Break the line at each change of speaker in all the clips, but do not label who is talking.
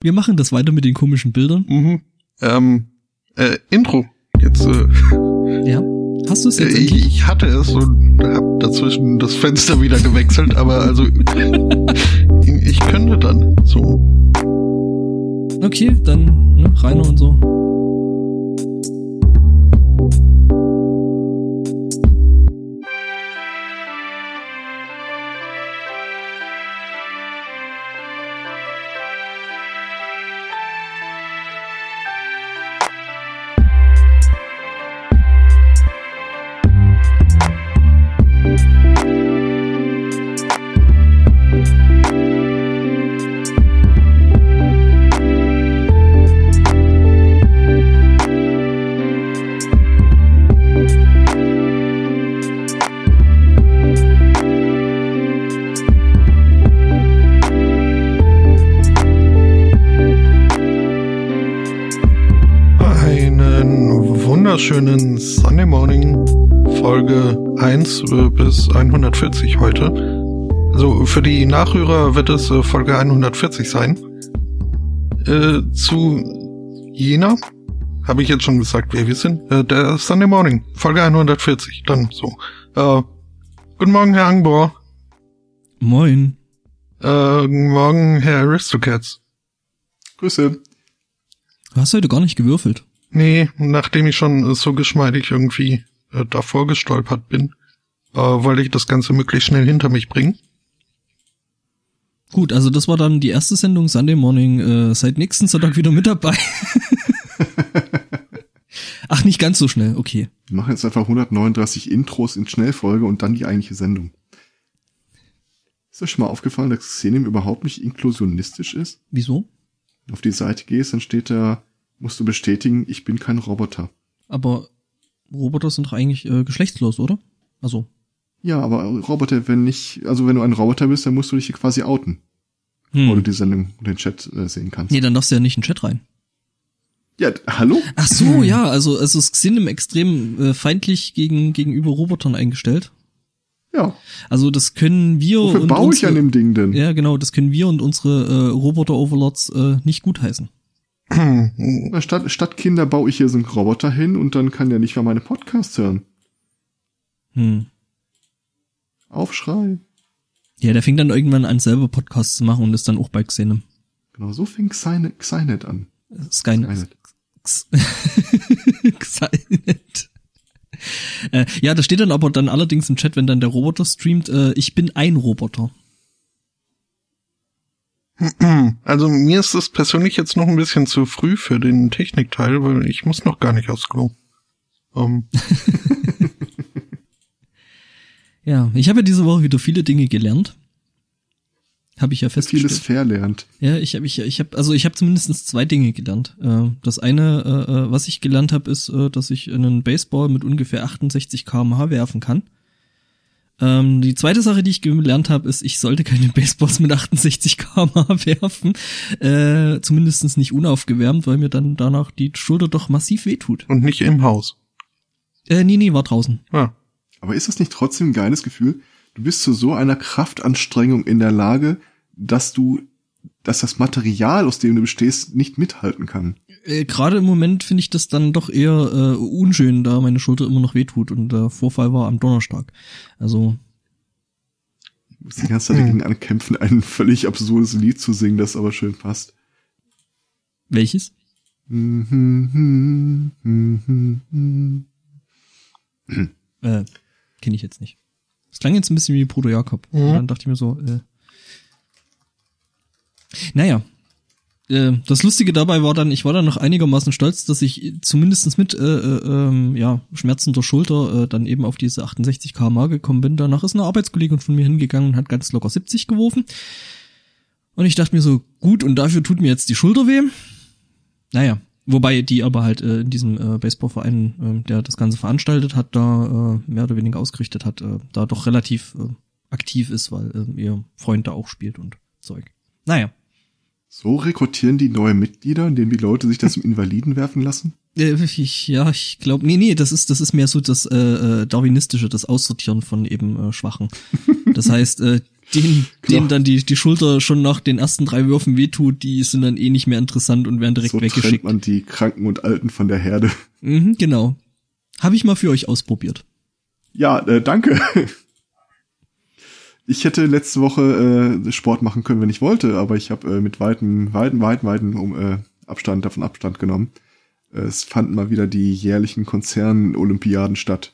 Wir machen das weiter mit den komischen Bildern.
Mhm. Ähm, äh, Intro. Jetzt, äh,
Ja. Hast du es jetzt
äh,
endlich?
ich hatte es und hab dazwischen das Fenster wieder gewechselt, aber also ich könnte dann so.
Okay, dann ne, Rainer und so.
1 äh, bis 140 heute. Also für die Nachhörer wird es äh, Folge 140 sein. Äh, zu Jena habe ich jetzt schon gesagt, wer wir sind. Äh, der Sunday Morning, Folge 140, dann so. Äh, guten Morgen, Herr Angbor.
Moin.
Äh, guten Morgen, Herr Aristocats.
Grüße.
Du hast heute gar nicht gewürfelt.
Nee, nachdem ich schon äh, so geschmeidig irgendwie äh, davor gestolpert bin, äh, wollte ich das Ganze möglichst schnell hinter mich bringen.
Gut, also das war dann die erste Sendung Sunday Morning. Äh, seit nächsten Sonntag wieder mit dabei. Ach, nicht ganz so schnell. Okay.
Wir machen jetzt einfach 139 Intros in Schnellfolge und dann die eigentliche Sendung. Ist euch schon mal aufgefallen, dass Xenim überhaupt nicht inklusionistisch ist?
Wieso?
Auf die Seite gehst, dann steht da, musst du bestätigen, ich bin kein Roboter.
Aber Roboter sind doch eigentlich äh, geschlechtslos, oder? Also,
Ja, aber Roboter, wenn nicht, also wenn du ein Roboter bist, dann musst du dich hier quasi outen, bevor du
hm.
die Sendung und den Chat äh, sehen kannst.
Nee, dann darfst du ja nicht in den Chat rein.
Ja, hallo?
Ach so, ja, also, also es sind im extrem äh, feindlich gegen, gegenüber Robotern eingestellt.
Ja,
Also das können wir
wofür
und
baue ich
unsere,
an dem Ding denn?
Ja, genau, das können wir und unsere äh, Roboter-Overlords äh, nicht gutheißen.
Statt, statt Kinder baue ich hier so einen Roboter hin und dann kann der nicht mehr meine Podcasts hören.
Hm.
Aufschrei.
Ja, der fing dann irgendwann an, selber Podcasts zu machen und ist dann auch bei Xenem.
Genau, so fing Xynet, Xynet an.
Skynet.
Xynet.
Xynet. äh, ja, da steht dann aber dann allerdings im Chat, wenn dann der Roboter streamt, äh, ich bin ein Roboter.
Also mir ist es persönlich jetzt noch ein bisschen zu früh für den Technikteil, weil ich muss noch gar nicht aufs Klo. Ähm,
Ja, ich habe ja diese Woche wieder viele Dinge gelernt. Habe ich ja
Vieles
festgestellt.
verlernt.
Ja, ich habe ich, ich habe also ich habe zumindest zwei Dinge gelernt. Äh, Das eine, äh, äh, was ich gelernt habe, ist, dass ich einen Baseball mit ungefähr 68 km/h werfen kann. Ähm, Die zweite Sache, die ich gelernt habe, ist, ich sollte keine Baseballs mit 68 km/h werfen, äh, zumindest nicht unaufgewärmt, weil mir dann danach die Schulter doch massiv wehtut.
und nicht im Haus.
Äh, nee, nee, war draußen.
Ja.
Aber ist das nicht trotzdem ein geiles Gefühl? Du bist zu so einer Kraftanstrengung in der Lage, dass du, dass das Material, aus dem du bestehst, nicht mithalten kann.
Äh, Gerade im Moment finde ich das dann doch eher äh, unschön, da meine Schulter immer noch wehtut und der Vorfall war am Donnerstag. Also
Du musst die ganze Zeit dagegen ankämpfen, ein völlig absurdes Lied zu singen, das aber schön passt.
welches? Äh, kenne ich jetzt nicht. Es klang jetzt ein bisschen wie Bruder Jakob.
Mhm.
Und dann dachte ich mir so, äh, naja. Äh, das Lustige dabei war dann, ich war dann noch einigermaßen stolz, dass ich zumindestens mit äh, äh, ähm, ja, schmerzender Schulter äh, dann eben auf diese 68 km gekommen bin. Danach ist eine Arbeitskollegin von mir hingegangen und hat ganz locker 70 geworfen. Und ich dachte mir so, gut, und dafür tut mir jetzt die Schulter weh. Naja, wobei die aber halt äh, in diesem äh, Baseballverein, äh, der das Ganze veranstaltet hat, da äh, mehr oder weniger ausgerichtet hat, äh, da doch relativ äh, aktiv ist, weil äh, ihr Freund da auch spielt und Zeug. Naja,
So rekrutieren die neue Mitglieder, indem die Leute sich das im Invaliden werfen lassen?
Äh, Ich, ja, ich glaube, nee, nee, das ist, das ist mehr so das äh, äh, darwinistische, das Aussortieren von eben äh, Schwachen. Das heißt, äh, denen,
Klar.
denen dann die, die Schulter schon nach den ersten drei Würfen wehtut, die sind dann eh nicht mehr interessant und werden direkt
so trennt
weggeschickt.
man die Kranken und Alten von der Herde.
Mhm, genau. Habe ich mal für euch ausprobiert.
Ja, äh, danke. Ich hätte letzte Woche äh, Sport machen können, wenn ich wollte, aber ich habe äh, mit weiten, weiten, weiten, weiten um, äh, Abstand davon Abstand genommen. Äh, es fanden mal wieder die jährlichen Konzern-Olympiaden statt.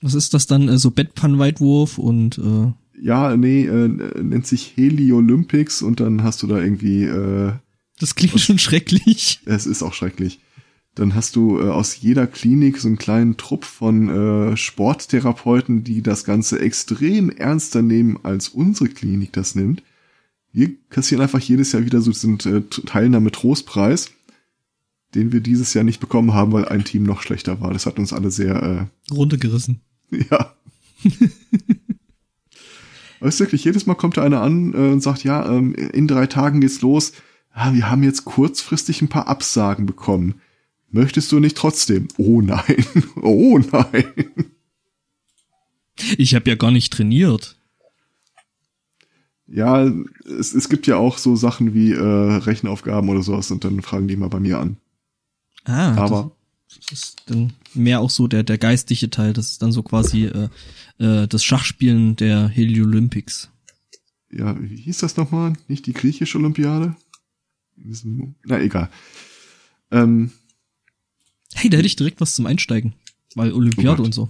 Was ist das dann? Äh, so Bettpannenweitwurf und äh,
Ja, nee, äh, nennt sich Heli-Olympics und dann hast du da irgendwie, äh,
das klingt schon schrecklich.
es ist auch schrecklich. Dann hast du äh, aus jeder Klinik so einen kleinen Trupp von äh, Sporttherapeuten, die das Ganze extrem ernster nehmen, als unsere Klinik das nimmt. Wir kassieren einfach jedes Jahr wieder so sind äh, Teilnahme-Trostpreis, den wir dieses Jahr nicht bekommen haben, weil ein Team noch schlechter war. Das hat uns alle sehr,
Runtergerissen.
äh, ja. Es ist wirklich, jedes Mal kommt da einer an äh, und sagt, ja, ähm, in drei Tagen geht's los. Ah, wir haben jetzt kurzfristig ein paar Absagen bekommen. Möchtest du nicht trotzdem? Oh nein, oh nein.
Ich habe ja gar nicht trainiert.
Ja, es, es gibt ja auch so Sachen wie äh, Rechenaufgaben oder sowas und dann fragen die mal bei mir an.
Ah,
Aber
das, ist dann mehr auch so der der geistige Teil. Das ist dann so quasi äh, äh, das Schachspielen der Heliolympics.
ja, wie hieß das nochmal? Nicht die griechische Olympiade? Na egal. Ähm,
Hey, da hätte ich direkt was zum Einsteigen, weil Olympiade
Oh
und so.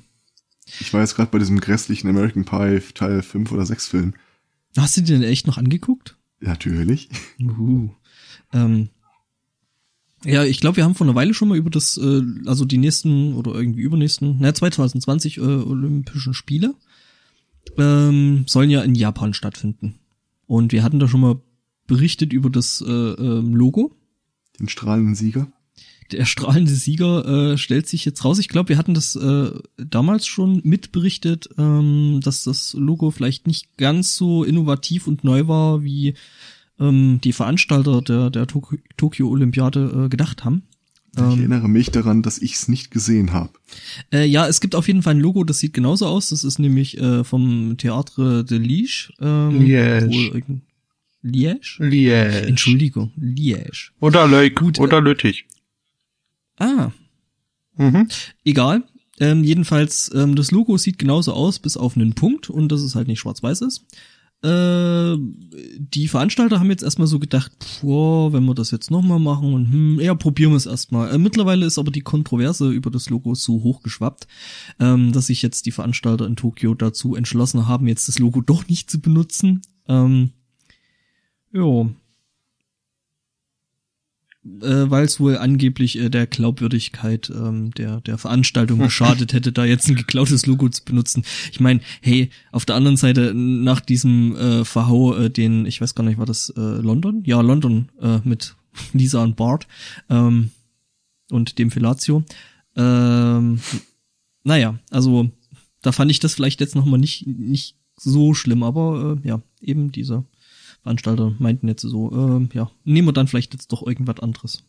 ich war jetzt gerade bei diesem grässlichen American Pie Teil 5 oder 6 Film.
Hast du dir denn echt noch angeguckt?
Natürlich.
Uh. Ähm, ja, ich glaube, wir haben vor einer Weile schon mal über das, äh, also die nächsten oder irgendwie übernächsten, na 2020 äh, Olympischen Spiele ähm, sollen ja in Japan stattfinden. Und wir hatten da schon mal berichtet über das äh, ähm, Logo.
Den strahlenden Sieger.
Der strahlende Sieger äh, stellt sich jetzt raus. Ich glaube, wir hatten das äh, damals schon mitberichtet, ähm, dass das Logo vielleicht nicht ganz so innovativ und neu war, wie ähm, die Veranstalter der, der Tok Tokio Olympiade äh, gedacht haben.
Ich erinnere mich daran, dass ich es nicht gesehen habe.
Äh, ja, es gibt auf jeden Fall ein Logo, das sieht genauso aus. Das ist nämlich äh, vom Theatre de Liège. Ähm,
Liège.
Liège?
Liège.
Entschuldigung, Liège.
Oder Leuk.
Gut,
Oder Lüttich.
Ah,
Mhm.
Egal. Ähm, jedenfalls, ähm, das Logo sieht genauso aus, bis auf einen Punkt und dass es halt nicht schwarz-weiß ist. Äh, die Veranstalter haben jetzt erstmal so gedacht, boah, wenn wir das jetzt nochmal machen und hm, ja, probieren wir es erstmal. Äh, mittlerweile ist aber die Kontroverse über das Logo so hochgeschwappt, ähm, dass sich jetzt die Veranstalter in Tokio dazu entschlossen haben, jetzt das Logo doch nicht zu benutzen. Ähm, jo, äh, weil es wohl angeblich äh, der Glaubwürdigkeit ähm, der der Veranstaltung geschadet hätte, da jetzt ein geklautes Logo zu benutzen. Ich meine, hey, auf der anderen Seite nach diesem äh, Verhau, äh, den ich weiß gar nicht, war das äh, London? Ja, London äh, mit Lisa und Bart ähm, und dem Fellatio. Ähm, naja, also da fand ich das vielleicht jetzt noch mal nicht nicht so schlimm, aber äh, ja, eben diese Veranstalter meinten jetzt so, ähm, ja, nehmen wir dann vielleicht jetzt doch irgendwas anderes.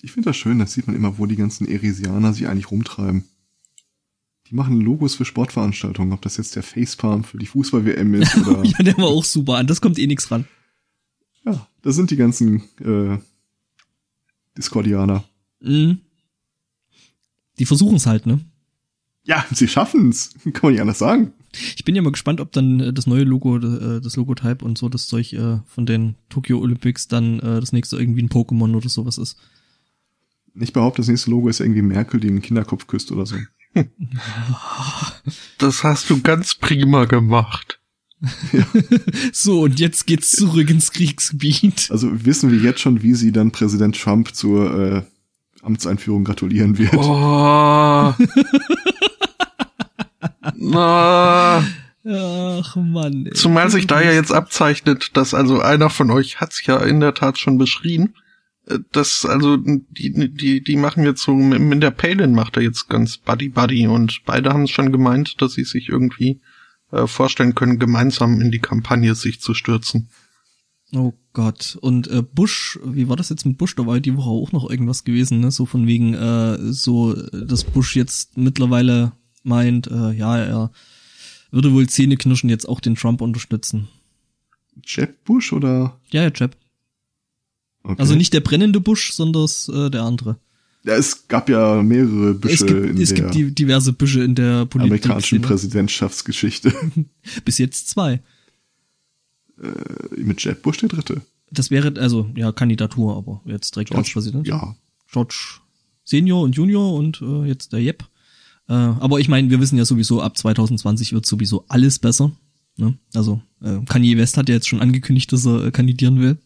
Ich finde das schön, das sieht man immer, wo die ganzen Erisianer sich eigentlich rumtreiben. Die machen Logos für Sportveranstaltungen, ob das jetzt der Facepalm für die Fußball-WM ist oder.
ja, der war auch super an, das kommt eh nix ran.
ja, da sind die ganzen äh, Discordianer.
Mhm. Die versuchen's halt, ne?
Ja, sie schaffen's. Kann man nicht anders sagen.
Ich bin ja mal gespannt, ob dann äh, das neue Logo, äh, das Logotype und so, das Zeug äh, von den Tokyo Olympics dann äh, das nächste irgendwie ein Pokémon oder sowas ist.
Ich behaupte, das nächste Logo ist irgendwie Merkel, die den Kinderkopf küsst oder so.
Das hast du ganz prima gemacht.
So, und jetzt geht's zurück ins Kriegsgebiet.
Also wissen wir jetzt schon, wie sie dann Präsident Trump zur äh, Amtseinführung gratulieren wird.
Oh. Na,
Ach Mann. Ey.
zumal sich da ja jetzt abzeichnet, dass also einer von euch hat's ja in der Tat schon beschrieben, äh, dass also die die die machen jetzt so mit mit der Palin macht er jetzt ganz buddy buddy und beide haben es schon gemeint, dass sie sich irgendwie äh, vorstellen können, gemeinsam in die Kampagne sich zu stürzen.
Oh Gott. Und äh, Bush, wie war das jetzt mit Bush? Da war die Woche auch noch irgendwas gewesen, ne? So von wegen, äh, so, dass Bush jetzt mittlerweile meint, äh, ja, er würde wohl Zähneknirschen jetzt auch den Trump unterstützen.
Jeb Bush oder?
Ja, ja, Jeb. Okay. Also nicht der brennende Bush, sondern äh, der andere.
Ja, es gab ja mehrere Büsche
es gibt,
in
es
der
gibt die, diverse Büsche in der Politik.
amerikanischen Präsidentschaftsgeschichte.
Bis jetzt zwei.
Äh, mit Jeb Bush der dritte.
Das wäre also ja Kandidatur, aber jetzt direkt
George,
als Präsident.
Ja.
George Senior und Junior und äh, jetzt der Jeb. Äh, aber ich meine, wir wissen ja sowieso, ab 2020 wird sowieso alles besser. Ne? Also äh, Kanye West hat ja jetzt schon angekündigt, dass er äh, kandidieren will.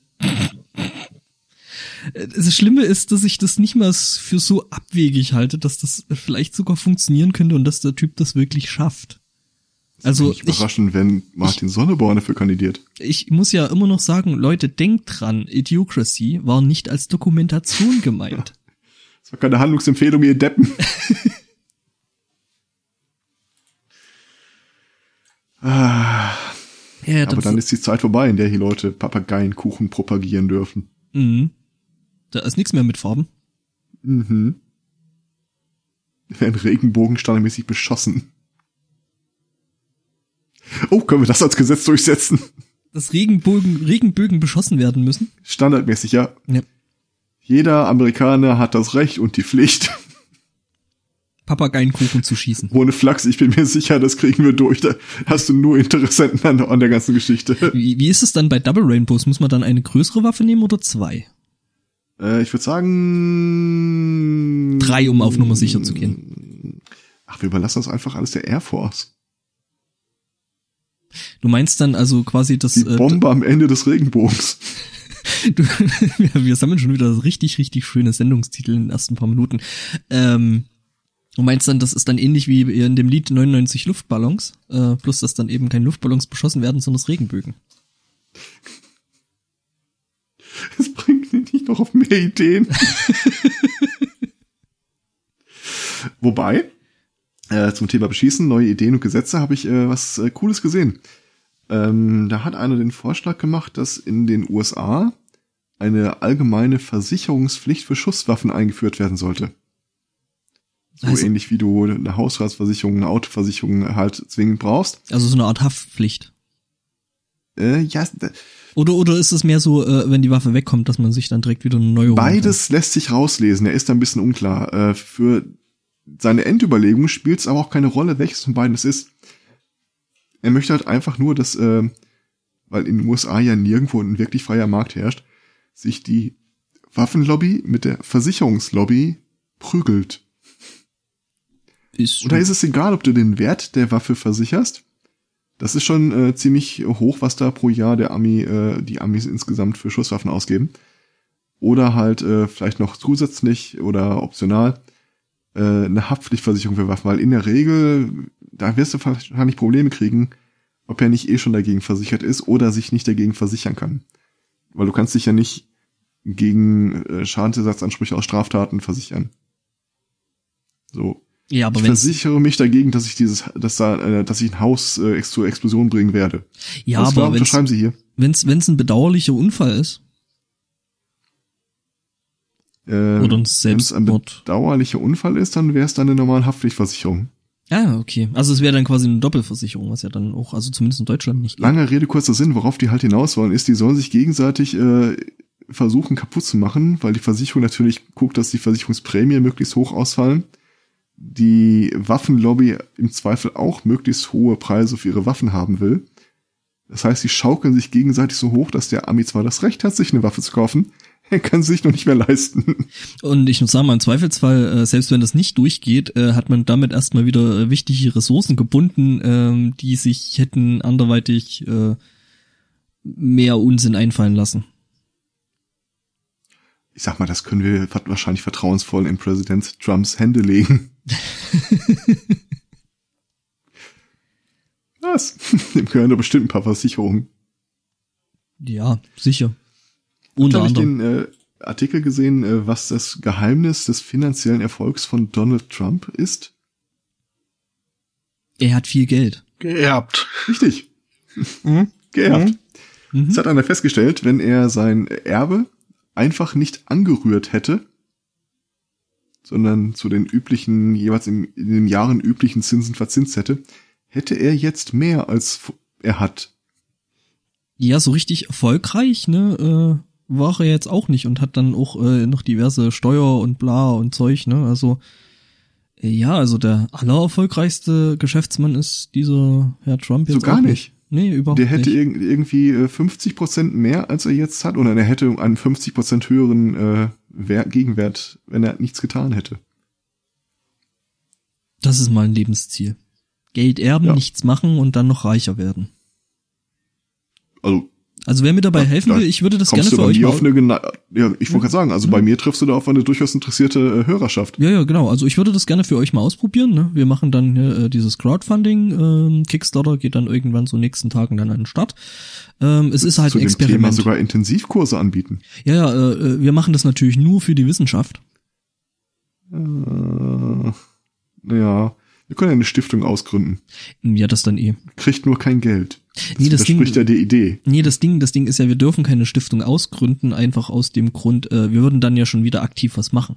Äh, Das Schlimme ist, dass ich das nicht mal für so abwegig halte, dass das vielleicht sogar funktionieren könnte und dass der Typ das wirklich schafft. Also
Nicht überraschend, wenn Martin Sonneborn dafür kandidiert.
ich muss ja immer noch sagen, Leute, denkt dran, Idiocracy war nicht als Dokumentation gemeint.
Das war keine Handlungsempfehlung, ihr Deppen. ah,
Ja,
aber dann ist die Zeit vorbei, in der hier Leute Papageienkuchen propagieren dürfen.
mhm. da ist nichts mehr mit Farben.
Mhm. Wir werden Regenbogen standardmäßig beschossen. Oh, können wir das als Gesetz durchsetzen?
Dass Regenbogen, Regenbögen beschossen werden müssen.
Standardmäßig, ja.
Ja.
Jeder Amerikaner hat das Recht und die Pflicht.
Papageienkuchen zu schießen.
Ohne Flachs, ich bin mir sicher, das kriegen wir durch. Da hast du nur Interessenten an, an der ganzen Geschichte.
Wie, wie ist es dann bei Double Rainbows? Muss man dann eine größere Waffe nehmen oder zwei?
Äh, ich würde sagen.
Drei, um auf Nummer sicher zu gehen.
Ach, wir überlassen das einfach alles der Air Force.
Du meinst dann also quasi das.
Die Bombe am Ende des Regenbogens.
du, wir, wir sammeln schon wieder richtig, richtig schöne Sendungstitel in den ersten paar Minuten. Ähm, du meinst dann, das ist dann ähnlich wie in dem Lied 99 Luftballons, äh, plus dass dann eben keine Luftballons beschossen werden, sondern das Regenbögen.
Das bringt mich nicht noch auf mehr Ideen. Wobei, äh, zum Thema Beschießen, neue Ideen und Gesetze, habe ich äh, was äh, Cooles gesehen. Ähm, da hat einer den Vorschlag gemacht, dass in den USA eine allgemeine Versicherungspflicht für Schusswaffen eingeführt werden sollte. So
Also-
ähnlich wie du eine Hausratsversicherung, eine Autoversicherung halt zwingend brauchst.
Also so eine Art Haftpflicht.
Äh, ja, d-
Oder, oder ist es mehr so, äh, wenn die Waffe wegkommt, dass man sich dann direkt wieder eine neue?
Beides lässt sich rauslesen. Er ist da ein bisschen unklar. Äh, für seine Endüberlegung spielt es aber auch keine Rolle, welches von beiden es ist. Er möchte halt einfach nur, dass, äh, weil in den USA ja nirgendwo ein wirklich freier Markt herrscht, sich die Waffenlobby mit der Versicherungslobby prügelt.
Ist
Und da ist es egal, ob du den Wert der Waffe versicherst. Das ist schon äh, ziemlich hoch, was da pro Jahr der Ami, äh, die Amis insgesamt für Schusswaffen ausgeben. Oder halt äh, vielleicht noch zusätzlich oder optional äh, eine Haftpflichtversicherung für Waffen, weil in der Regel, da wirst du wahrscheinlich Probleme kriegen, ob er nicht eh schon dagegen versichert ist oder sich nicht dagegen versichern kann. Weil du kannst dich ja nicht gegen äh, Schadensersatzansprüche aus Straftaten versichern. So,
ja, aber
ich versichere mich dagegen, dass ich dieses, dass da, äh, dass ich ein Haus äh, zur Explosion bringen werde.
ja,
Alles
aber
unterschreiben Sie hier.
wenn's, wenn's ein bedauerlicher Unfall ist
Äh,
oder ein
es ein
Selbstmord.
bedauerlicher Unfall ist, dann wäre es dann eine normale Haftpflichtversicherung.
Ah, okay. Also es wäre dann quasi eine Doppelversicherung, was ja dann auch, also zumindest in Deutschland nicht geht.
Lange Rede, kurzer Sinn, worauf die halt hinaus wollen, ist, die sollen sich gegenseitig äh, versuchen kaputt zu machen, weil die Versicherung natürlich guckt, dass die Versicherungsprämie möglichst hoch ausfallen. Die Waffenlobby im Zweifel auch möglichst hohe Preise für ihre Waffen haben will. Das heißt, die schaukeln sich gegenseitig so hoch, dass der Ami zwar das Recht hat, sich eine Waffe zu kaufen, er kann sie sich noch nicht mehr leisten.
Und ich muss sagen, mal im Zweifelsfall, äh, selbst wenn das nicht durchgeht, äh, hat man damit erstmal wieder äh, wichtige Ressourcen gebunden, ähm, die sich hätten anderweitig mehr Unsinn einfallen lassen.
Ich sag mal, das können wir wahrscheinlich vertrauensvoll in Präsident Trumps Hände legen. Was? Dem gehören da bestimmt ein paar Versicherungen.
Ja, sicher. Unter
habe ich
anderem.
den äh, Artikel gesehen, äh, was das Geheimnis des finanziellen Erfolgs von Donald Trump ist.
Er hat viel Geld.
Geerbt.
Richtig,
Hm?
geerbt.
Mhm.
Mhm. Es hat einer festgestellt, wenn er sein Erbe einfach nicht angerührt hätte, sondern zu den üblichen, jeweils in, in den Jahren üblichen Zinsen verzinst hätte, hätte er jetzt mehr als er hat.
Ja, so richtig erfolgreich, ne, äh, war er jetzt auch nicht und hat dann auch äh, noch diverse Steuer und bla und Zeug, ne, also äh, ja, also der allererfolgreichste Geschäftsmann ist dieser Herr Trump
jetzt so gar nicht.
Nee, überhaupt
nicht. Der hätte
nicht.
irgendwie 50 äh, Prozent mehr, als er jetzt hat, oder er hätte einen 50 Prozent höheren äh, Wert, Gegenwert, wenn er nichts getan hätte.
Das ist mal ein Lebensziel. Geld erben, ja. nichts machen und dann noch reicher werden.
Also
also wer mir dabei helfen will, ich würde das gerne für euch
auf eine, ja, ich wollte gerade sagen, also ja. bei mir triffst du da auf eine durchaus interessierte äh, Hörerschaft.
Ja, ja, genau. Also ich würde das gerne für euch mal ausprobieren. Ne? Wir machen dann äh, dieses Crowdfunding. Ähm, Kickstarter geht dann irgendwann so nächsten Tagen dann an den Start. Ähm, es ist halt
Zu
ein Experiment. Thema
sogar Intensivkurse anbieten.
Ja, ja, äh, äh, wir machen das natürlich nur für die Wissenschaft.
Äh, ja. Wir können ja eine Stiftung ausgründen.
Ja, das dann eh.
Kriegt nur kein Geld.
Das nee, das Ding,
ja die Idee.
Nee, das Ding, das Ding ist ja, wir dürfen keine Stiftung ausgründen, einfach aus dem Grund, äh, wir würden dann ja schon wieder aktiv was machen.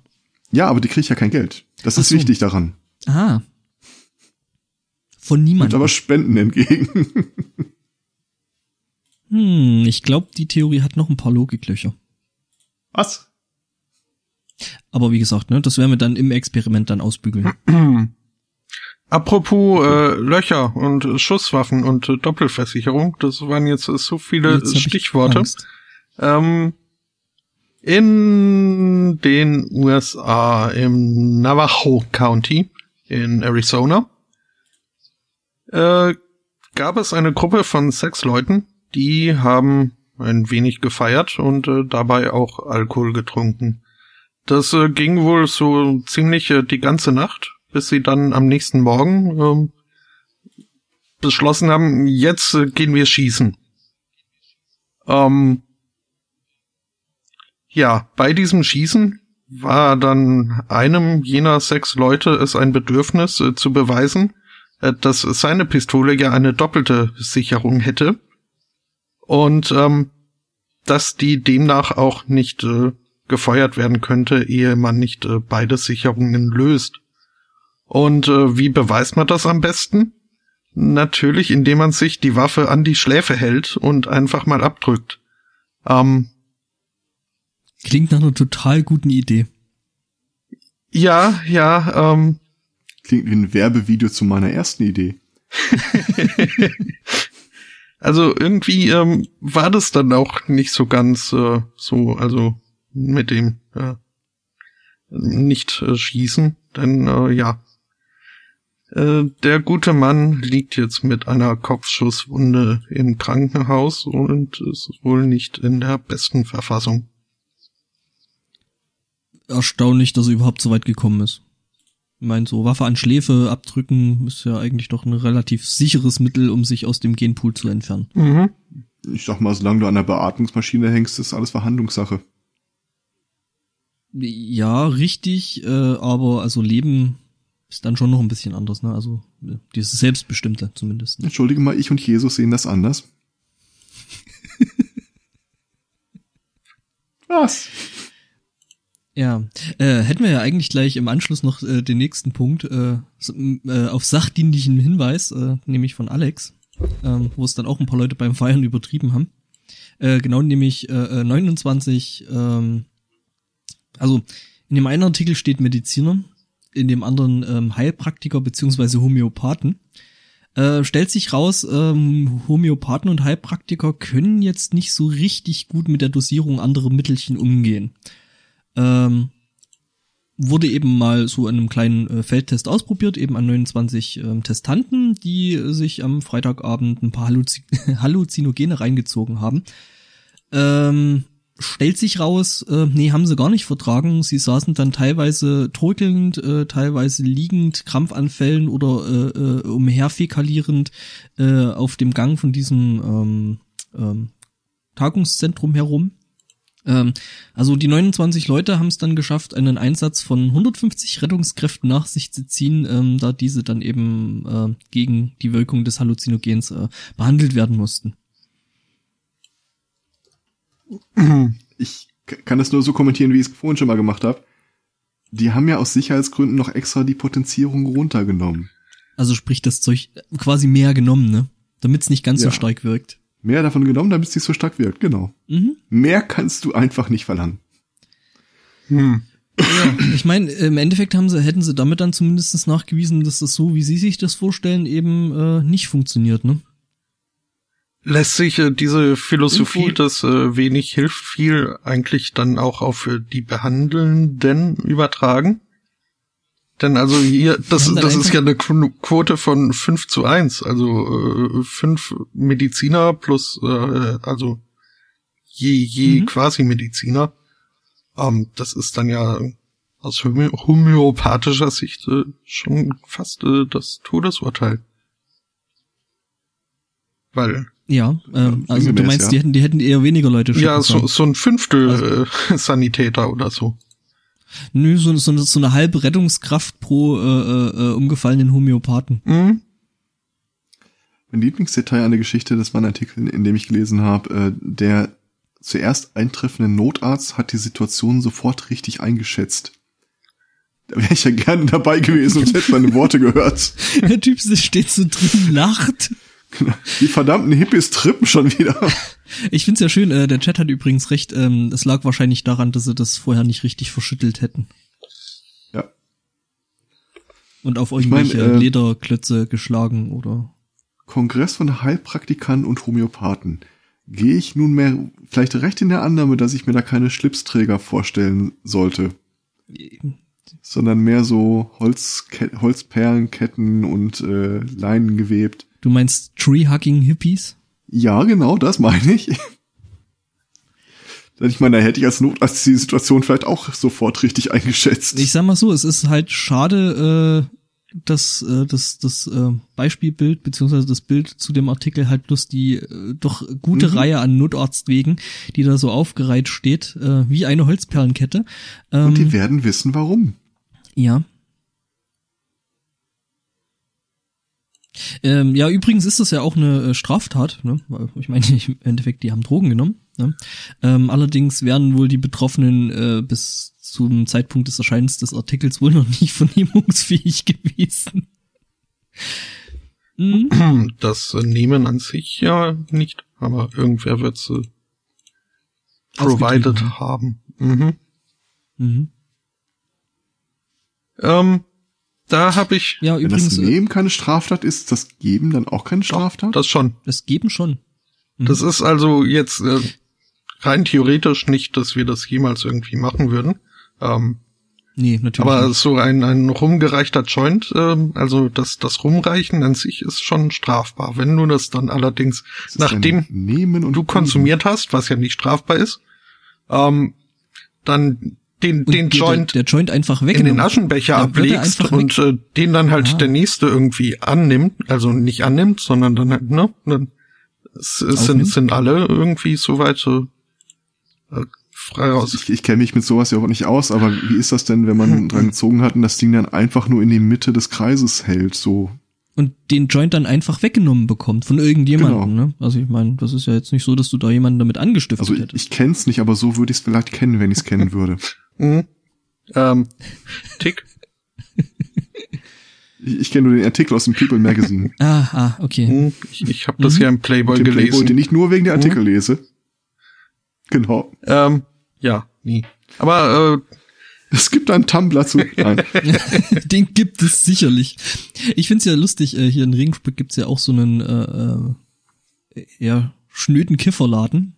Ja, aber die kriegt ja kein Geld. Das Ach ist so. wichtig daran.
Ah. Von niemandem.
Und aber Spenden entgegen.
hm, ich glaube, die Theorie hat noch ein paar Logiklöcher.
Was?
Aber wie gesagt, ne, das werden wir dann im Experiment dann ausbügeln.
Apropos äh, Löcher und Schusswaffen und äh, Doppelversicherung, das waren jetzt äh, so viele jetzt Stichworte. Ähm, in den USA im Navajo County in Arizona äh, gab es eine Gruppe von sechs Leuten, die haben ein wenig gefeiert und äh, dabei auch Alkohol getrunken. Das äh, ging wohl so ziemlich äh, die ganze Nacht bis sie dann am nächsten Morgen ähm, beschlossen haben, jetzt äh, gehen wir schießen. Ähm, ja, bei diesem Schießen war dann einem jener sechs Leute es ein Bedürfnis äh, zu beweisen, äh, dass seine Pistole ja eine doppelte Sicherung hätte und ähm, dass die demnach auch nicht äh, gefeuert werden könnte, ehe man nicht äh, beide Sicherungen löst. Und äh, wie beweist man das am besten? Natürlich, indem man sich die Waffe an die Schläfe hält und einfach mal abdrückt. Ähm,
Klingt nach einer total guten Idee.
Ja, ja, ähm.
Klingt wie ein Werbevideo zu meiner ersten Idee.
also irgendwie ähm, war das dann auch nicht so ganz äh, so, also mit dem äh, nicht äh, schießen, denn äh, ja, äh, der gute Mann liegt jetzt mit einer Kopfschusswunde im Krankenhaus und ist wohl nicht in der besten Verfassung.
Erstaunlich, dass er überhaupt so weit gekommen ist. Ich meine, so Waffe an Schläfe abdrücken ist ja eigentlich doch ein relativ sicheres Mittel, um sich aus dem Genpool zu entfernen.
Mhm.
Ich sag mal, solange du an der Beatmungsmaschine hängst, ist alles Verhandlungssache.
Ja, richtig, äh, aber also Leben ist dann schon noch ein bisschen anders, ne? Also dieses Selbstbestimmte zumindest.
Ne? Entschuldige mal, ich und Jesus sehen das anders. Was?
Ja, äh, hätten wir ja eigentlich gleich im Anschluss noch äh, den nächsten Punkt äh, äh, auf sachdienlichen Hinweis, äh, nämlich von Alex, äh, wo es dann auch ein paar Leute beim Feiern übertrieben haben. Äh, genau, nämlich äh, 29, äh, ähm, also in dem einen Artikel steht Mediziner in dem anderen ähm, Heilpraktiker beziehungsweise Homöopathen. Äh, stellt sich raus, ähm, Homöopathen und Heilpraktiker können jetzt nicht so richtig gut mit der Dosierung anderer Mittelchen umgehen. Ähm, wurde eben mal so in einem kleinen äh, Feldtest ausprobiert, eben an 29 ähm, Testanten, die sich am Freitagabend ein paar Halluzin Halluzinogene reingezogen haben. Ähm, stellt sich raus, äh, nee, haben sie gar nicht vertragen. Sie saßen dann teilweise torkelnd, äh, teilweise liegend, Krampfanfällen oder äh, äh, umherfäkalierend äh, auf dem Gang von diesem ähm, ähm, Tagungszentrum herum. Ähm, also die 29 Leute haben es dann geschafft, einen Einsatz von 150 Rettungskräften nach sich zu ziehen, ähm, da diese dann eben äh, gegen die Wirkung des Halluzinogens äh, behandelt werden mussten.
Ich kann das nur so kommentieren, wie ich es vorhin schon mal gemacht habe. Die haben ja aus Sicherheitsgründen noch extra die Potenzierung runtergenommen.
Also sprich das Zeug quasi mehr genommen, ne? Damit es nicht ganz
Ja.
so stark wirkt.
Mehr davon genommen, damit es nicht so stark wirkt, genau.
Mhm.
Mehr kannst du einfach nicht verlangen.
Hm.
Ja, ich meine, im Endeffekt haben sie, hätten sie damit dann zumindest nachgewiesen, dass das so, wie sie sich das vorstellen, eben äh, nicht funktioniert, ne?
Lässt sich äh, diese Philosophie,
Info-
dass äh, wenig hilft viel, eigentlich dann auch auf äh, die Behandelnden übertragen? Denn also hier, das, das ist ja eine Qu- Quote von 5 zu 1, also äh, fünf Mediziner plus, äh, also je, je
Mhm.
quasi Mediziner. Ähm, das ist dann ja aus homö homöopathischer Sicht äh, schon fast äh, das Todesurteil. Weil
Ja, ähm, also du meinst,
ja.
die hätten, die hätten eher weniger Leute schicken
Ja, so, so ein Fünftel äh, Sanitäter oder so.
Nö, so, so, so eine halbe Rettungskraft pro äh, äh, äh, umgefallenen Homöopathen.
Mhm.
Mein Lieblingsdetail an der Geschichte, das war ein Artikel, in dem ich gelesen habe, äh, der zuerst eintreffende Notarzt hat die Situation sofort richtig eingeschätzt. Da wäre ich ja gerne dabei gewesen und hätte meine Worte gehört.
Der Typ steht so drin, lacht.
Die verdammten Hippies trippen schon wieder.
Ich find's ja schön, äh, der Chat hat übrigens recht, ähm, es lag wahrscheinlich daran, dass sie das vorher nicht richtig verschüttelt hätten.
Ja.
Und auf
mein,
irgendwelche
äh,
Lederklötze geschlagen oder.
Kongress von Heilpraktikanten und Homöopathen. Gehe ich nunmehr vielleicht recht in der Annahme, dass ich mir da keine Schlipsträger vorstellen sollte, sondern mehr so Holzke Holzperlenketten und äh, Leinen gewebt.
Du meinst Tree-Hugging Hippies?
Ja, genau, das meine ich. Denn ich meine, da hätte ich als Notarzt die Situation vielleicht auch sofort richtig eingeschätzt.
Ich sag mal so, es ist halt schade, äh, dass äh, das, das äh, Beispielbild beziehungsweise das Bild zu dem Artikel halt bloß die äh, doch gute
Mhm.
Reihe an Notarztwegen, die da so aufgereiht steht, äh, wie eine Holzperlenkette. Ähm,
und die werden wissen, warum.
Ja. Ähm, ja, übrigens ist das ja auch eine äh, Straftat, ne? Ich meine, im Endeffekt, die haben Drogen genommen. Ne? Ähm, allerdings wären wohl die Betroffenen äh, bis zum Zeitpunkt des Erscheinens des Artikels wohl noch nicht vernehmungsfähig gewesen. Mhm.
Das äh, Nehmen an sich ja nicht, aber irgendwer wird sie provided
Aufgetrieben.
haben. Mhm.
Mhm.
Ähm, da habe ich
Ja,
Wenn das
übrigens, äh,
Nehmen keine Straftat ist, ist das Geben dann auch keine Straftat?
das schon.
das geben schon. Mhm.
Das ist also jetzt äh, rein theoretisch nicht, dass wir das jemals irgendwie machen würden. Ähm,
Nee, natürlich.
aber
nicht.
so ein, ein rumgereichter Joint, ähm, also das, das Rumreichen an sich ist schon strafbar. Wenn du das dann allerdings,
ist
nachdem
Nehmen
du konsumiert hast, was ja nicht strafbar ist, ähm, dann den,
Und
den Joint
der, der Joint einfach weg.
in den Aschenbecher
er
ablegst und äh, den dann halt
Ah.
der nächste irgendwie annimmt, also nicht annimmt, sondern dann halt, ne, dann es, es sind, sind alle irgendwie soweit äh, frei raus.
Ich, ich kenne mich mit sowas ja auch nicht aus, aber wie ist das denn, wenn man dran gezogen hat und das Ding dann einfach nur in die Mitte des Kreises hält, so?
und den Joint dann einfach weggenommen bekommt von irgendjemandem.
Genau.
Ne? Also ich meine, das ist ja jetzt nicht so, dass du da jemanden damit angestiftet
Also ich,
hättest.
ich kenn's nicht, aber so würde ich es vielleicht kennen, wenn ich es kennen würde.
Mhm. Ähm, Tick.
Ich, ich kenne nur den Artikel aus dem People Magazine.
Ah, ah, okay.
Mhm. Ich, ich habe das
Mhm.
ja im Playboy
Den Playboy,
gelesen.
den ich nur wegen der Artikel lese. Genau.
ähm, ja, nie. Aber äh,
Es gibt einen Tumblr zu. Nein.
Den gibt es sicherlich. Ich find's ja lustig, äh, hier in Regensburg gibt's ja auch so einen äh, äh, ja, schnöden Kifferladen,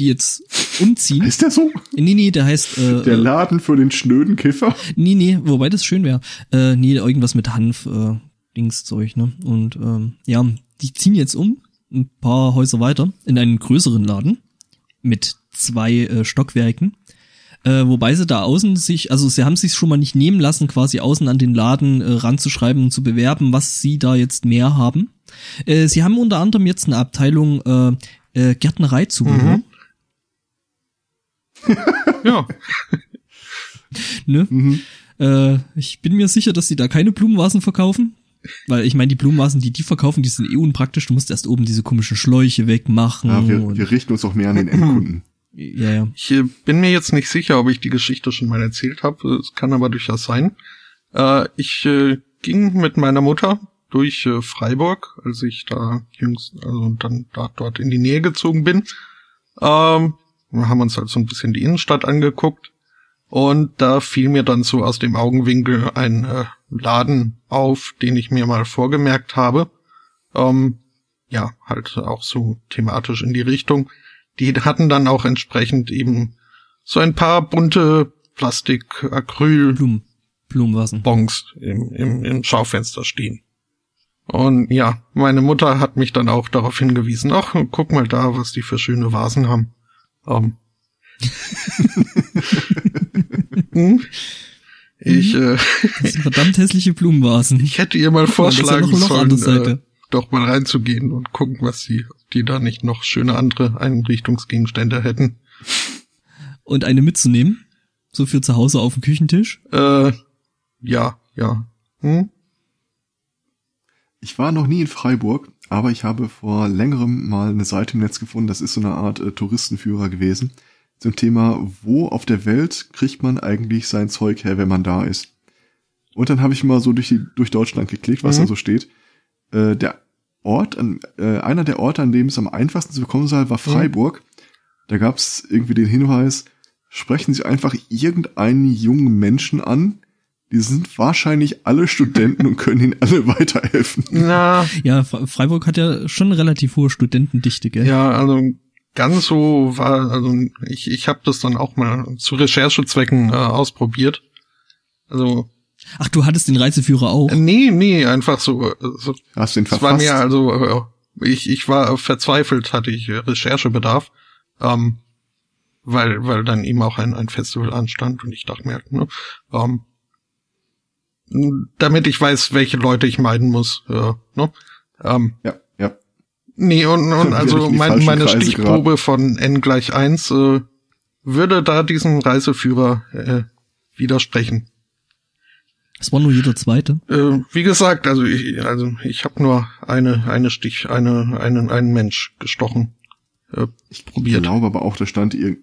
die jetzt umziehen.
Ist der so?
nee, nee, der heißt äh,
Der
äh,
Laden für den schnöden Kiffer?
Nee, nee, wobei das schön wäre. Äh, nee, irgendwas mit Hanf, äh, Dingszeug, ne? Und ähm, ja, die ziehen jetzt um, ein paar Häuser weiter, in einen größeren Laden mit zwei äh, Stockwerken. Äh, wobei sie da außen sich, also sie haben sich schon mal nicht nehmen lassen, quasi außen an den Laden äh, ranzuschreiben und zu bewerben, was sie da jetzt mehr haben. Äh, sie haben unter anderem jetzt eine Abteilung äh, äh, Gärtnereizubehör.
Mhm. ja,
Ne?
Mhm.
Äh, ich bin mir sicher, dass sie da keine Blumenvasen verkaufen. Weil ich meine, die Blumenvasen, die die verkaufen, die sind eh unpraktisch. Du musst erst oben diese komischen Schläuche wegmachen.
Ja, wir,
und,
wir richten uns auch mehr an den Endkunden.
Ja, ja.
Ich äh, bin mir jetzt nicht sicher, ob ich die Geschichte schon mal erzählt habe. Es kann aber durchaus sein. Äh, ich äh, ging mit meiner Mutter durch äh, Freiburg, als ich da jüngst, also dann da, dort in die Nähe gezogen bin. Ähm, wir haben uns halt so ein bisschen die Innenstadt angeguckt. Und da fiel mir dann so aus dem Augenwinkel ein äh, Laden auf, den ich mir mal vorgemerkt habe. Ähm, ja, halt auch so thematisch in die Richtung. Die hatten dann auch entsprechend eben so ein paar bunte Plastik, Acryl,
Blumen, Blumenvasen.
Bons im, im, im Schaufenster stehen. Und ja, meine Mutter hat mich dann auch darauf hingewiesen, ach, guck mal da, was die für schöne Vasen haben. Ähm. Hm? ich, äh,
Das sind verdammt hässliche Blumenvasen.
ich hätte ihr mal
ja
vorschlagen
der
sollen, äh, doch mal reinzugehen und gucken, was sie, ob die da nicht noch schöne andere Einrichtungsgegenstände hätten.
Und eine mitzunehmen. So für zu Hause auf dem Küchentisch.
Äh, ja, ja. Hm?
Ich war noch nie in Freiburg, aber ich habe vor längerem mal eine Seite im Netz gefunden, das ist so eine Art äh, Touristenführer gewesen, zum Thema, wo auf der Welt kriegt man eigentlich sein Zeug her, wenn man da ist. Und dann habe ich mal so durch, die, durch Deutschland geklickt, was
Mhm.
da so steht. Äh, der Ort, an, äh, einer der Orte, an dem es am einfachsten zu bekommen sei, war Freiburg. Da gab es irgendwie den Hinweis, sprechen Sie einfach irgendeinen jungen Menschen an, die sind wahrscheinlich alle Studenten und können ihnen alle weiterhelfen.
Na,
Ja, Fre- Freiburg hat ja schon relativ hohe Studentendichte, gell?
Ja, also ganz so war, also ich, ich habe das dann auch mal zu Recherchezwecken äh, ausprobiert. Also
Ach, du hattest den Reiseführer auch.
äh, nee, nee, einfach so. äh, so
Hast du ihn
es war
verfasst?
mir also, äh, ich, ich war verzweifelt, hatte ich äh, Recherchebedarf, ähm, weil, weil dann eben auch ein, ein Festival anstand und ich dachte mir, halt, ne, ähm, damit ich weiß, welche Leute ich meiden muss, äh, ne, ähm,
ja, ja.
Nee, und, und also mein, meine
Kreise
Stichprobe von n gleich eins äh, würde da diesem Reiseführer äh, widersprechen.
Das war nur jeder zweite.
Äh, wie gesagt, also ich, also ich habe nur eine eine Stich, eine einen einen Mensch gestochen. Äh,
Ich
probiert.
glaube aber auch, da stand irgend...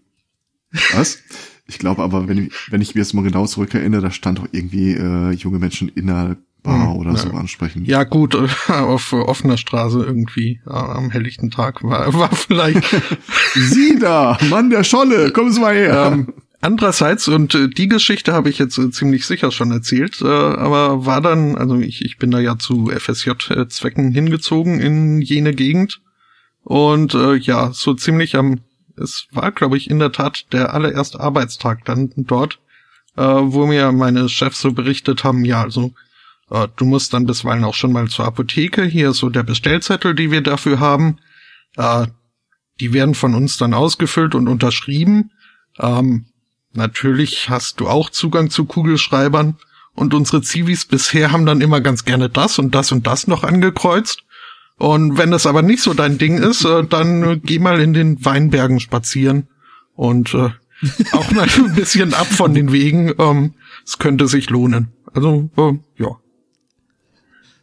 Was? Ich glaube aber, wenn ich, wenn ich mir jetzt mal genau zurückerinnere, da stand auch irgendwie äh, junge Menschen in einer Bar
Hm,
oder
ja.
so ansprechen.
ja gut, auf offener Straße irgendwie am helllichten Tag war, war vielleicht
Sie da, Mann der Scholle, kommen Sie mal her.
Ähm, andererseits, und äh, die Geschichte habe ich jetzt äh, ziemlich sicher schon erzählt, äh, aber war dann, also ich, ich bin da ja zu FSJ-Zwecken hingezogen in jene Gegend. Und äh, ja, so ziemlich am, es war, glaube ich, in der Tat der allererste Arbeitstag dann dort, äh, wo mir meine Chefs so berichtet haben, ja, also äh, du musst dann bisweilen auch schon mal zur Apotheke, hier ist so der Bestellzettel, die wir dafür haben. Äh, die werden von uns dann ausgefüllt und unterschrieben. Ähm, natürlich hast du auch Zugang zu Kugelschreibern und unsere Zivis bisher haben dann immer ganz gerne das und das und das noch angekreuzt. Und wenn das aber nicht so dein Ding ist, äh, dann äh, geh mal in den Weinbergen spazieren und äh, auch mal ein bisschen ab von den Wegen. Ähm, es könnte sich lohnen. Also äh, ja.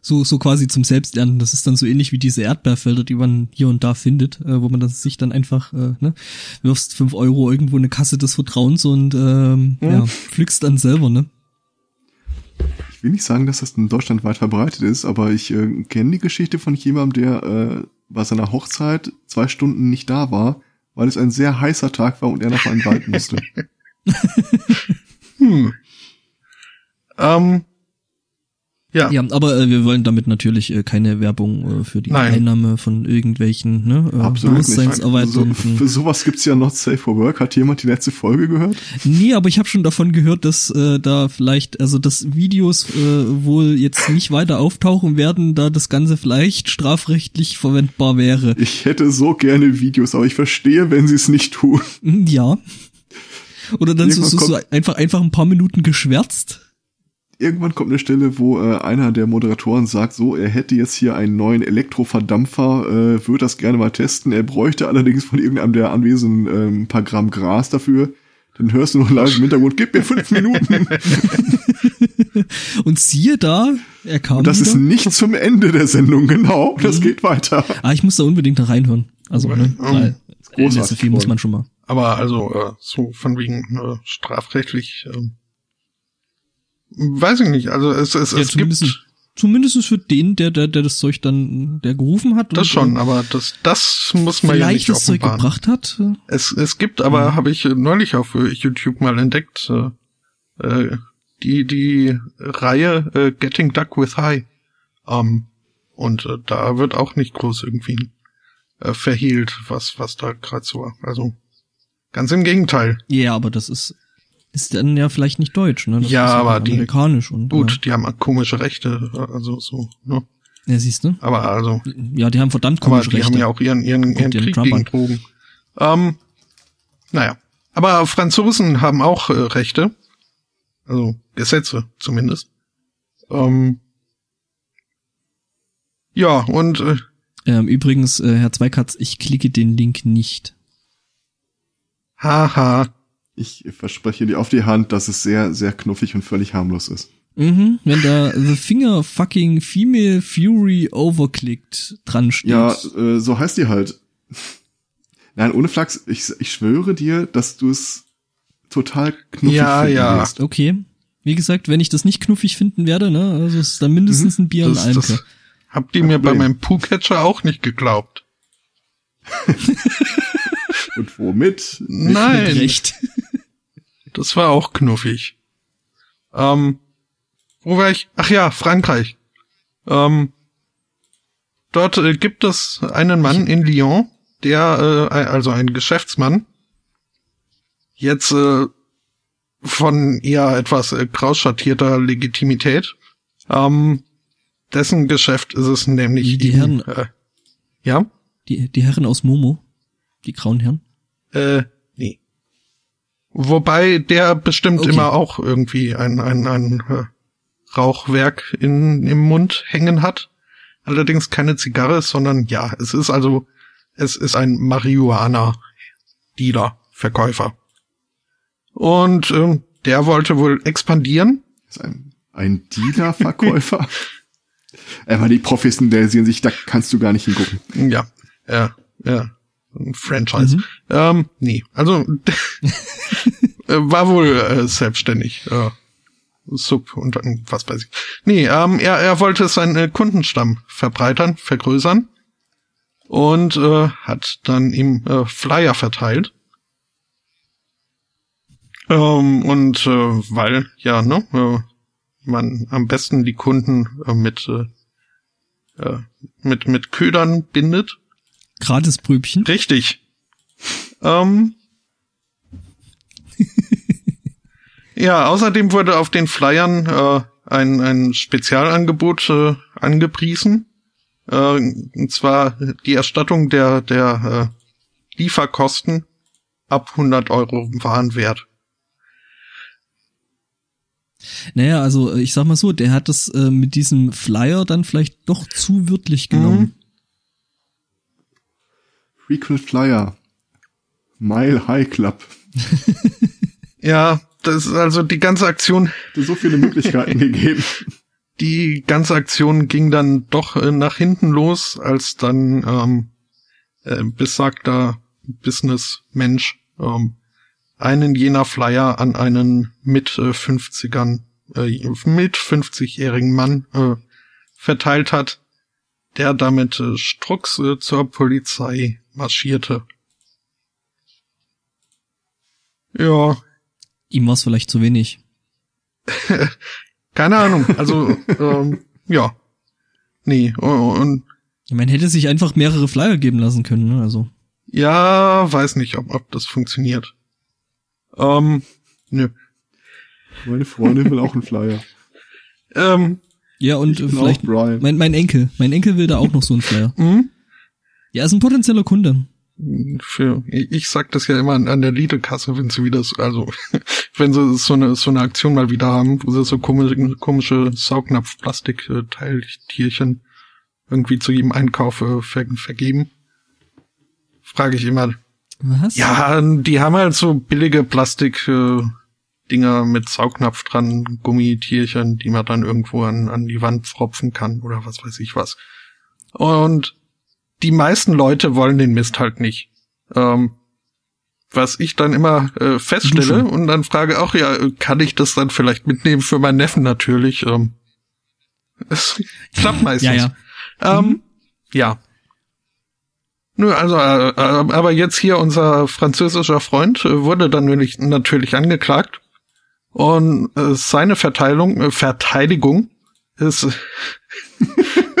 So, so quasi zum Selbstlernen. Das ist dann so ähnlich wie diese Erdbeerfelder, die man hier und da findet, äh, wo man das sich dann einfach, äh, ne, wirfst fünf Euro irgendwo in eine Kasse des Vertrauens und ähm,
Mhm.
ja, pflückst dann selber, ne?
Will nicht sagen, dass das in Deutschland weit verbreitet ist, aber ich äh, kenne die Geschichte von jemandem, der äh, bei seiner Hochzeit zwei Stunden nicht da war, weil es ein sehr heißer Tag war und er in den Wald musste.
Hm. Ähm, ja.
Ja, aber äh, wir wollen damit natürlich äh, keine Werbung äh, für die
Nein.
Einnahme von irgendwelchen ne, äh,
Absolut nicht. Für sowas gibt's ja noch Safe for Work. Hat jemand die letzte Folge gehört?
Nee, aber ich habe schon davon gehört, dass äh, da vielleicht, also dass Videos äh, wohl jetzt nicht weiter auftauchen werden, da das Ganze vielleicht strafrechtlich verwendbar wäre.
Ich hätte so gerne Videos, aber ich verstehe, wenn sie es nicht tun.
Hm, Ja. Oder dann so,
Irgendwann
so, so einfach einfach ein paar Minuten geschwärzt.
Irgendwann kommt eine Stelle, wo äh, einer der Moderatoren sagt, so, er hätte jetzt hier einen neuen Elektroverdampfer, äh, würde das gerne mal testen. Er bräuchte allerdings von irgendeinem der Anwesenden äh, ein paar Gramm Gras dafür. Dann hörst du noch leise im Hintergrund, gib mir fünf Minuten.
Und siehe da, er kam
Und das
wieder.
ist nicht zum Ende der Sendung, genau. Das geht weiter.
ah, ich muss da unbedingt da reinhören. Also, ne, weil
Großartig
so viel muss man schon mal.
Aber also äh, so von wegen äh, strafrechtlich, äh, weiß ich nicht. Also es, es,
Ja,
es gibt
zumindest, zumindest für den, der, der, der das Zeug dann, der gerufen hat.
das schon, aber das, das muss man ja nicht
das Zeug
offenbaren.
gebracht hat.
Es, es gibt aber, habe ich neulich auf YouTube mal entdeckt, äh, äh, die, die Reihe äh, Getting Duck with High. Ähm, und äh, da wird auch nicht groß irgendwie äh, verhielt, was, was da gerade so war. Also ganz im Gegenteil.
Ja, aber das ist, ist dann ja vielleicht nicht deutsch, ne? Das
Ja, aber die-
amerikanisch und
Gut, die haben komische Rechte, äh, also so, ne?
Ja, ja siehst du?
Aber also,
Ja, die haben verdammt
aber
komische
die
Rechte.
haben ja auch ihren, ihren, ihren Krieg
Trump
gegen
an.
Drogen. Ähm, naja. Aber Franzosen haben auch äh, Rechte. Also Gesetze zumindest. Ähm, ja, und äh,
ähm, übrigens, äh, Herr Zweikatz, ich klicke den Link nicht.
haha.
Ich verspreche dir auf die Hand, dass es sehr, sehr knuffig und völlig harmlos ist.
Mhm, wenn da The Finger fucking Female Fury Overclicked dran steht.
Ja, äh, so heißt die halt. Nein, ohne Flachs, ich, ich schwöre dir, dass du es total knuffig
Ja,
finden
ja.
wirst.
Okay. Wie gesagt, wenn ich das nicht knuffig finden werde, ne, also es ist dann mindestens ein Bier
Mhm. Das,
und
das
Almke.
habt ihr mir bei meinem Poo-Catcher auch nicht geglaubt.
Und womit?
Nein.
Recht.
Das war auch knuffig. Ähm, wo war ich? Ach ja, Frankreich. Ähm, dort äh, gibt es einen Mann in Lyon, der, äh, also ein Geschäftsmann, jetzt äh, von eher etwas äh, grausschattierter Legitimität. Ähm, dessen Geschäft ist es nämlich.
Die- die Herren-
Äh, ja?
Die, die Herren aus Momo. Die grauen Herren.
Äh. Wobei der bestimmt
Okay.
immer auch irgendwie ein, ein, ein äh, Rauchwerk in, im Mund hängen hat. Allerdings keine Zigarre, sondern ja, es ist also, es ist ein Marihuana-Dealer, Verkäufer. Und ähm, der wollte wohl expandieren.
Ein, ein Dealer-Verkäufer? Aber die professionalisieren sich, da kannst du gar nicht hingucken.
Ja, ja, ja. Franchise.
Mhm.
Ähm, nee, also äh, war wohl äh, selbstständig. Äh, Sub und was weiß ich. Nee, ähm, er, er wollte seinen äh, Kundenstamm verbreitern, vergrößern und äh, hat dann ihm äh, Flyer verteilt. Ähm, und äh, weil, ja, ne, äh, man am besten die Kunden äh, mit, äh, äh, mit, mit Ködern bindet.
Gratis Prübchen.
Richtig. Ähm. ja, außerdem wurde auf den Flyern äh, ein, ein Spezialangebot äh, angepriesen. Äh, und zwar die Erstattung der, der äh, Lieferkosten ab 100 Euro Warenwert.
Naja, also äh, ich sag mal so, der hat das äh, mit diesem Flyer dann vielleicht doch zu wörtlich genommen.
Frequent Flyer. Mile High Club.
Ja, das ist also die ganze Aktion
so viele Möglichkeiten gegeben.
die ganze Aktion ging dann doch äh, nach hinten los, als dann ähm, äh, besagter Businessmensch ähm, einen jener Flyer an einen mit äh, 50ern, äh, mit 50-jährigen Mann äh, verteilt hat, der damit äh, strux äh, zur Polizei marschierte. Ja,
Ihm war es vielleicht zu wenig.
keine Ahnung. Also, ähm, ja. Nee, und
Ich meine, hätte sich einfach mehrere Flyer geben lassen können, ne? Also.
Ja, weiß nicht, ob, ob das funktioniert. Ähm, nö.
Meine Freundin will auch einen Flyer.
Ähm,
Ja, und
Ich
äh, vielleicht mein, mein Enkel. Mein Enkel will da auch noch so einen Flyer.
hm?
Ja, ist ein potenzieller Kunde.
Für, ich sag das ja immer an, an der Lidl-Kasse, wenn sie wieder, so- also, wenn sie so eine, so eine Aktion mal wieder haben, wo sie so komische, komische Saugnapf-Plastik-Teiltierchen irgendwie zu jedem Einkauf äh, ver vergeben, frage ich immer,
Was?
Ja, die haben halt so billige Plastik äh, mit Saugnapf dran, Gummitierchen, die man dann irgendwo an, an die Wand pfropfen kann oder was weiß ich was. Und die meisten Leute wollen den Mist halt nicht. Ähm, was ich dann immer äh, feststelle
Duschen.
und dann frage auch, ja, kann ich das dann vielleicht mitnehmen für meinen Neffen natürlich. Ähm, es klappt meistens.
Ja, ja.
Ähm, ja. Nö, also, äh, äh, aber jetzt hier unser französischer Freund äh, wurde dann nämlich natürlich angeklagt und äh, seine Verteilung, äh, Verteidigung ist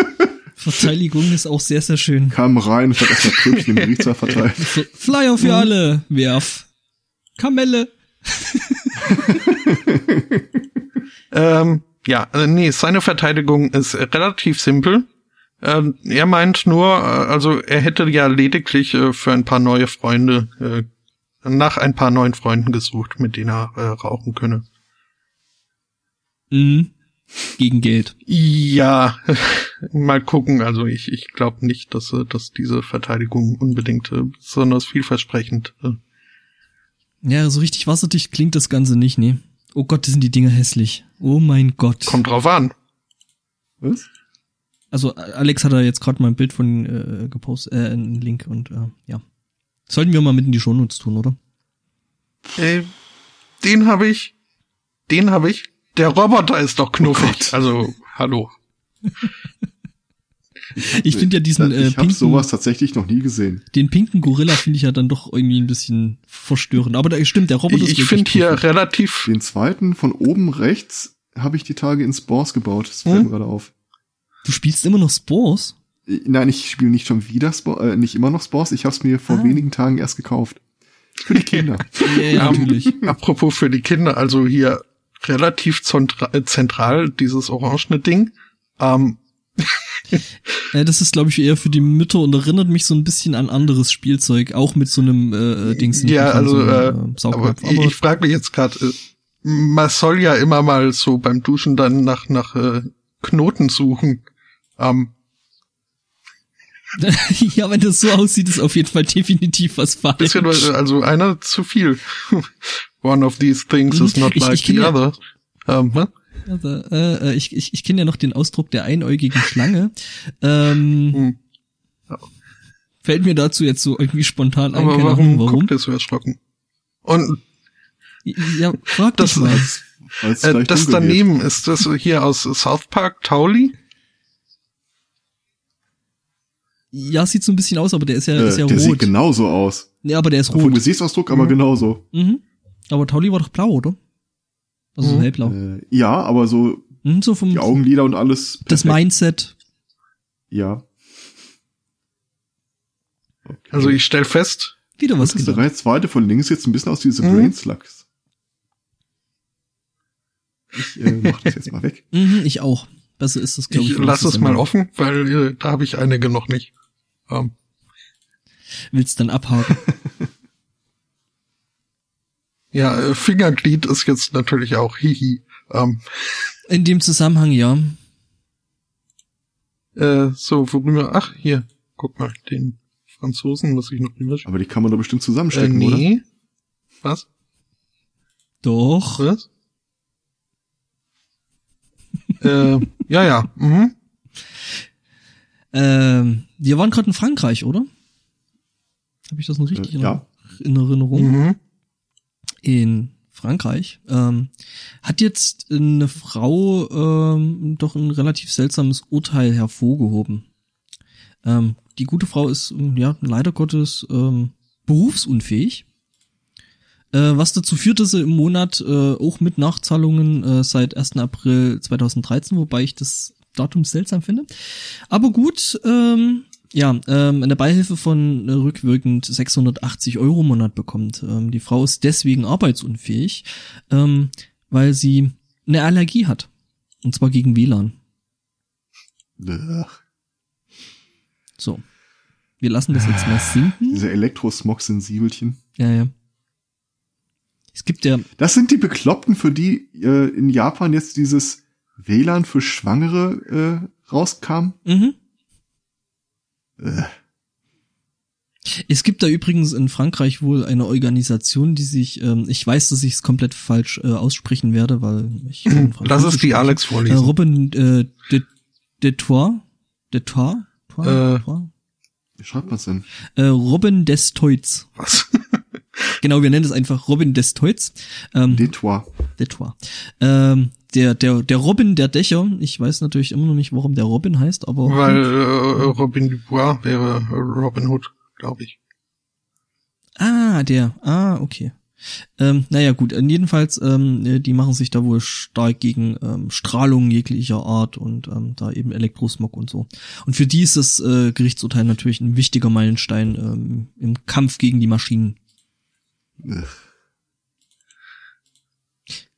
Verteidigung ist auch sehr, sehr schön.
Kam rein und hat erstmal Kröpchen im Gerichtssaal verteilt.
Flyer für alle, werf. Kamelle.
Ähm, ja, äh, nee, seine Verteidigung ist relativ simpel. Ähm, er meint nur, äh, also er hätte ja lediglich äh, für ein paar neue Freunde, äh, nach ein paar neuen Freunden gesucht, mit denen er äh, rauchen könne.
Mhm. Gegen Geld.
Ja, mal gucken. Also ich, ich glaube nicht, dass, äh, dass diese Verteidigung unbedingt äh, besonders vielversprechend. Äh,
Ja, so richtig wasserdicht klingt das Ganze nicht, nee. Oh Gott, sind die Dinger hässlich. Oh mein Gott.
kommt drauf an.
Was?
Also Alex hat da jetzt gerade mal ein Bild von äh, gepostet, äh, einen Link und äh, ja. Sollten wir mal mit in die Shownotes tun, oder?
Äh, den habe ich, den habe ich. Der Roboter ist doch knuffig. also hallo.
Ich finde ja diesen äh,
ich habe sowas tatsächlich noch nie gesehen.
den pinken Gorilla finde ich ja dann doch irgendwie ein bisschen verstörend. Aber da stimmt, der Roboter
Ich,
ist
ich finde hier
knuffig.
relativ.
Den zweiten von oben rechts habe ich die Tage in Spores gebaut. Das fällt
Hm?
mir gerade auf.
Du spielst immer noch Spores?
Äh, Nein, ich spiele nicht schon wieder Spores, äh, nicht immer noch Spores. Ich habe es mir vor
Ah.
wenigen Tagen erst gekauft. Für die Kinder.
Ja, ja, natürlich.
Apropos für die Kinder, also hier relativ äh, zentral dieses orangene Ding. Ähm,
Äh, das ist, glaube ich, eher für die Mütter und erinnert mich so ein bisschen an anderes Spielzeug, auch mit so einem äh, äh, Dings.
ja, also
so
äh,
einem,
aber ich, ich frage mich jetzt gerade, äh, man soll ja immer mal so beim Duschen dann nach nach äh, Knoten suchen. Ähm,
ja, wenn das so aussieht, ist auf jeden Fall definitiv was falsch.
bisschen, also einer zu viel. One of these things is not
Ich-
like
ich
the
ja-
other. Ähm, ne?
Also, äh, äh, ich ich, ich kenne ja noch den Ausdruck der einäugigen Schlange. Ähm,
Hm.
Fällt mir dazu jetzt so irgendwie spontan ein.
Aber warum,
Ahnung, warum.
guckt ihr so erschrocken? Und
Ja, frag
Das-
dich mal.
Weil es
äh, das daneben ist das hier aus South Park, Tauli?
Ja, sieht so ein bisschen aus, aber der ist ja,
Äh,
ist ja
der sieht
rot.
genauso aus.
Ja, aber der ist
Vom
rot.
Gesichtsausdruck aber
Mhm.
genauso.
Mhm. Aber Tauli war doch blau, oder? Also so
Mhm.
hellblau.
Äh, ja, aber so
Mhm, so vom
die Augenlider und alles.
das
perfekt.
Mindset.
Ja. Okay.
Also ich stell fest,
Wieder was
ist der zweite von links jetzt ein bisschen aus diese
Mhm.
Brain Slugs. Ich äh, mach das jetzt mal weg.
Mhm, ich auch. Besser ist das, glaube ich.
ich lass es mal offen, weil äh, da habe ich einige noch nicht. Ähm,
Willst dann abhaken.
ja, äh, Fingerglied ist jetzt natürlich auch hihi. Ähm,
In dem Zusammenhang, ja.
äh, so, worüber, ach, hier, guck mal, den Franzosen muss ich noch rüber
Aber die kann man doch bestimmt
äh,
zusammenstecken, oder?
nee. Was?
Doch.
Was? äh, ja, ja. Mhm.
Ähm, wir waren gerade in Frankreich, oder? Habe ich das noch richtig
Äh,
in,
ja.
in Erinnerung?
Mhm.
In Frankreich ähm, hat jetzt eine Frau ähm, doch ein relativ seltsames Urteil hervorgehoben. Ähm, die gute Frau ist ja leider Gottes ähm, berufsunfähig. Äh, was dazu führt, dass sie im Monat äh, auch mit Nachzahlungen äh, seit 1. April 2013, wobei ich das Datum seltsam finde. Aber gut, ähm, ja, ähm, eine Beihilfe von äh, rückwirkend 680 Euro im Monat bekommt. Ähm, die Frau ist deswegen arbeitsunfähig, ähm, weil sie eine Allergie hat. Und zwar gegen WLAN.
Ugh.
So. Wir lassen das jetzt mal sinken.
Diese Elektrosmog-Sensibelchen.
Ja, ja. Es gibt ja,
Das sind die Bekloppten, für die äh, in Japan jetzt dieses WLAN für Schwangere äh, rauskam.
mhm.
Äh,
Es gibt da übrigens in Frankreich wohl eine Organisation, die sich, ähm, ich weiß, dass ich es komplett falsch äh, aussprechen werde, weil ich kann
Lass es
Französisch
die. Alex
Äh,
vorlesen.
Robin äh, de, de Toire, de Toire, Toire,
Äh.
Toire?
wie schreibt man's denn?
Äh, Robin des Teutz.
Was?
genau, wir nennen es einfach Robin des Teutz. Ähm,
Detroit.
Detroit. Ähm, der, der, der Robin der Dächer, ich weiß natürlich immer noch nicht, warum der Robin heißt, aber.
Weil äh, Robin Dubois wäre Robin Hood, glaube ich.
Ah, der. Ah, okay. Ähm, naja, gut, jedenfalls, ähm, die machen sich da wohl stark gegen ähm, Strahlung jeglicher Art und ähm, da eben Elektrosmog und so. Und für die ist das äh, Gerichtsurteil natürlich ein wichtiger Meilenstein ähm, im Kampf gegen die Maschinen.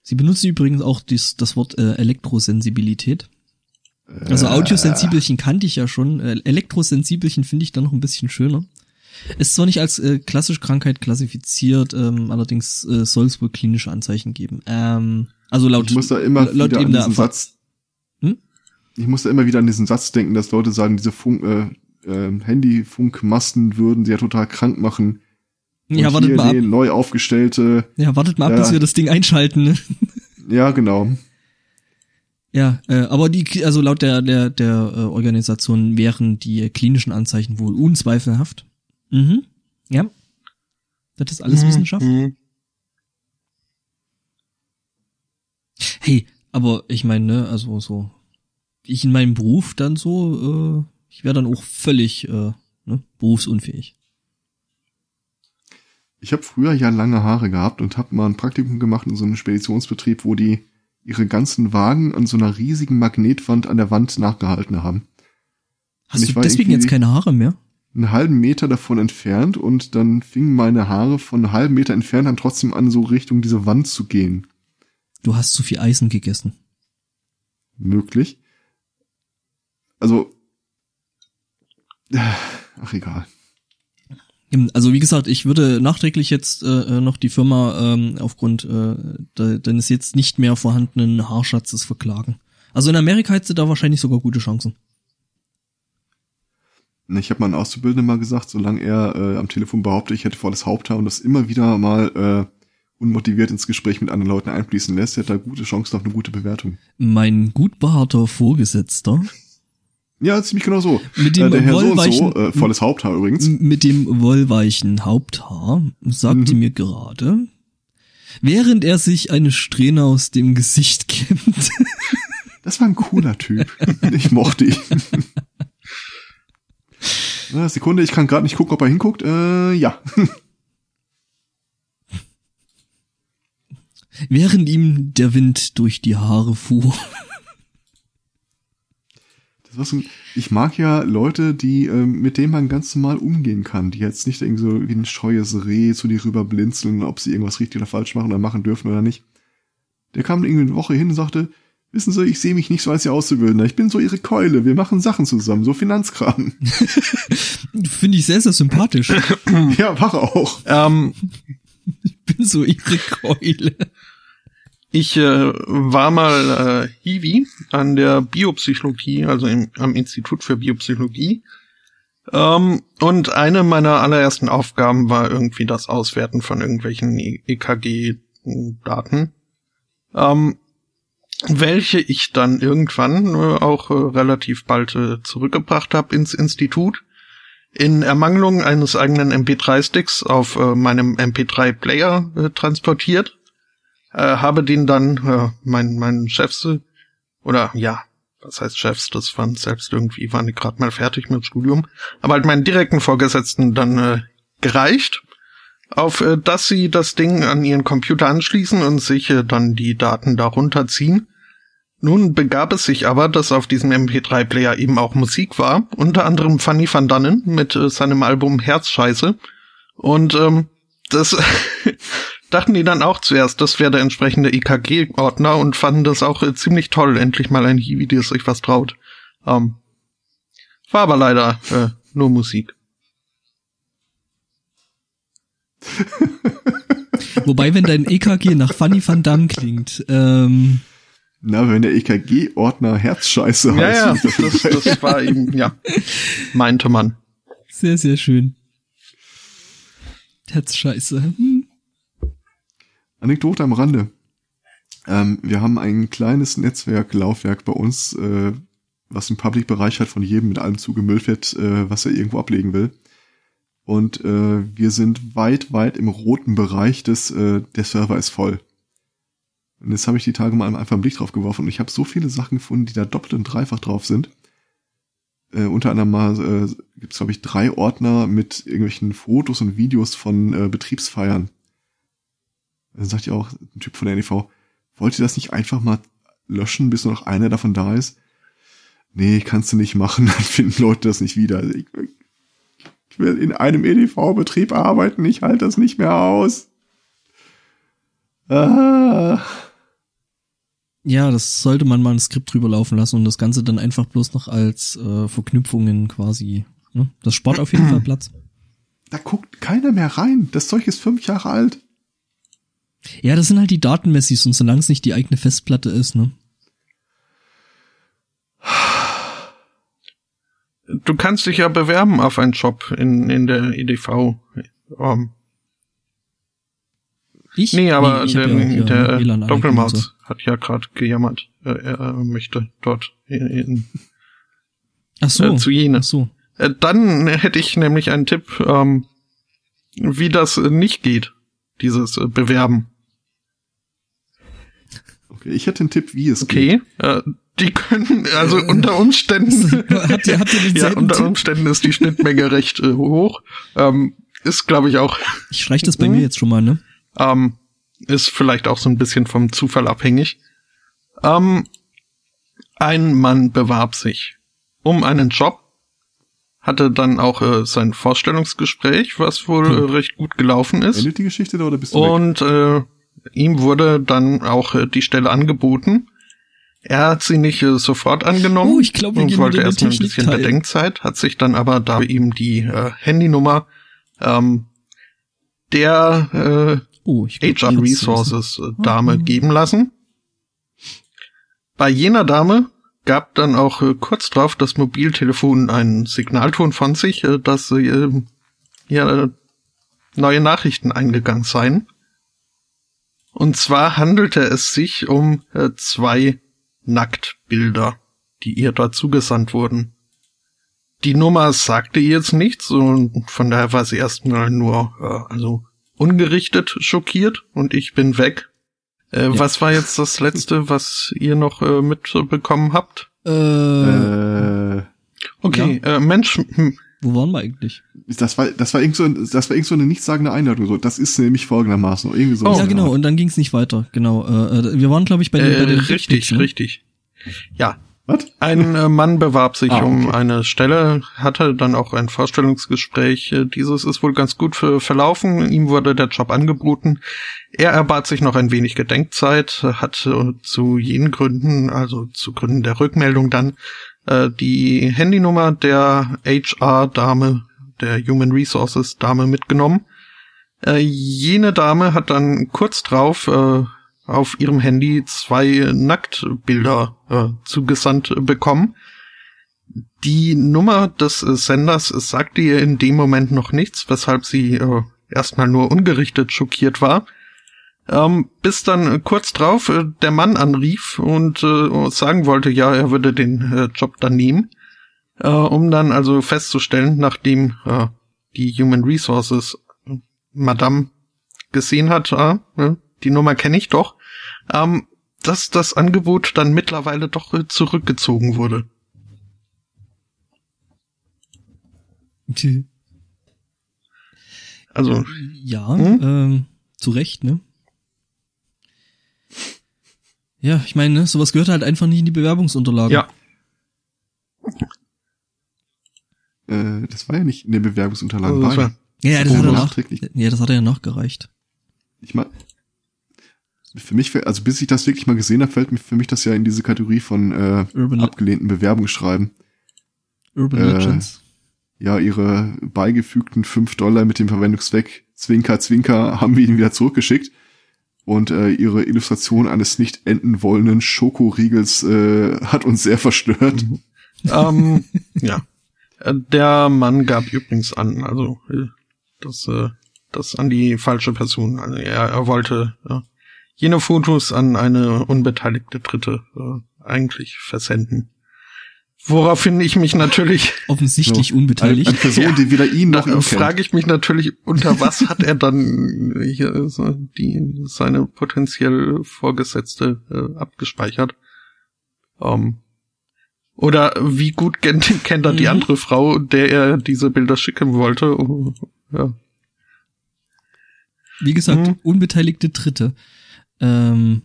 Sie benutzen übrigens auch dies, das Wort äh, Elektrosensibilität. Also Audiosensibelchen kannte ich ja schon. Äh, Elektrosensibelchen finde ich dann noch ein bisschen schöner. Ist zwar nicht als äh, klassische Krankheit klassifiziert, ähm, allerdings äh, soll es wohl klinische Anzeichen geben. Ähm, also laut,
Ich muss da immer
laut
wieder an diesen Satz.
Hm?
Ich muss da immer wieder an diesen Satz denken, dass Leute sagen, diese Funk, äh, äh, Handyfunkmasten würden sie ja total krank machen. Und
ja, wartet
hier
mal ab.
neu aufgestellte,
Ja, wartet mal ab,
Ja.
bis wir das Ding einschalten. Ne?
ja genau.
Ja, äh, aber die, also laut der der der äh, Organisation wären die klinischen Anzeichen wohl unzweifelhaft. Mhm. Ja. Das ist alles Wissenschaft.
Mhm.
Hey, aber ich meine, ne, also so, ich in meinem Beruf dann so, äh, ich wäre dann auch völlig äh, ne, berufsunfähig.
Ich habe früher ja lange Haare gehabt und habe mal ein Praktikum gemacht in so einem Speditionsbetrieb, wo die ihre ganzen Wagen an so einer riesigen Magnetwand an der Wand nachgehalten haben.
Hast du deswegen jetzt keine Haare mehr?
Einen halben Meter davon entfernt und dann fingen meine Haare von einem halben Meter entfernt dann trotzdem an, so Richtung diese Wand zu gehen.
Du hast zu viel Eisen gegessen.
Möglich. Also, äh, ach egal.
Also wie gesagt, ich würde nachträglich jetzt äh, äh, noch die Firma ähm, aufgrund äh, de, deines jetzt nicht mehr vorhandenen Haarschatzes verklagen. Also in Amerika hättest du da wahrscheinlich sogar gute Chancen.
Ich habe mal einen Auszubildenden mal gesagt, solange er äh, am Telefon behauptet, ich hätte volles Haupthaar und das immer wieder mal äh, unmotiviert ins Gespräch mit anderen Leuten einfließen lässt, hätte er gute Chancen auf eine gute Bewertung.
Mein gut behaarter Vorgesetzter
Ja, ziemlich genau so.
Mit dem
äh, der Herr so und so, äh, volles Haupthaar übrigens.
mit dem wollweichen Haupthaar sagte
Mhm.
mir gerade, während er sich eine Strähne aus dem Gesicht kämmt.
Das war ein cooler Typ. Ich mochte ihn. Na, Sekunde, ich kann gerade nicht gucken, ob er hinguckt. Äh, ja.
während ihm der Wind durch die Haare fuhr.
Das war so, ein- ich mag ja Leute, die ähm, mit denen man ganz normal umgehen kann, die jetzt nicht irgendwie so wie ein scheues Reh zu dir rüber blinzeln, ob sie irgendwas richtig oder falsch machen oder machen dürfen oder nicht. Der kam irgendwie eine Woche hin und sagte, wissen Sie, ich sehe mich nicht so als Ihr Auszubildender, ich bin so Ihre Keule, wir machen Sachen zusammen, so Finanzkram.
Finde ich sehr, sehr sympathisch.
ja, er auch.
Ähm,
Bin so ihre Keule.
Ich äh, war mal äh, Hiwi an der Biopsychologie, also im, am Institut für Biopsychologie. Ähm, und eine meiner allerersten Aufgaben war irgendwie das Auswerten von irgendwelchen EKG-Daten, ähm, welche ich dann irgendwann äh, auch äh, relativ bald äh, zurückgebracht habe ins Institut. In Ermangelung eines eigenen MP3-Sticks auf äh, meinem MP3-Player äh, transportiert äh, habe den dann äh, mein, meinen Chefs oder ja, was heißt Chefs, das waren selbst irgendwie, waren die gerade mal fertig mit dem Studium, aber halt meinen direkten Vorgesetzten dann äh, gereicht, auf äh, dass sie das Ding an ihren Computer anschließen und sich äh, dann die Daten darunter ziehen. Nun begab es sich aber, dass auf diesem MP3-Player eben auch Musik war, unter anderem Fanny van Dannen mit äh, seinem Album Herzscheiße. Und ähm, das dachten die dann auch zuerst, das wäre der entsprechende EKG-Ordner und fanden das auch äh, ziemlich toll, endlich mal ein Hiwi, der sich was traut. Ähm, war aber leider äh, nur Musik.
Wobei, wenn dein EKG nach Fanny van Damme klingt, ähm,
Na, wenn der EKG-Ordner Herzscheiße
Ja,
heißt.
ja,
ist das
das, das war eben, ja, meinte man.
sehr, sehr schön. Herzscheiße. Hm.
Anekdote am Rande. Ähm, wir haben ein kleines Netzwerklaufwerk bei uns, äh, was im Public-Bereich hat von jedem mit allem zugemüllt wird, äh, was er irgendwo ablegen will. und äh, wir sind weit, weit im roten Bereich des, äh, der Server ist voll. Und jetzt habe ich die Tage mal einfach einen Blick drauf geworfen und ich habe so viele Sachen gefunden, die da doppelt und dreifach drauf sind. Äh, unter anderem äh, gibt es, glaube ich, drei Ordner mit irgendwelchen Fotos und Videos von äh, Betriebsfeiern. Dann sagt ja auch ein Typ von der NEV, wollt ihr das nicht einfach mal löschen, bis nur noch einer davon da ist? Nee, kannst du nicht machen, dann finden Leute das nicht wieder. Ich, ich will in einem EDV-Betrieb arbeiten, ich halte das nicht mehr aus. Ah.
Ja, das sollte man mal ein Skript drüber laufen lassen und das Ganze dann einfach bloß noch als äh, Verknüpfungen quasi. Ne? Das spart auf jeden Fall Platz.
Da guckt keiner mehr rein. Das Zeug ist fünf Jahre alt.
Ja, das sind halt die Datenmessis und solange es nicht die eigene Festplatte ist, ne?
Du kannst dich ja bewerben auf einen Job in, in der EDV. Um,
Ich?
nee, aber
ich hab
der,
ja
der Doppelmaus
so.
hat ja gerade gejammert. Er, er möchte dort in, in,
Ach so.
äh, zu jene.
Ach so.
Äh, Dann hätte ich nämlich einen Tipp, ähm, wie das äh, nicht geht, dieses äh, Bewerben.
Okay, ich hätte einen Tipp, wie es geht.
Okay, äh, die können, also unter Umständen,
ihr, habt ihr
ja, unter? Umständen ist die Schnittmenge recht äh, hoch. Ähm, ist, glaube ich, auch,
Ich streich das bei mir jetzt schon mal, ne?
ähm, ist vielleicht auch so ein bisschen vom Zufall abhängig. Ähm, ein Mann bewarb sich um einen Job, hatte dann auch äh, sein Vorstellungsgespräch, was wohl
Hm.
äh, recht gut gelaufen ist.
Endet die Geschichte da oder bist du weg?
Und äh, ihm wurde dann auch äh, die Stelle angeboten. Er hat sie nicht äh, sofort angenommen
Oh, ich glaub, wir
und wollte
wieder in
erst
den
mal ein bisschen
Technikteil.
Bedenkzeit, hat sich dann aber da ihm die äh, Handynummer ähm, der
Oh,
äh,
glaub,
HR Resources äh, Dame
Mhm.
geben lassen. Bei jener Dame gab dann auch äh, kurz drauf das Mobiltelefon einen Signalton von sich, äh, dass äh, ja, neue Nachrichten eingegangen seien. Und zwar handelte es sich um äh, zwei Nacktbilder, die ihr da zugesandt wurden. Die Nummer sagte ihr jetzt nichts und von daher war sie erstmal nur, äh, also ungerichtet schockiert und ich bin weg. Äh, Was war jetzt das letzte, was ihr noch äh, mitbekommen habt?
Äh,
Okay, äh, Mensch, hm,
wo waren wir eigentlich?
das war, das war irgend so, ein- das war irgend so eine nichtssagende Einladung. So, das ist nämlich folgendermaßen. Irgendwie so.
Oh.
ja, genau, und dann ging's nicht weiter. Genau. Äh, äh, wir waren, glaube ich, bei, den-
äh,
bei den
richtig,
Dickpics, ne?
richtig. Ja,
Was?
Ein äh, Mann bewarb sich
Ah,
um
okay.
eine Stelle, hatte dann auch ein Vorstellungsgespräch. Äh, Dieses ist wohl ganz gut für, verlaufen. Ihm wurde der Job angeboten. Er erbat sich noch ein wenig Gedenkzeit, äh, hat äh, zu jenen Gründen, also zu Gründen der Rückmeldung dann, äh, die Handynummer der HR-Dame, der Human Resources-Dame mitgenommen. Äh, jene Dame hat dann kurz drauf äh, auf ihrem Handy zwei Nacktbilder äh, zugesandt bekommen. Die Nummer des Senders sagte ihr in dem Moment noch nichts, weshalb sie äh, erstmal nur ungerichtet schockiert war. Ähm, bis dann äh, kurz drauf äh, der Mann anrief und äh, sagen wollte, ja, er würde den äh, Job dann nehmen, äh, um dann also festzustellen, nachdem äh, die Human Resources Madame gesehen hat, äh, die Nummer kenne ich doch, ähm, dass das Angebot dann mittlerweile doch zurückgezogen wurde. Also,
Ja,
Hm?
ähm, zu Recht, ne? Ja, ich meine, ne, sowas gehört halt einfach nicht in die Bewerbungsunterlagen.
ja,
Äh, das war ja nicht in den Bewerbungsunterlagen.
Das
bei.
war-
ja, das
Oh,
hat er
nachträglich.
ja, das hat er ja nachgereicht.
Ich meine, für mich, also bis ich das wirklich mal gesehen habe, fällt mir für mich das ja in diese Kategorie von äh,
Urban,
abgelehnten Bewerbungsschreiben.
Urban
äh,
Legends.
Ja, ihre beigefügten fünf Dollar mit dem Verwendungszweck Zwinker, Zwinker haben wir ihnen wieder zurückgeschickt. Und äh, ihre Illustration eines nicht enden wollenden Schokoriegels äh, hat uns sehr verstört.
ähm, ja. Äh, Der Mann gab übrigens an, also äh, das, äh, das an die falsche Person. Also er, er wollte äh, jene Fotos an eine unbeteiligte Dritte äh, eigentlich versenden. Woraufhin ich mich natürlich
Offensichtlich
So,
unbeteiligt.
Eine, Person,
Ja.
die weder ihn noch ihn
frage ich mich natürlich, unter was hat er dann hier so die seine potenziell Vorgesetzte äh, abgespeichert? Ähm, oder wie gut kennt, kennt er die
Mhm.
andere Frau, der er diese Bilder schicken wollte? Ja.
Wie gesagt,
Mhm.
unbeteiligte Dritte. Ähm,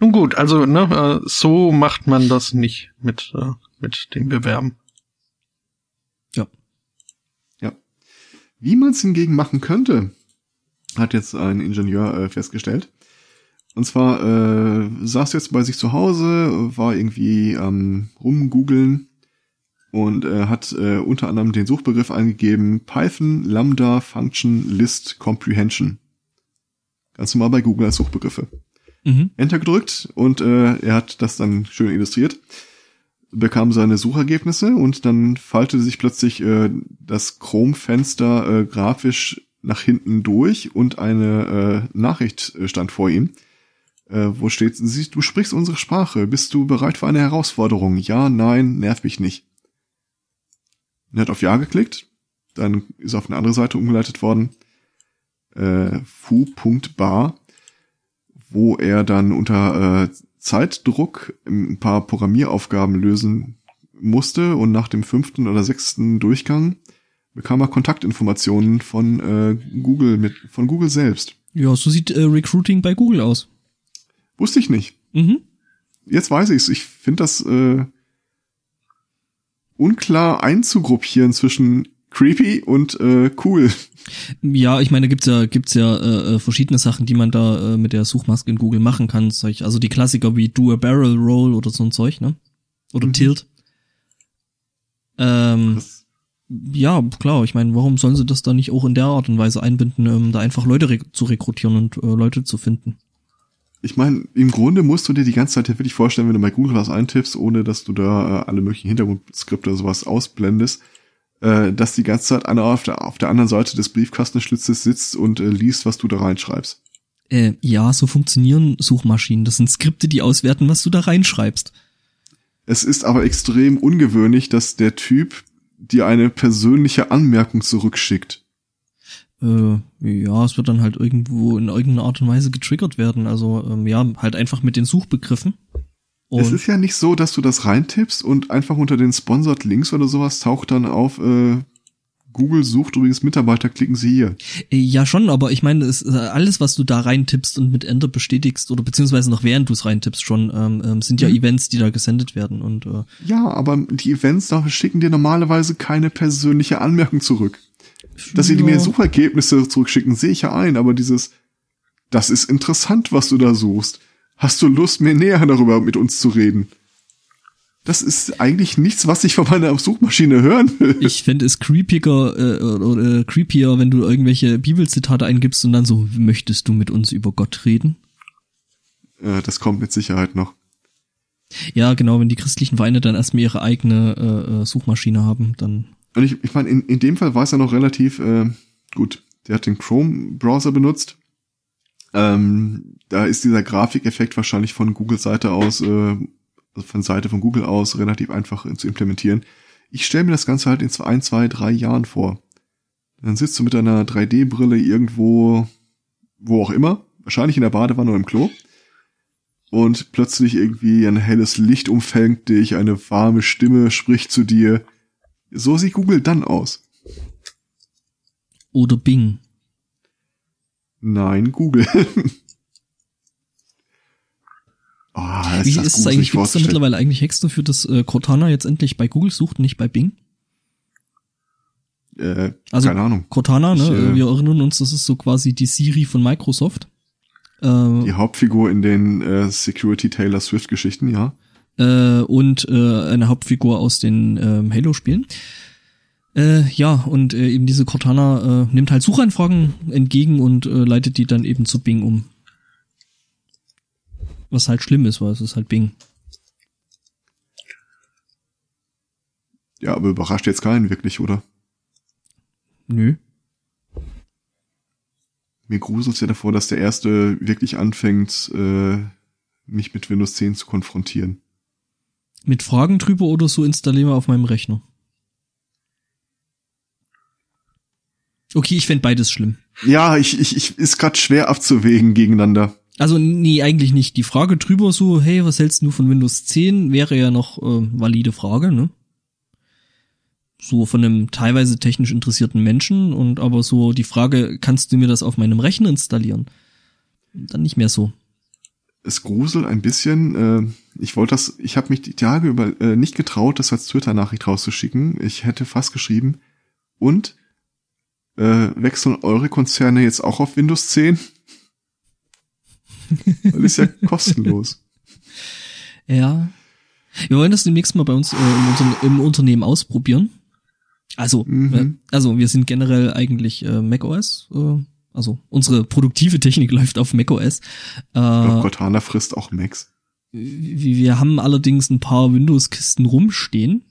Nun gut, also ne, äh, so macht man das nicht mit äh, mit dem Bewerben.
Wie man es hingegen machen könnte, hat jetzt ein Ingenieur äh, festgestellt. Und zwar äh, saß jetzt bei sich zu Hause, war irgendwie am rumgoogeln und äh, hat äh, unter anderem den Suchbegriff eingegeben Python Lambda Function List Comprehension. Ganz normal bei Google als Suchbegriffe.
Mhm.
Enter gedrückt und äh, er hat das dann schön illustriert, bekam seine Suchergebnisse und dann faltete sich plötzlich äh, das Chrome-Fenster äh, grafisch nach hinten durch und eine äh, Nachricht äh, stand vor ihm, äh, wo steht, "Sie- du sprichst unsere Sprache, bist du bereit für eine Herausforderung? Ja, nein, nerv mich nicht. Er hat auf Ja geklickt, dann ist er auf eine andere Seite umgeleitet worden, äh, fu.bar, wo er dann unter äh, Zeitdruck ein paar Programmieraufgaben lösen musste und nach dem fünften oder sechsten Durchgang bekam er Kontaktinformationen von äh, Google mit von Google selbst.
Ja, so sieht äh, Recruiting bei Google aus.
Wusste ich nicht.
Mhm.
Jetzt weiß ich's. Ich finde das äh, unklar einzugruppieren zwischen creepy und äh, cool.
Ja, ich meine, gibt's ja gibt's ja äh, äh, verschiedene Sachen, die man da äh, mit der Suchmaske in Google machen kann. Solch, also die Klassiker wie Do a Barrel Roll oder so ein Zeug, ne? Oder
Mhm.
Tilt. Ähm, ja, klar. Ich meine, warum sollen sie das da nicht auch in der Art und Weise einbinden, ähm, da einfach Leute rek zu rekrutieren und äh, Leute zu finden?
ich meine, im Grunde musst du dir die ganze Zeit ja wirklich vorstellen, wenn du bei Google was eintippst, ohne dass du da äh, alle möglichen Hintergrundskripte oder sowas ausblendest, äh, dass die ganze Zeit einer auf der, auf der anderen Seite des Briefkastenschlitzes sitzt und äh, liest, was du da reinschreibst.
Äh, ja, so funktionieren Suchmaschinen. Das sind Skripte, die auswerten, was du da reinschreibst.
Es ist aber extrem ungewöhnlich, dass der Typ dir eine persönliche Anmerkung zurückschickt.
Äh, ja, es wird dann halt irgendwo in irgendeiner Art und Weise getriggert werden. Also ähm, ja, halt einfach mit den Suchbegriffen. Und
es ist ja nicht so, dass du das reintippst und einfach unter den Sponsored Links oder sowas taucht dann auf, äh, Google sucht übrigens Mitarbeiter, klicken Sie hier.
Ja, schon, aber ich meine, es, äh, alles, was du da reintippst und mit Enter bestätigst, oder beziehungsweise noch während du es reintippst schon, ähm, ähm, sind ja
Mhm.
Events, die da gesendet werden. Und äh,
Ja, aber die Events da schicken dir normalerweise keine persönliche Anmerkung zurück. Dass sie
ja,
mir Suchergebnisse zurückschicken, sehe ich ja ein, aber dieses, das ist interessant, was du da suchst. Hast du Lust, mir näher darüber mit uns zu reden? Das ist eigentlich nichts, was ich von meiner Suchmaschine hören will.
Ich fände es creepiger äh, oder, oder creepier, wenn du irgendwelche Bibelzitate eingibst und dann so, möchtest du mit uns über Gott reden?
Äh, das kommt mit Sicherheit noch.
Ja, genau, wenn die christlichen Vereine dann erstmal ihre eigene äh, äh, Suchmaschine haben, dann
Und ich, ich meine, in, in dem Fall war es ja noch relativ äh, gut. Der hat den Chrome-Browser benutzt. Ähm, da ist dieser Grafikeffekt wahrscheinlich von Google-Seite aus, äh, also von Seite von Google aus, relativ einfach äh, zu implementieren. Ich stelle mir das Ganze halt in zwei, ein, zwei, drei Jahren vor. Dann sitzt du mit deiner 3D-Brille irgendwo, wo auch immer, wahrscheinlich in der Badewanne oder im Klo. Und plötzlich irgendwie ein helles Licht umfängt dich, eine warme Stimme spricht zu dir. So sieht Google dann aus.
oder Bing.
Nein, Google. Ah,
Wie
das
ist es eigentlich? Gibt es da mittlerweile eigentlich Hacks dafür, dass äh, Cortana jetzt endlich bei Google sucht, nicht bei Bing?
Äh,
Also
keine Ahnung.
Cortana, ne?
Ich, äh,
wir erinnern uns, das ist so quasi die Siri von Microsoft. Äh,
Die Hauptfigur in den äh, Security Taylor Swift Geschichten, ja.
äh, und äh, eine Hauptfigur aus den ähm, Halo-Spielen. Äh, ja, und äh, eben diese Cortana äh, nimmt halt Suchanfragen entgegen und äh, leitet die dann eben zu Bing um. Was halt schlimm ist, weil es ist halt Bing.
Ja, aber überrascht jetzt keinen wirklich, oder?
Nö.
Mir gruselt's ja davor, dass der erste wirklich anfängt, äh, mich mit Windows 10 zu konfrontieren.
Mit Fragen drüber oder so installieren wir auf meinem Rechner. Okay, ich fänd beides schlimm.
Ja, ich, ich, ich ist gerade schwer abzuwägen gegeneinander.
Also nee, eigentlich nicht. Die Frage drüber so, hey, was hältst du von Windows 10, wäre ja noch äh, valide Frage, ne? So von einem teilweise technisch interessierten Menschen und aber so die Frage, kannst du mir das auf meinem Rechner installieren? Dann nicht mehr so.
Es gruselt ein bisschen. Äh, ich wollte das, ich habe mich die Tage über äh, nicht getraut, das als Twitter-Nachricht rauszuschicken. Ich hätte fast geschrieben. Und äh, wechseln eure Konzerne jetzt auch auf Windows 10? das ist ja kostenlos.
Ja. Wir wollen das demnächst mal bei uns äh, im, Unter im, Unternehmen ausprobieren. Also,
Mhm.
äh, also wir sind generell eigentlich äh, macOS. Äh, also unsere produktive Technik läuft auf macOS. Äh,
Ich glaube, Cortana frisst auch Macs.
wir haben allerdings ein paar Windows-Kisten rumstehen.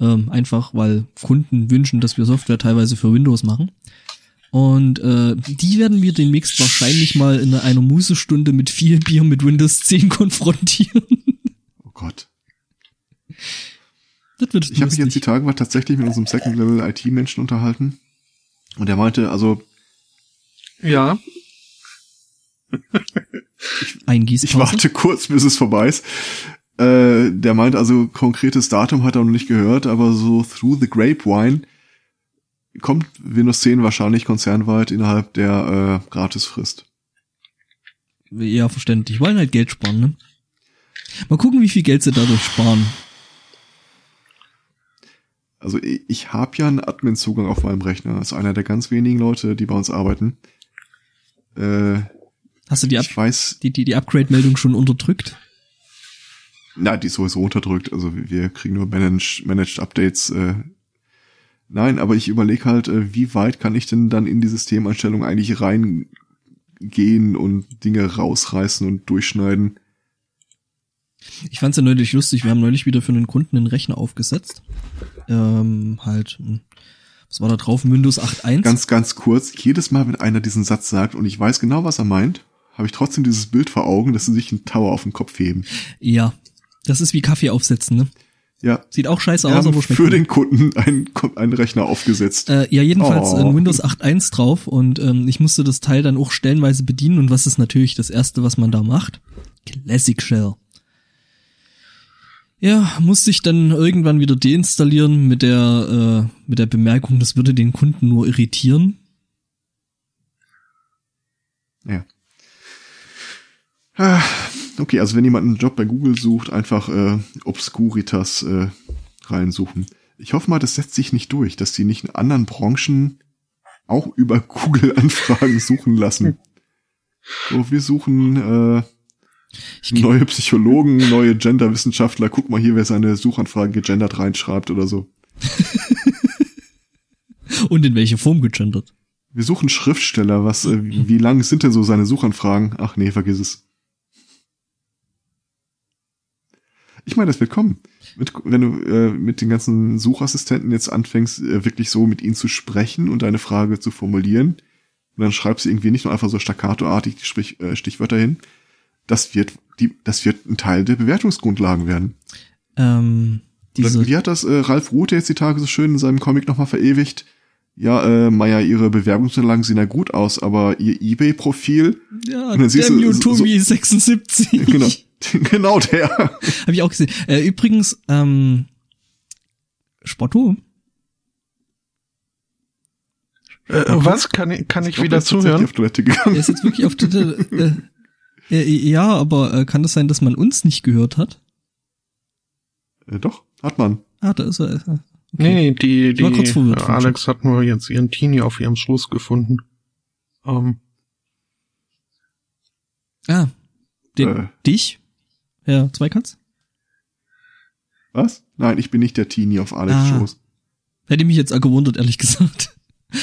Ähm, einfach weil Kunden wünschen, dass wir Software teilweise für Windows machen. Und äh, die werden wir demnächst wahrscheinlich mal in einer Musestunde mit viel Bier mit Windows 10 konfrontieren.
Oh Gott.
das wird
Ich habe mich jetzt die Tage mal tatsächlich mit unserem Second Level IT-Menschen unterhalten. Und er meinte, also
Ja,
ein
ich warte kurz, bis es vorbei ist. Äh, der meint also, konkretes Datum hat er noch nicht gehört, aber so through the grapevine kommt Windows 10 wahrscheinlich konzernweit innerhalb der äh, Gratisfrist.
Ja, verständlich. Wollen halt Geld sparen, ne? Mal gucken, wie viel Geld sie dadurch sparen.
Also ich, habe ja einen Admin-Zugang auf meinem Rechner. Das ist einer der ganz wenigen Leute, die bei uns arbeiten. Äh,
Hast du die, Up
ich weiß,
die, die, die Upgrade-Meldung schon unterdrückt?
Na, die ist sowieso unterdrückt. Also wir kriegen nur Managed, Managed Updates. Äh, nein, aber ich überlege halt, äh, wie weit kann ich denn dann in die Systemeinstellung eigentlich reingehen und Dinge rausreißen und durchschneiden.
Ich fand's ja neulich lustig. Wir haben neulich wieder für einen Kunden einen Rechner aufgesetzt. Ähm, halt, hm, was war da drauf? Windows 8.1.
Ganz, ganz kurz, jedes Mal, wenn einer diesen Satz sagt und ich weiß genau, was er meint, habe ich trotzdem dieses Bild vor Augen, dass sie sich einen Tower auf den Kopf heben.
Ja. Das ist wie Kaffee aufsetzen, ne?
Ja,
Sieht auch scheiße
wir
aus, aber schmeckt
für den Kunden einen, einen Rechner aufgesetzt.
Äh, ja, jedenfalls
Oh.
ein Windows 8.1 drauf und ähm, ich musste das Teil dann auch stellenweise bedienen und was ist natürlich das erste, was man da macht? Classic Shell. Ja, musste ich dann irgendwann wieder deinstallieren mit der äh, mit der Bemerkung, das würde den Kunden nur irritieren.
Ja. Ah, Okay, also wenn jemand einen Job bei Google sucht, einfach äh, Obscuritas äh, reinsuchen. Ich hoffe mal, das setzt sich nicht durch, dass die nicht in anderen Branchen auch über Google-Anfragen suchen lassen. So, wir suchen äh, neue Psychologen, neue Genderwissenschaftler. Guck mal hier, wer seine Suchanfrage gegendert reinschreibt oder so.
und in welche Form gegendert?
Wir suchen Schriftsteller. Was? Äh, wie, wie lang sind denn so seine Suchanfragen? Ach nee, vergiss es. Ich meine, das wird kommen. Mit, wenn du äh, mit den ganzen Suchassistenten jetzt anfängst, äh, wirklich so mit ihnen zu sprechen und deine Frage zu formulieren, und dann schreibst du irgendwie nicht nur einfach so staccatoartig die Sprich, äh, Stichwörter hin. Das wird die, das wird ein Teil der Bewertungsgrundlagen werden.
Ähm, diese,
Wie hat das äh, Ralf Rute jetzt die Tage so schön in seinem Comic nochmal verewigt? Ja, äh, Meier, ihre Bewerbungsunterlagen sehen ja gut aus, aber ihr Ebay-Profil,
ja, damn
du
you,
so-
Tomi 76.
genau, genau der.
Habe ich auch gesehen. Äh, übrigens, ähm, Spotto,
Äh, was? Kann ich, kann ich,
glaub,
wieder
ist
zuhören?
auf Toilette
er
gegangen.
ist jetzt wirklich auf Twitter. Äh, äh, ja, aber äh, kann das sein, dass man uns nicht gehört hat?
Äh, doch, hat man.
Ah, da ist er. äh,
Nee, nee, die,
Ich
die
kurz verwirrt
äh, Alex hat nur jetzt ihren Teenie auf ihrem Schoß gefunden. Ähm,
Ah, den,
Äh.
dich? Ja, Zweikatz?
Was? Nein, ich bin nicht der Teenie auf Alex
Ah.
Schoß.
Hätte mich jetzt auch gewundert, ehrlich gesagt.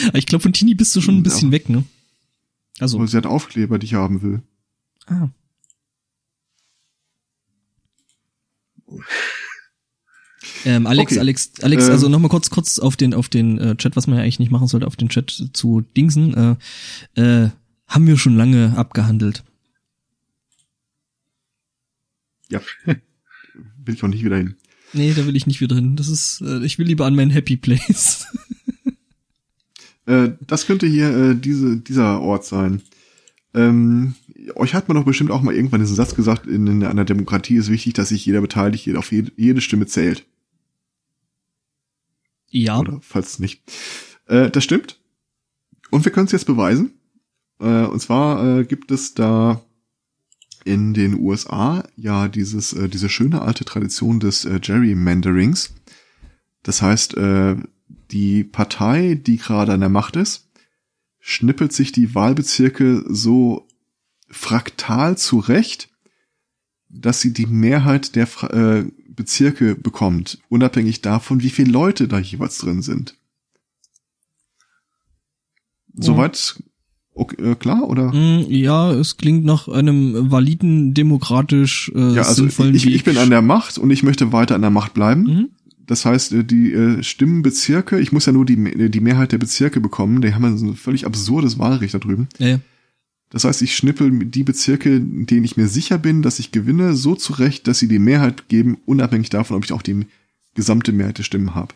Aber ich glaube, von Tini bist du schon ein bisschen
Ja.
weg, ne? Also,
Aber sie hat Aufkleber, die ich haben will.
ah. Ähm, Alex,
Okay.
Alex, Alex,
Ähm.
also nochmal kurz, kurz auf den, auf den äh, Chat, was man ja eigentlich nicht machen sollte, auf den Chat zu Dingsen, äh, äh, haben wir schon lange abgehandelt.
Ja. will ich auch nicht wieder hin.
Nee, da will ich nicht wieder hin. Das ist, äh, ich will lieber an mein Happy Place.
Äh, das könnte hier äh, diese, dieser Ort sein. Ähm, euch hat man doch bestimmt auch mal irgendwann diesen Satz gesagt, in, in einer Demokratie ist wichtig, dass sich jeder beteiligt, jeder auf jede, jede Stimme zählt.
ja.
Oder falls nicht. Äh, das stimmt. Und wir können es jetzt beweisen. Äh, und zwar äh, gibt es da in den USA ja dieses, äh, diese schöne alte Tradition des äh, Gerrymanderings. Das heißt, äh, die Partei, die gerade an der Macht ist, schnippelt sich die Wahlbezirke so fraktal zurecht, dass sie die Mehrheit der äh, Bezirke bekommt, unabhängig davon, wie viele Leute da jeweils drin sind. Soweit okay, äh, klar oder?
Mm, Ja, es klingt nach einem validen, demokratisch äh,
Ja, also
sinnvollen
ich,
Weg.
ich bin an der Macht und ich möchte weiter an der Macht bleiben.
Mhm.
Das heißt, äh, die äh, Stimmenbezirke, ich muss ja nur die, äh, die Mehrheit der Bezirke bekommen, die haben ja so ein völlig absurdes Wahlrecht da drüben.
Ja, ja.
Das heißt, ich schnippel die Bezirke, in denen ich mir sicher bin, dass ich gewinne, so zurecht, dass sie die Mehrheit geben, unabhängig davon, ob ich auch die gesamte Mehrheit der Stimmen habe.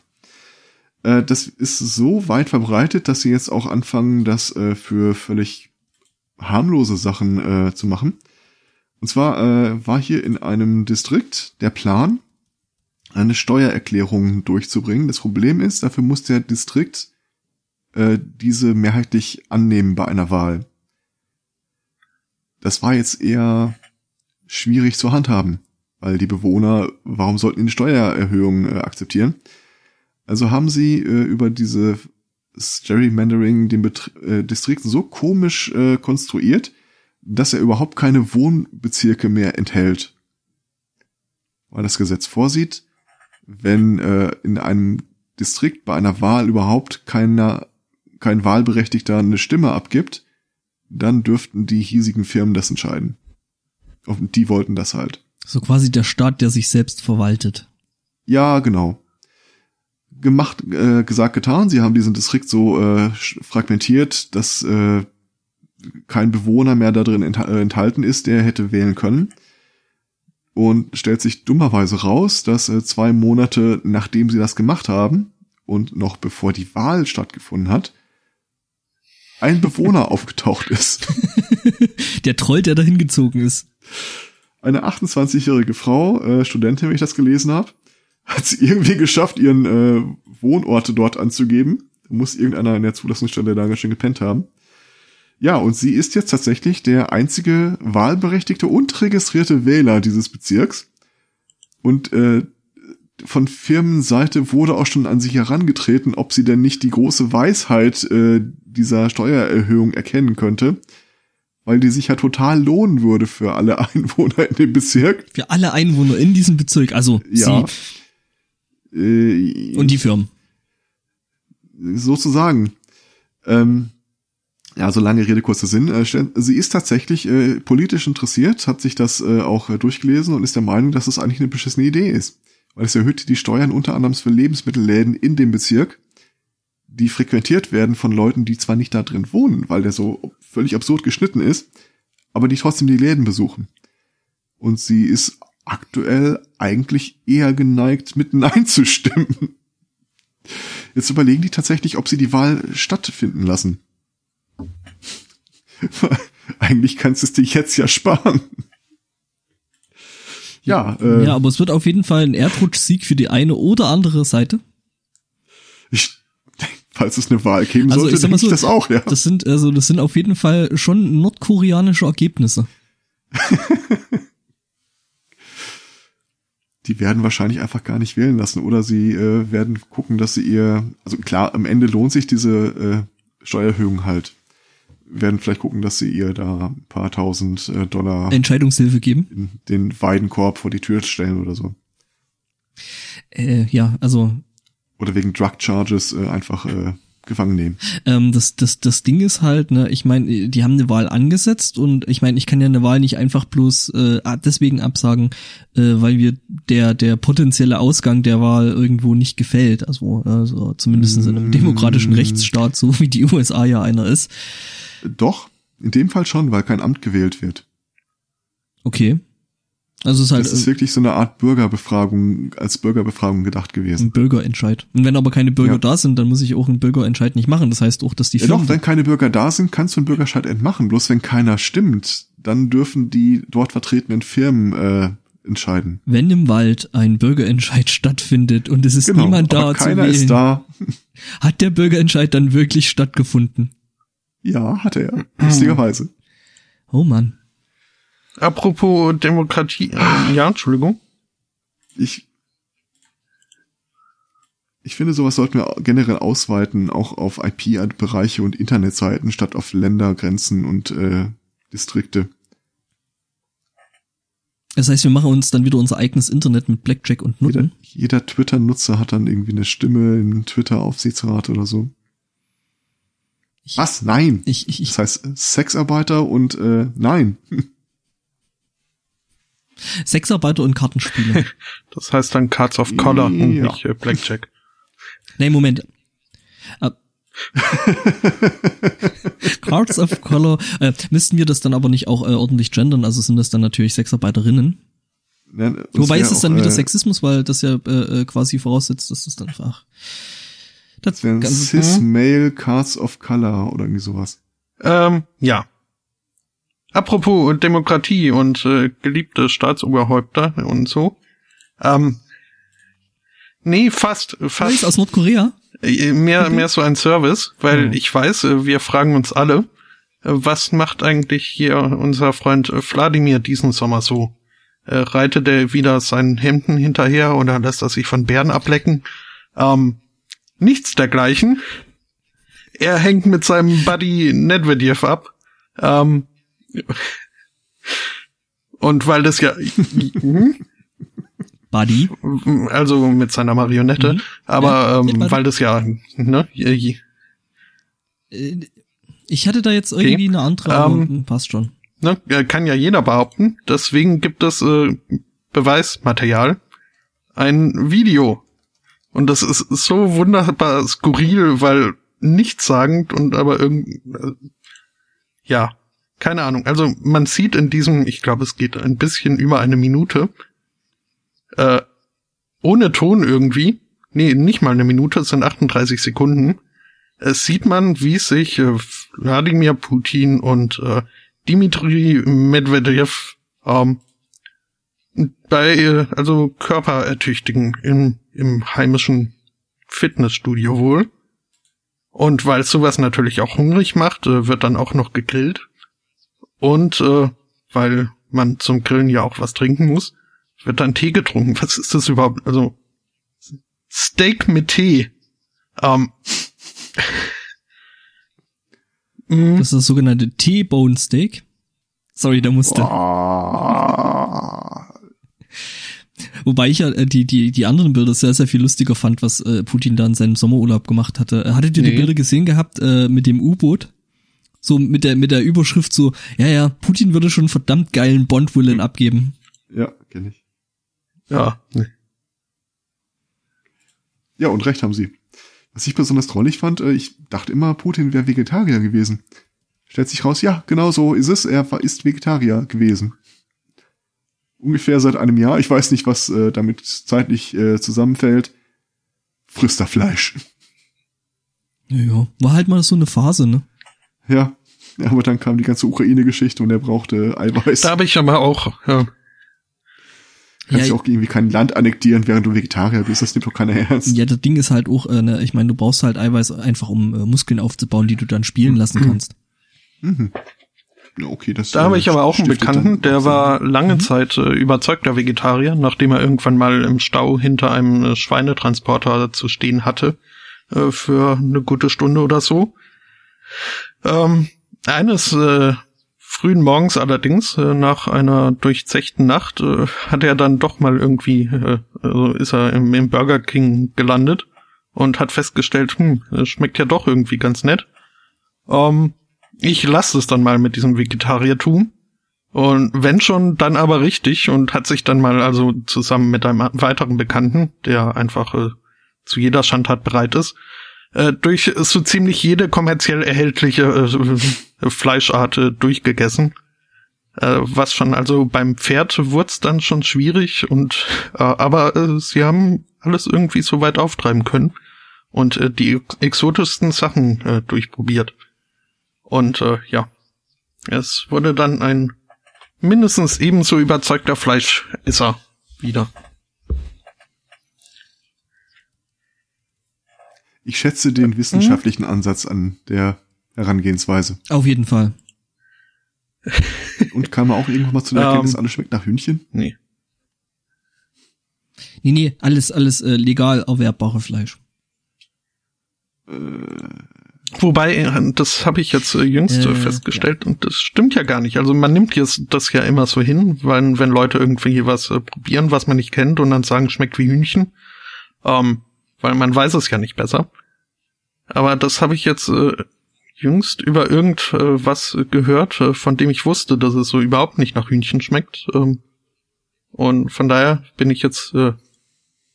Äh, das ist so weit verbreitet, dass sie jetzt auch anfangen, das äh, für völlig harmlose Sachen äh, zu machen. Und zwar äh, war hier in einem Distrikt der Plan, eine Steuererklärung durchzubringen. Das Problem ist, dafür muss der Distrikt äh, diese mehrheitlich annehmen bei einer Wahl. Das war jetzt eher schwierig zu handhaben, weil die Bewohner, warum sollten die eine Steuererhöhung äh, akzeptieren? Also haben sie äh, über diese Gerrymandering den Bet äh, Distrikt so komisch äh, konstruiert, dass er überhaupt keine Wohnbezirke mehr enthält. Weil das Gesetz vorsieht, wenn äh, in einem Distrikt bei einer Wahl überhaupt keiner, kein Wahlberechtigter eine Stimme abgibt, dann dürften die hiesigen Firmen das entscheiden. Und die wollten das halt.
So quasi der Staat, der sich selbst verwaltet.
Ja, genau. Gemacht, äh, gesagt, getan. Sie haben diesen Distrikt so äh, fragmentiert, dass äh, kein Bewohner mehr da drin äh, enthalten ist, der hätte wählen können. Und stellt sich dummerweise raus, dass äh, zwei Monate nachdem sie das gemacht haben und noch bevor die Wahl stattgefunden hat, ein Bewohner aufgetaucht ist.
Der Troll, der dahin gezogen ist.
Eine 28-jährige Frau, äh, Studentin, wenn ich das gelesen habe, hat es irgendwie geschafft, ihren äh, Wohnort dort anzugeben. Muss irgendeiner in der Zulassungsstelle da ganz schön gepennt haben. Ja, und sie ist jetzt tatsächlich der einzige wahlberechtigte und registrierte Wähler dieses Bezirks. Und äh, von Firmenseite wurde auch schon an sich herangetreten, ob sie denn nicht die große Weisheit äh, dieser Steuererhöhung erkennen könnte, weil die sich ja total lohnen würde für alle Einwohner in dem Bezirk.
Für alle Einwohner in diesem Bezirk, also
Ja.
sie
Äh,
und die Firmen.
sozusagen. Ähm, ja, so lange Rede, kurzer Sinn. Äh, sie ist tatsächlich äh, politisch interessiert, hat sich das äh, auch äh, durchgelesen und ist der Meinung, dass es eigentlich eine beschissene Idee ist. Weil es erhöht die Steuern unter anderem für Lebensmittelläden in dem Bezirk, die frequentiert werden von Leuten, die zwar nicht da drin wohnen, weil der so völlig absurd geschnitten ist, aber die trotzdem die Läden besuchen. Und sie ist aktuell eigentlich eher geneigt, mit Nein zu stimmen. Jetzt überlegen die tatsächlich, ob sie die Wahl stattfinden lassen. Eigentlich kannst du es dir jetzt ja sparen. Ja, äh,
Ja, aber es wird auf jeden Fall ein Erdrutschsieg für die eine oder andere Seite.
ich, falls es eine Wahl geben
Also
sollte,
ich
denke ich
so,
das auch, ja.
Das sind also das sind auf jeden Fall schon nordkoreanische Ergebnisse.
Die werden wahrscheinlich einfach gar nicht wählen lassen oder sie äh, werden gucken, dass sie ihr, also klar, am Ende lohnt sich diese äh, Steuererhöhung halt. Werden vielleicht gucken, dass sie ihr da ein paar tausend äh, Dollar
Entscheidungshilfe geben.
den Weidenkorb vor die Tür stellen oder so.
Äh, ja, also
Oder wegen Drug Charges äh, einfach äh, gefangen nehmen.
ähm, das das das Ding ist halt, ne, ich meine, die haben eine Wahl angesetzt und ich meine, ich kann ja eine Wahl nicht einfach bloß äh, deswegen absagen, äh, weil wir der der potenzielle Ausgang der Wahl irgendwo nicht gefällt. Also, also zumindest in einem
Mm.
demokratischen Rechtsstaat, so wie die USA ja einer ist.
Doch, in dem Fall schon, weil kein Amt gewählt wird.
Okay. Also es ist halt
Das ist
äh,
wirklich so eine Art Bürgerbefragung, als Bürgerbefragung gedacht gewesen.
ein Bürgerentscheid. Und wenn aber keine Bürger
Ja.
da sind, dann muss ich auch einen Bürgerentscheid nicht machen. Das heißt auch, dass die
Ja
Firmen
doch, wenn keine Bürger da sind, kannst du einen Bürgerscheid entmachen. Bloß wenn keiner stimmt, dann dürfen die dort vertretenen Firmen äh, entscheiden.
wenn im Wald ein Bürgerentscheid stattfindet und es ist
Genau,
niemand da
aber
zu
keiner
wählen,
ist da.
hat der Bürgerentscheid dann wirklich stattgefunden?
Ja, hat er. Lustigerweise.
Oh Mann.
Apropos Demokratie, äh, ja, Entschuldigung.
Ich, ich finde, sowas sollten wir generell ausweiten, auch auf IP-Bereiche und Internetseiten statt auf Ländergrenzen und äh, Distrikte.
Das heißt, wir machen uns dann wieder unser eigenes Internet mit Blackjack und
Jeder,
Nutten.
jeder Twitter-Nutzer hat dann irgendwie eine Stimme im Twitter-Aufsichtsrat oder so.
Ich-
Was? Nein.
Ich, ich, ich,
Das heißt äh, Sexarbeiter und äh, nein.
Sexarbeiter und Kartenspiele.
Das heißt dann Cards of Color und
Ja.
nicht äh, Blackjack.
nee, Moment. Äh, Cards of Color. Äh, müssten wir das dann aber nicht auch äh, ordentlich gendern? Also sind das dann natürlich Sexarbeiterinnen?
Nein,
Wobei ist es dann
auch,
wieder
äh,
Sexismus, weil das ja quasi voraussetzt, dass das dann einfach. Das
Cis-Male Cards of Color oder irgendwie sowas.
Ähm, ja. Apropos Demokratie und äh, geliebte Staatsoberhäupter und so. Ähm, nee, fast, fast.
aus Nordkorea.
Äh, Mehr, mehr so ein Service, weil
Oh.
ich weiß, äh, wir fragen uns alle, äh, was macht eigentlich hier unser Freund äh, Wladimir diesen Sommer so? Äh, reitet er wieder seinen Hemden hinterher oder lässt er sich von Bären ablecken? Ähm, nichts dergleichen. Er hängt mit seinem Buddy Nedvedev ab. Ähm, und weil das ja,
Buddy.
also mit seiner Marionette,
Mhm.
aber
Ja,
ähm, weil das ja, ne,
Äh, Ich hatte da jetzt irgendwie eine andere,
Ähm,
hm, passt schon.
ne, äh, kann ja jeder behaupten. Deswegen gibt es äh, Beweismaterial, ein Video. Und das ist so wunderbar skurril, weil nichtssagend und aber irgendwie, äh, ja, keine Ahnung. Also man sieht in diesem, ich glaube, es geht ein bisschen über eine Minute, äh, ohne Ton irgendwie, nee, nicht mal eine Minute, es sind 38 Sekunden, es sieht man, wie sich äh, Wladimir Putin und äh, Dimitri Medvedev ähm, bei äh, also Körperertüchtigen im, im heimischen Fitnessstudio wohl. Und weil sowas natürlich auch hungrig macht, äh, wird dann auch noch gegrillt. Und äh, weil man zum Grillen ja auch was trinken muss, wird dann Tee getrunken. Was ist das überhaupt? Also Steak mit Tee. Ähm, mm,
Das ist das sogenannte T-Bone Steak. Sorry, da musste.
Ah,
Wobei ich ja äh, die, die, die anderen Bilder sehr, sehr viel lustiger fand, was äh, Putin da in seinem Sommerurlaub gemacht hatte. Äh, Hattet ihr die
Nee.
Bilder gesehen gehabt äh, mit dem U-Boot? So mit der, mit der Überschrift so, ja, ja, Putin würde schon einen verdammt geilen Bond-Villain abgeben.
ja, kenne ich.
ja, nee.
Ja, und recht haben sie. Was ich besonders drollig fand, äh, ich dachte immer, Putin wäre Vegetarier gewesen. Stellt sich raus, ja, genau so ist es. Er war, ist Vegetarier gewesen. Ungefähr seit einem Jahr. Ich weiß nicht, was äh, damit zeitlich äh, zusammenfällt. Frisst er Fleisch.
Ja, war halt mal so eine Phase, ne?
Ja. Ja, aber dann kam die ganze Ukraine-Geschichte und er brauchte Eiweiß.
Da habe ich aber auch, ja,
Kannst
Ja,
ja auch irgendwie kein Land annektieren, während du Vegetarier bist. Das nimmt doch keiner ernst.
Ja, das Ding ist halt auch, äh, ne, ich meine, du brauchst halt Eiweiß einfach, um äh, Muskeln aufzubauen, die du dann spielen lassen kannst.
Mhm. Ja, okay, das
Da habe
äh,
ich aber auch einen Bekannten,
dann
der war lange
Mhm.
Zeit äh, überzeugter Vegetarier, nachdem er irgendwann mal im Stau hinter einem äh, Schweinetransporter zu stehen hatte, äh, für eine gute Stunde oder so. Ähm, eines äh, frühen Morgens allerdings, äh, nach einer durchzechten Nacht, äh, hat er dann doch mal irgendwie, äh, also ist er im, im Burger King gelandet und hat festgestellt, hm, es schmeckt ja doch irgendwie ganz nett. Ähm, ich lasse es dann mal mit diesem Vegetariertum. Und wenn schon, dann aber richtig und hat sich dann mal also zusammen mit einem weiteren Bekannten, der einfach äh, zu jeder Schandtat bereit ist, äh, durch so ziemlich jede kommerziell erhältliche äh, Fleischart äh, durchgegessen. Äh, was schon, also beim Pferd wurde dann schon schwierig und äh, aber sie haben alles irgendwie so weit auftreiben können und die exotischsten Sachen durchprobiert. Und ja, es wurde dann ein mindestens ebenso überzeugter Fleischesser wieder.
Ich schätze den wissenschaftlichen Ansatz an der Herangehensweise.
Auf jeden Fall.
Und kam man auch irgendwann mal zu der Erkenntnis,
Ähm.
alles schmeckt nach Hühnchen?
Nee.
Nee, nee, alles, alles äh, legal erwerbbare Fleisch.
Wobei, äh, das habe ich jetzt äh, jüngst äh,
Äh,
festgestellt und das stimmt ja gar nicht. Also man nimmt jetzt das ja immer so hin, weil wenn Leute irgendwie was äh, probieren, was man nicht kennt und dann sagen, schmeckt wie Hühnchen, ähm, weil man weiß es ja nicht besser. Aber das habe ich jetzt äh, jüngst über irgendwas äh, gehört, äh, von dem ich wusste, dass es so überhaupt nicht nach Hühnchen schmeckt. Ähm, und von daher bin ich jetzt äh,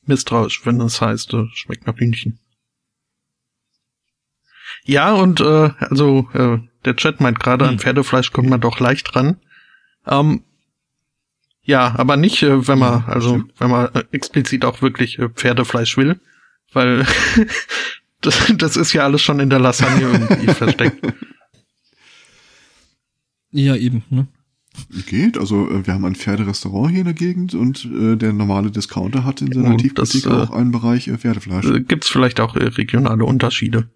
misstrauisch, wenn es heißt, äh, schmeckt nach Hühnchen. Ja, und äh, also äh, der Chat meint gerade, an
Hm.
Pferdefleisch kommt man doch leicht ran. Ähm, ja, aber nicht, äh, wenn man, also wenn man äh, explizit auch wirklich äh, Pferdefleisch will, weil das, das ist ja alles schon in der Lasagne irgendwie versteckt.
Ja, eben, ne?
Geht, also äh, wir haben ein Pferderestaurant hier in der Gegend und äh, der normale Discounter hat in seiner
Und äh,
auch einen Bereich äh, Pferdefleisch.
Äh, Gibt's vielleicht auch äh, regionale Unterschiede?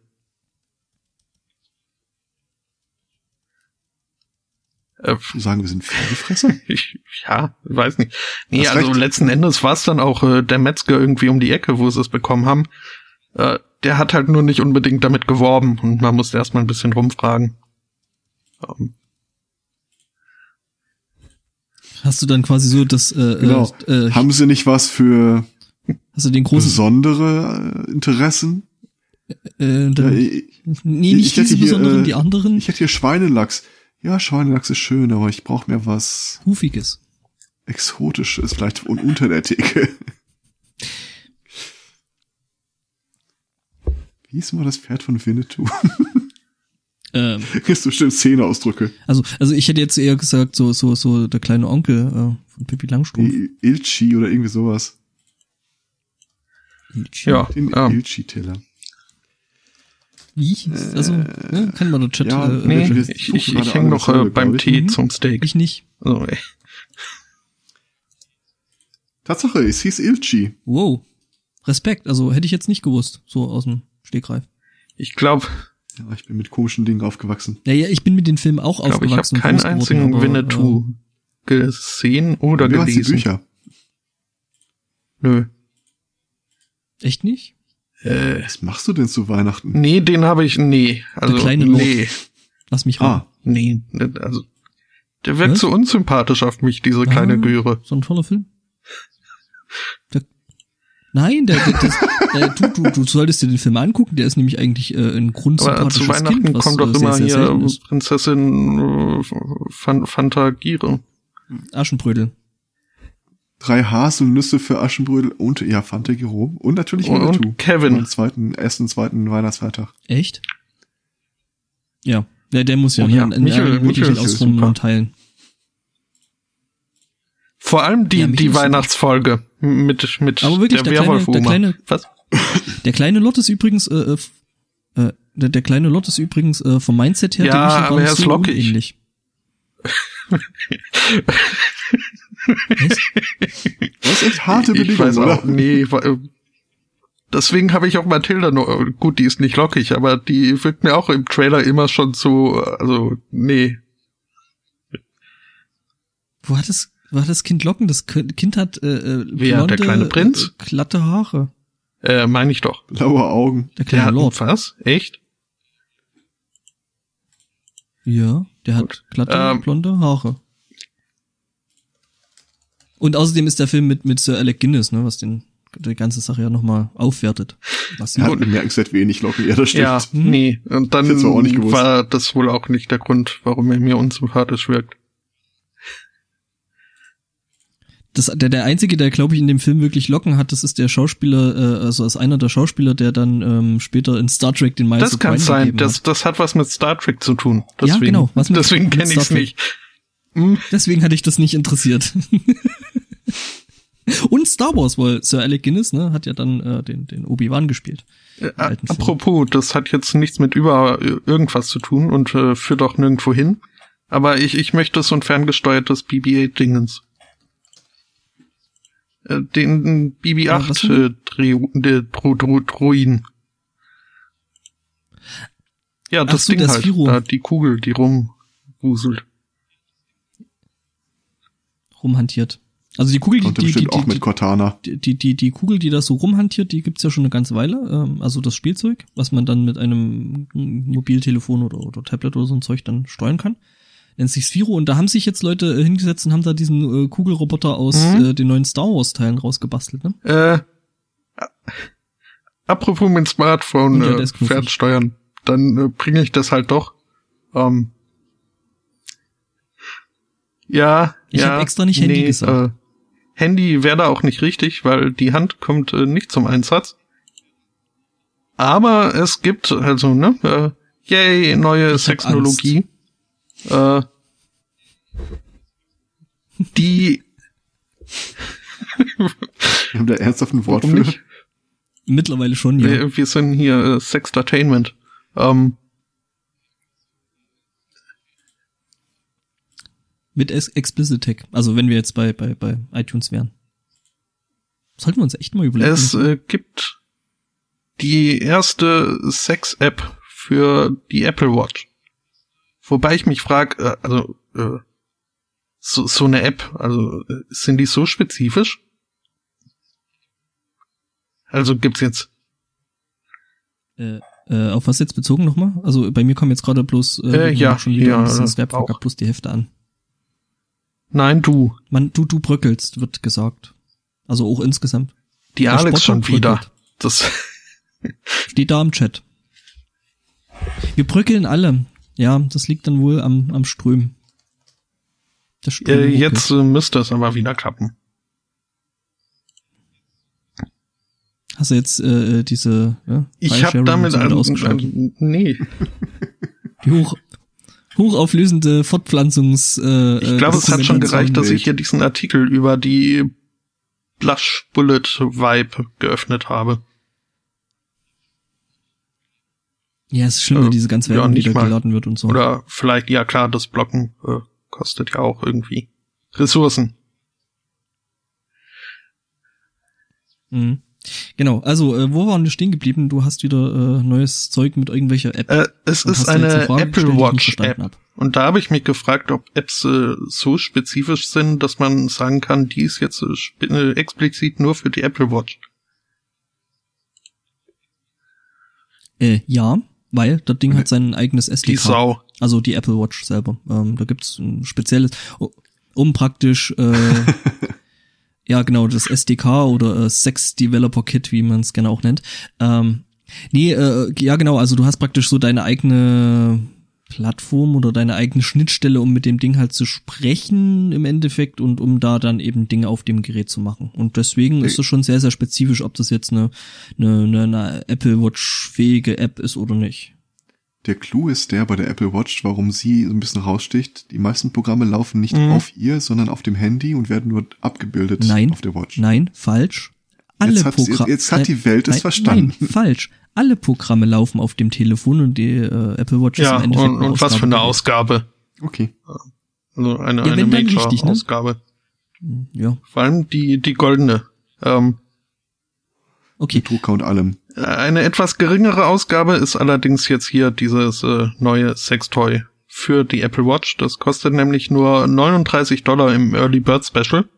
Äh,
Sagen wir sind Pferdefresser?
ich, ja, weiß nicht. Nee, also
recht.
letzten Endes war es dann auch äh, der Metzger irgendwie um die Ecke, wo sie es bekommen haben. Äh, der hat halt nur nicht unbedingt damit geworben und man musste erstmal ein bisschen rumfragen. Ähm,
Hast du dann quasi so das, äh,
Genau.
äh, äh,
haben sie nicht was für
hast du den großen,
besondere äh, Interessen?
äh,
Ja,
dann,
ich,
nee,
ich
nicht
hätte
diese
hier,
besonderen,
äh,
die anderen,
ich hätte hier Schweinelachs. Ja, Schweinelachs ist schön, aber ich brauche mehr was
Hufiges.
Exotisches, vielleicht un unter der Theke. Wie hieß mal das Pferd von Winnetou?
Ähm,
Ist bestimmt Szeneausdrücke.
also, also ich hätte jetzt eher gesagt, so, so, so der kleine Onkel äh, von Pippi Langstrumpf.
Il- Ilchi oder irgendwie sowas.
ja,
Den
ähm,
Ilchi-Teller.
Wie? hieß- Also, ne, kann man der Chat,
ja,
äh,
nee, ich, ich,
gerade
ich hänge noch äh, beim
glaub ich.
Tee zum Steak.
ich nicht.
Also, ey.
Tatsache, es hieß Ilchi.
Wow. Respekt, also hätte ich jetzt nicht gewusst, so aus dem Stegreif.
Ich glaube,
Ja, ich bin mit komischen Dingen aufgewachsen.
Naja, ich bin mit den Filmen auch
glaub, ich habe
aufgewachsen. und
keinen
groß geworden,
einzigen
aber,
Winnetou gesehen oder
hast die
gelesen.
Bücher.
Nö.
Äh, echt nicht?
Äh,
Was machst du denn zu Weihnachten?
nee, den habe ich, nee. Also,
kleine Lord.
nee.
Lass mich ran.
Ah,
Nee, also der wirkt
Was?
so unsympathisch auf mich, diese kleine
Ah.
Göre.
So ein toller Film. Der, nein, der, der, das, der, du, du, du solltest dir den Film angucken, der ist nämlich eigentlich äh, ein
Aber
grundsympathisches
zu Weihnachten
kind,
kommt doch
äh,
immer
sehr, sehr
hier
ist.
Prinzessin äh, Fan Fantagire.
Aschenbrödel.
Drei Haselnüsse für Aschenbrödel und ja, Fanta Giro und natürlich
Und-
Winnetou.
und Kevin.
Am zweiten, ersten, zweiten Weihnachtsfeiertag.
Echt? Ja, der, der muss ja,
Oh
ne,
ja,
in, in
Michael- Michael super.
und Teilen.
Vor allem die,
Ja,
die Weihnachtsfolge mit, mit
Aber wirklich,
der
der kleine-
Werwolf-Oma.
der kleine-
Was?
Der kleine Lot ist übrigens, äh, äh, äh, der, der kleine Lot ist übrigens äh, vom Mindset her
Ja, aber er ist
so
lockig.
Das ist echt harte
ich
Bedingung,
weiß
oder?
auch, nee, wa- äh, deswegen habe ich auch Mathilda nur, gut, die ist nicht lockig, aber die wirkt mir auch im Trailer immer schon so, also, nee.
Wo hat das, wo hat das Kind Locken? Das Kind hat äh, äh,
Wer,
blonde,
der kleine Prinz?
Äh, glatte Haare.
Äh, meine ich doch.
Blaue Augen.
Der
Der
kleine
hat
Lord.
was? Echt?
Ja, der
Gut.
hat glatte,
Ähm.
blonde Haare. Und außerdem ist der Film mit, mit Sir Alec Guinness, ne, was den, die ganze Sache ja nochmal aufwertet. Was
Er hat bemerkenswert wenig Locke, ja, das stimmt.
Ja, nee. Und dann
gewusst.
war das wohl auch nicht der Grund, warum er mir unsympathisch wirkt.
das, der, der einzige, der glaube ich in dem Film wirklich Locken hat, das ist der Schauspieler, äh, also als einer der Schauspieler, der dann ähm, später in Star Trek den Miles
Das kann sein. Das,
hat.
das hat was mit Star Trek zu tun. Deswegen,
Ja, genau, was mit-
deswegen kenne ich
Trek.
nicht. Hm.
Deswegen hatte ich das nicht interessiert. Und Star Wars, weil Sir Alec Guinness, ne, hat ja dann äh, den, den Obi-Wan gespielt.
Äh, apropos, das hat jetzt nichts mit über äh, irgendwas zu tun und äh, führt auch nirgendwo hin. Aber ich, ich möchte so ein ferngesteuertes BB-8-Dingens. Äh, den
Ja, was
BB-8
denn?
äh. Ja, das
so,
Ding
der
halt.
Sphiro.
Da, die Kugel, die rumwuselt.
Rumhantiert. Also die Kugel, die, die, die,
auch
die,
mit Cortana.
die, die, die, die Kugel, die da so rumhantiert, die gibt's ja schon eine ganze Weile. Ähm, also das Spielzeug, was man dann mit einem Mobiltelefon oder, oder Tablet oder so ein Zeug dann steuern kann. Nennt sich Sphiro und da haben sich jetzt Leute äh, hingesetzt und haben da diesen äh, Kugelroboter aus
Mhm.
äh, den neuen Star Wars Teilen rausgebastelt, ne?
Äh, apropos mein Smartphone
ja,
äh, fernsteuern, dann äh, bringe ich das halt doch. Ähm, ja,
Ich
ja.
hab extra nicht Handy gesagt.
Äh, Handy wäre da auch nicht richtig, weil die Hand kommt äh, nicht zum Einsatz. Aber es gibt also ne, äh, yay neue
hab
Sexnologie. Äh, die
Wir haben da ernsthaft ein Wort
Warum
für.
nicht?
Mittlerweile schon, ja.
Wir, wir sind hier äh, Sextertainment. Ähm,
Mit Ex Explicit Tech. Also wenn wir jetzt bei, bei, bei iTunes wären. Sollten wir uns echt mal überlegen.
es äh, gibt die erste Sex-App für die Apple Watch. Wobei ich mich frage, äh, also äh, so, so eine App, also äh, sind die so spezifisch? Also gibt's jetzt
äh, äh, auf was jetzt bezogen nochmal? Also bei mir kommen jetzt gerade bloß äh,
Äh, ja,
schon wieder
ja,
ein bisschen
äh, auch.
ab, bloß die Hefte an.
Nein, du,
Man, du, du bröckelst, wird gesagt. Also auch insgesamt.
die
Der
Alex
Sportler
schon wieder.
bröckelt.
Das
Steht da im Chat. Wir bröckeln alle. Ja, das liegt dann wohl am, am Ström.
Äh, jetzt äh, müsste es aber wieder klappen.
Hast du jetzt äh, diese ja,
Ich habe damit
und so weiter
ein,
ausgeschaltet?
ein, nee,
Die hoch, hochauflösende Fortpflanzungs äh,
Ich glaube, es hat schon gereicht, dass ich hier diesen Artikel über die Blush Bullet Vibe geöffnet habe.
Ja, es ist schlimm, wenn
Äh,
diese ganze
ja,
Werbung
nicht
wieder
mal.
geladen wird und so.
Oder vielleicht, ja klar, das Blocken äh, kostet ja auch irgendwie Ressourcen.
Mhm. Genau, also äh, wo waren wir stehen geblieben? Du hast wieder äh, neues Zeug mit irgendwelcher App.
Äh, es ist eine Apple
gestellt,
Watch App.
hab?
Und da habe ich mich gefragt, ob Apps äh, so spezifisch sind, dass man sagen kann, die ist jetzt äh, äh, explizit nur für die Apple Watch.
Äh, ja, weil das Ding hat sein eigenes SDK.
Die Sau.
Also die Apple Watch selber. Ähm, da gibt's ein spezielles, o- um praktisch, äh, ja genau, das SDK oder äh, Sex Developer Kit, wie man es gerne auch nennt. Ähm, nee, äh, ja genau, also du hast praktisch so deine eigene Plattform oder deine eigene Schnittstelle, um mit dem Ding halt zu sprechen im Endeffekt und um da dann eben Dinge auf dem Gerät zu machen. Und deswegen ist es schon sehr, sehr spezifisch, ob das jetzt eine, eine, eine, Apple Watch fähige App ist oder nicht.
Der Clou ist der bei der Apple Watch, warum sie so ein bisschen raussticht. Die meisten Programme laufen nicht
Mhm.
auf ihr, sondern auf dem Handy und werden nur abgebildet
Nein.
auf der Watch.
Nein, falsch. Alle
Jetzt
Programme.
jetzt hat die Welt es
nein,
verstanden.
Nein, falsch. Alle Programme laufen auf dem Telefon und die äh, Apple Watch
Ja,
ist im Endeffekt
und, und was für eine Ausgabe.
Okay.
Also eine,
Ja,
eine
richtig, ne?
Major-Ausgabe.
Ja,
Vor allem die, die goldene. Ähm,
okay.
Mit Drucker und allem.
Eine etwas geringere Ausgabe ist allerdings jetzt hier dieses äh, neue Sextoy für die Apple Watch. Das kostet nämlich nur 39 Dollar im Early Bird Special,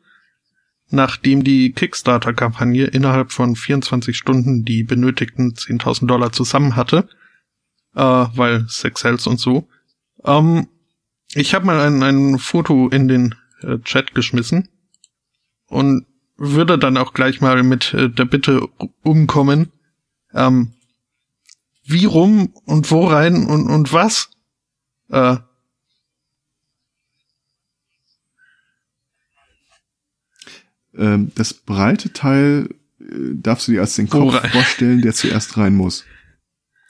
nachdem die Kickstarter-Kampagne innerhalb von 24 Stunden die benötigten 10.000 Dollar zusammen hatte, äh, weil Sex sells und so. Ähm, ich habe mal ein, ein Foto in den äh, Chat geschmissen und würde dann auch gleich mal mit äh, der Bitte umkommen, ähm, wie rum und wo rein und, und was? Äh,
Ähm, das breite Teil äh, darfst du dir als den Kopf
rein?
vorstellen, der zuerst rein muss.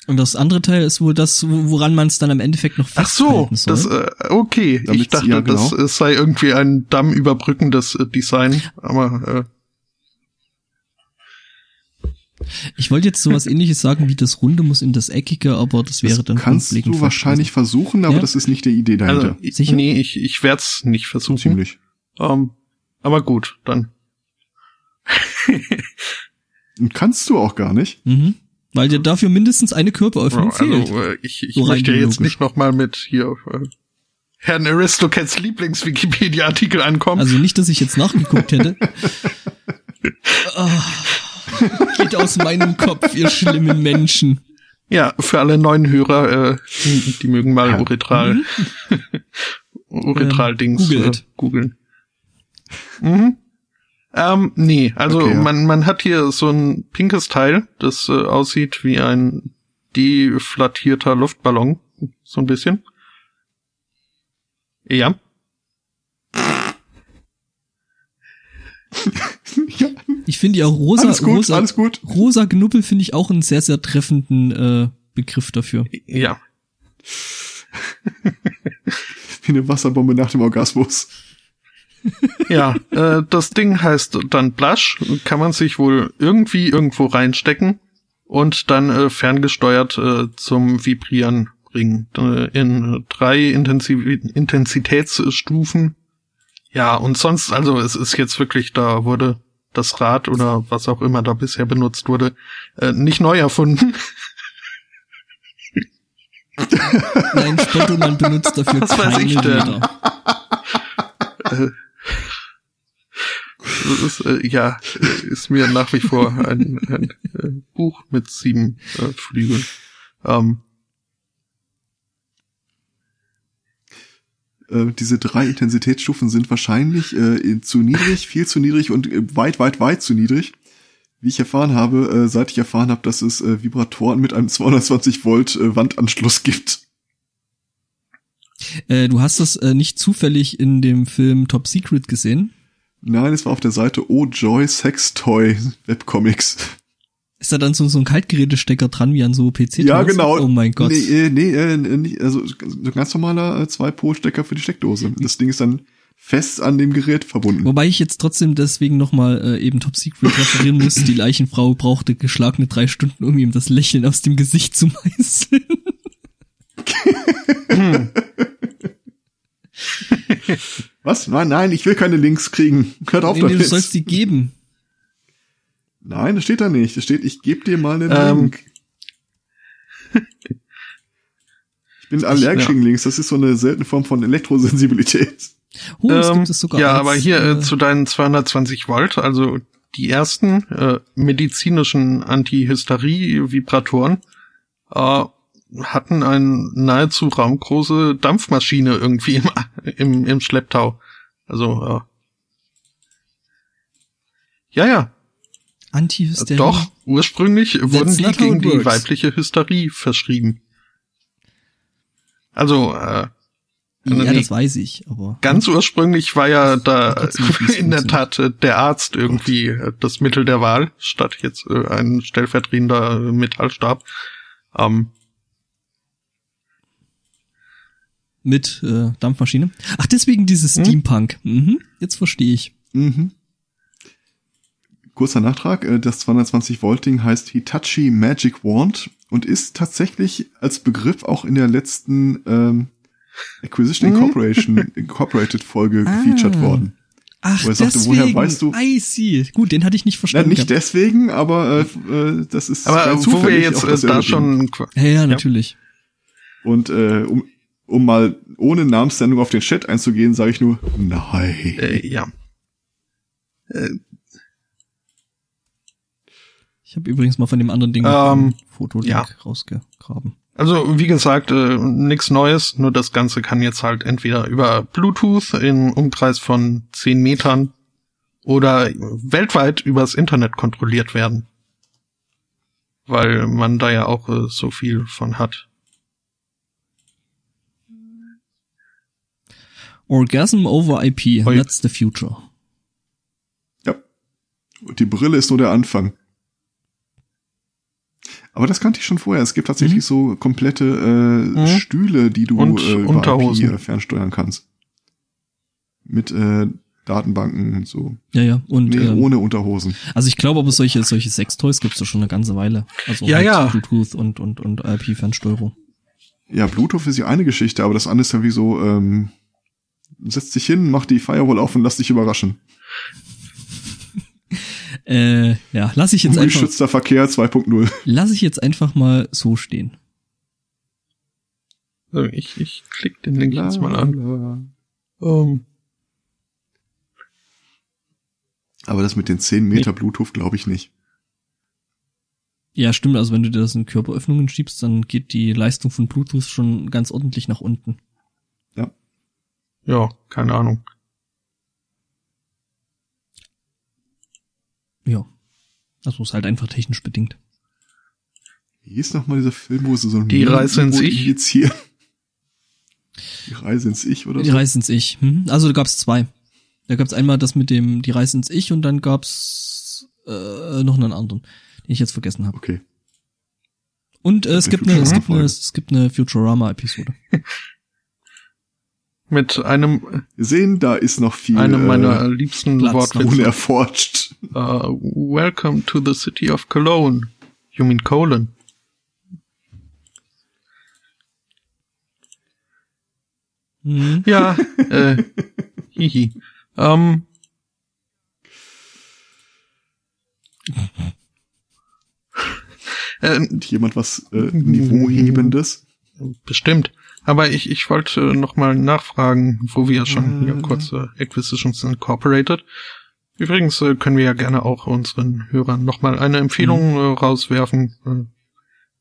Und das andere Teil ist wohl das, wo- woran man es dann am Endeffekt noch
Ach so,
festhalten soll.
das, äh, okay.
Damit-
ich dachte,
ja, genau.
das äh, sei irgendwie ein dammüberbrückendes äh, Design, aber
ich wollte jetzt sowas ähnliches sagen wie das Runde muss in das Eckige, aber das wäre
Das
dann
kannst du wahrscheinlich versuchen, aber
Ja.
das ist nicht die Idee
also,
dahinter.
ich,
Sicher?
nee, ich, ich werde es nicht versuchen.
Ziemlich.
Ähm, aber gut, dann.
Und kannst du auch gar nicht.
Mhm. Weil dir dafür mindestens eine Körperöffnung fehlt.
Also, äh, ich, ich
So
möchte jetzt nicht nochmal mit hier äh, Herrn Aristocats Lieblings-Wikipedia-Artikel ankommen.
Also nicht, dass ich jetzt nachgeguckt hätte. Ah, geht aus meinem Kopf, ihr schlimmen Menschen.
Ja, für alle neuen Hörer, äh, die, die mögen mal
Ja.
Uretral, Uretral-Dings
Ähm,
äh, googeln. Mhm. Ähm, nee, also
Okay, ja.
man, man hat hier so ein pinkes Teil, das äh, aussieht wie ein deflattierter Luftballon, so ein bisschen. Ja.
ja,
Ich finde ja rosa,
alles gut,
rosa,
alles gut.
rosa Knuppel finde ich auch einen sehr, sehr treffenden äh, Begriff dafür.
Ja.
Wie eine Wasserbombe nach dem Orgasmus.
Ja, äh, das Ding heißt dann Blush, kann man sich wohl irgendwie irgendwo reinstecken und dann äh, ferngesteuert äh, zum Vibrieren bringen. Äh, in drei Intensiv Intensitätsstufen. Ja, und sonst, also es ist jetzt wirklich, da wurde das Rad oder was auch immer da bisher benutzt wurde, äh, nicht neu erfunden.
Nein, Spottoman benutzt dafür
Was weiß
keine
ich denn?
Räder.
Äh, das ist, äh, ja, ist mir nach wie vor ein, ein äh, Buch mit sieben äh, Flügeln. Ähm,
Äh, diese drei Intensitätsstufen sind wahrscheinlich äh, zu niedrig, viel zu niedrig und äh, weit, weit, weit zu niedrig. Wie ich erfahren habe, äh, seit ich erfahren habe, dass es äh, Vibratoren mit einem 220 Volt äh, Wandanschluss gibt.
Äh, du hast das äh, nicht zufällig in dem Film Top Secret gesehen?
Nein, es war auf der Seite Oh Joy Sextoy Webcomics.
Ist da dann so, so ein Kaltgerätestecker dran wie an so PC?
Ja, genau.
Oh mein Gott.
Nee, äh, nee äh, nicht, also so ein ganz normaler äh, Zwei-Pol-Stecker für die Steckdose. Das Ding ist dann fest an dem Gerät verbunden.
Wobei ich jetzt trotzdem deswegen nochmal äh, eben Top Secret referieren muss. Die Leichenfrau brauchte geschlagene drei Stunden, um ihm das Lächeln aus dem Gesicht zu meißeln.
Was? Nein, nein, ich will keine Links kriegen. Hört auf
Nee, nee, du
damit.
sollst die geben.
Nein, das steht da nicht. Das steht, ich gebe dir mal einen
Ähm.
Link. Ich bin allergisch
ja.
gegen Links. Das ist so eine seltene Form von Elektrosensibilität.
Oh, es
ähm,
gibt es sogar
ja,
als,
aber hier äh,
äh,
zu deinen 220 Volt, also die ersten äh, medizinischen Antihysterie-Vibratoren äh, hatten eine nahezu raumgroße Dampfmaschine irgendwie im, im, im Schlepptau. Also, äh, ja, ja,
Antihysterie.
doch, ursprünglich wurden die gegen die weibliche Hysterie verschrieben. Also, äh,
Ja, das weiß ich, aber.
Ganz ursprünglich war ja da in der. Tat äh, der Arzt irgendwie äh, das Mittel der Wahl, statt jetzt äh, ein stellvertretender Metallstab. Ähm,
Mit äh, Dampfmaschine. Ach, deswegen dieses
Hm?
Steampunk. Mhm, jetzt verstehe ich.
Mhm. Kurzer Nachtrag, äh, das 220 Volt Ding heißt Hitachi Magic Wand und ist tatsächlich als Begriff auch in der letzten ähm, Acquisition
Mhm.
Incorporation Incorporated Folge
Ah.
gefeatured worden.
Ach,
Wo er sagte,
deswegen.
woher weißt du-
I see. Gut, den hatte ich nicht verstanden.
nicht
gehabt.
deswegen, aber äh, äh, das ist
aber wo wir jetzt
auch
äh, da schon
Ja, ja, natürlich.
Und äh, um, um mal ohne Namensnennung auf den Chat einzugehen, sage ich nur nein.
äh, ja. Äh,
Ich habe übrigens mal von dem anderen Ding
Ähm,
ein Fotolink
ja.
rausgegraben.
Also wie gesagt, äh, nichts Neues, nur das Ganze kann jetzt halt entweder über Bluetooth im Umkreis von 10 Metern oder weltweit übers Internet kontrolliert werden. Weil man da ja auch äh, so viel von hat.
Orgasm over IP,
Oi.
that's the future.
Ja. Und die Brille ist nur der Anfang. Aber das kannte ich schon vorher. Es gibt tatsächlich so komplette äh,
Mhm.
Stühle, die du
Und
äh, über
Unterhosen.
IP fernsteuern kannst. Mit äh, Datenbanken und so.
Ja, ja. Und
Nee,
ähm,
ohne Unterhosen.
also ich glaube, aber solche solche Sextoys gibt's doch schon eine ganze Weile. Also
Ja,
halt
ja.
Bluetooth und und und IP Fernsteuerung.
Ja, Bluetooth ist ja eine Geschichte, aber das andere ist ja wie so, ähm, setz dich hin, mach die Firewall auf und lass dich überraschen.
Äh, ja, lass ich jetzt einfach
Ungeschützter Verkehr 2.0.
lass ich jetzt einfach mal so stehen.
So, ich, ich klick den Link jetzt mal an. Ähm,
Aber das mit den 10 Meter Bluetooth glaube ich nicht.
Ja, stimmt. Also wenn du dir das in Körperöffnungen schiebst, dann geht die Leistung von Bluetooth schon ganz ordentlich nach unten.
ja, keine Ahnung.
Ja. Also ist halt einfach technisch bedingt.
Wie hieß noch mal dieser Film, wo sie so ein
Die Reise ins Ich?
injizieren? Die Reise ins Ich oder
Die
so?
Reise ins Ich. Mhm. Also da gab's zwei. Da gab's einmal das mit dem die Reise ins Ich und dann gab's äh, noch einen anderen, den ich jetzt vergessen habe.
Okay.
Und äh, es gibt eine es gibt eine es gibt eine Futurama Episode.
Mit einem,
sehen, da ist noch viel
einem meiner
äh,
liebsten Wortwitze.
unerforscht.
Uh, welcome to the city of Cologne. You mean Colon?
Mhm.
Ja, äh, hihi. Ähm, äh,
jemand was äh, Niveauhebendes?
bestimmt. Aber ich, ich wollte noch mal nachfragen, wo wir schon hier
Äh.
kurz äh, Acquisitions Incorporated. Übrigens äh, können wir ja gerne auch unseren Hörern noch mal eine Empfehlung
Mhm.
äh, rauswerfen. Äh,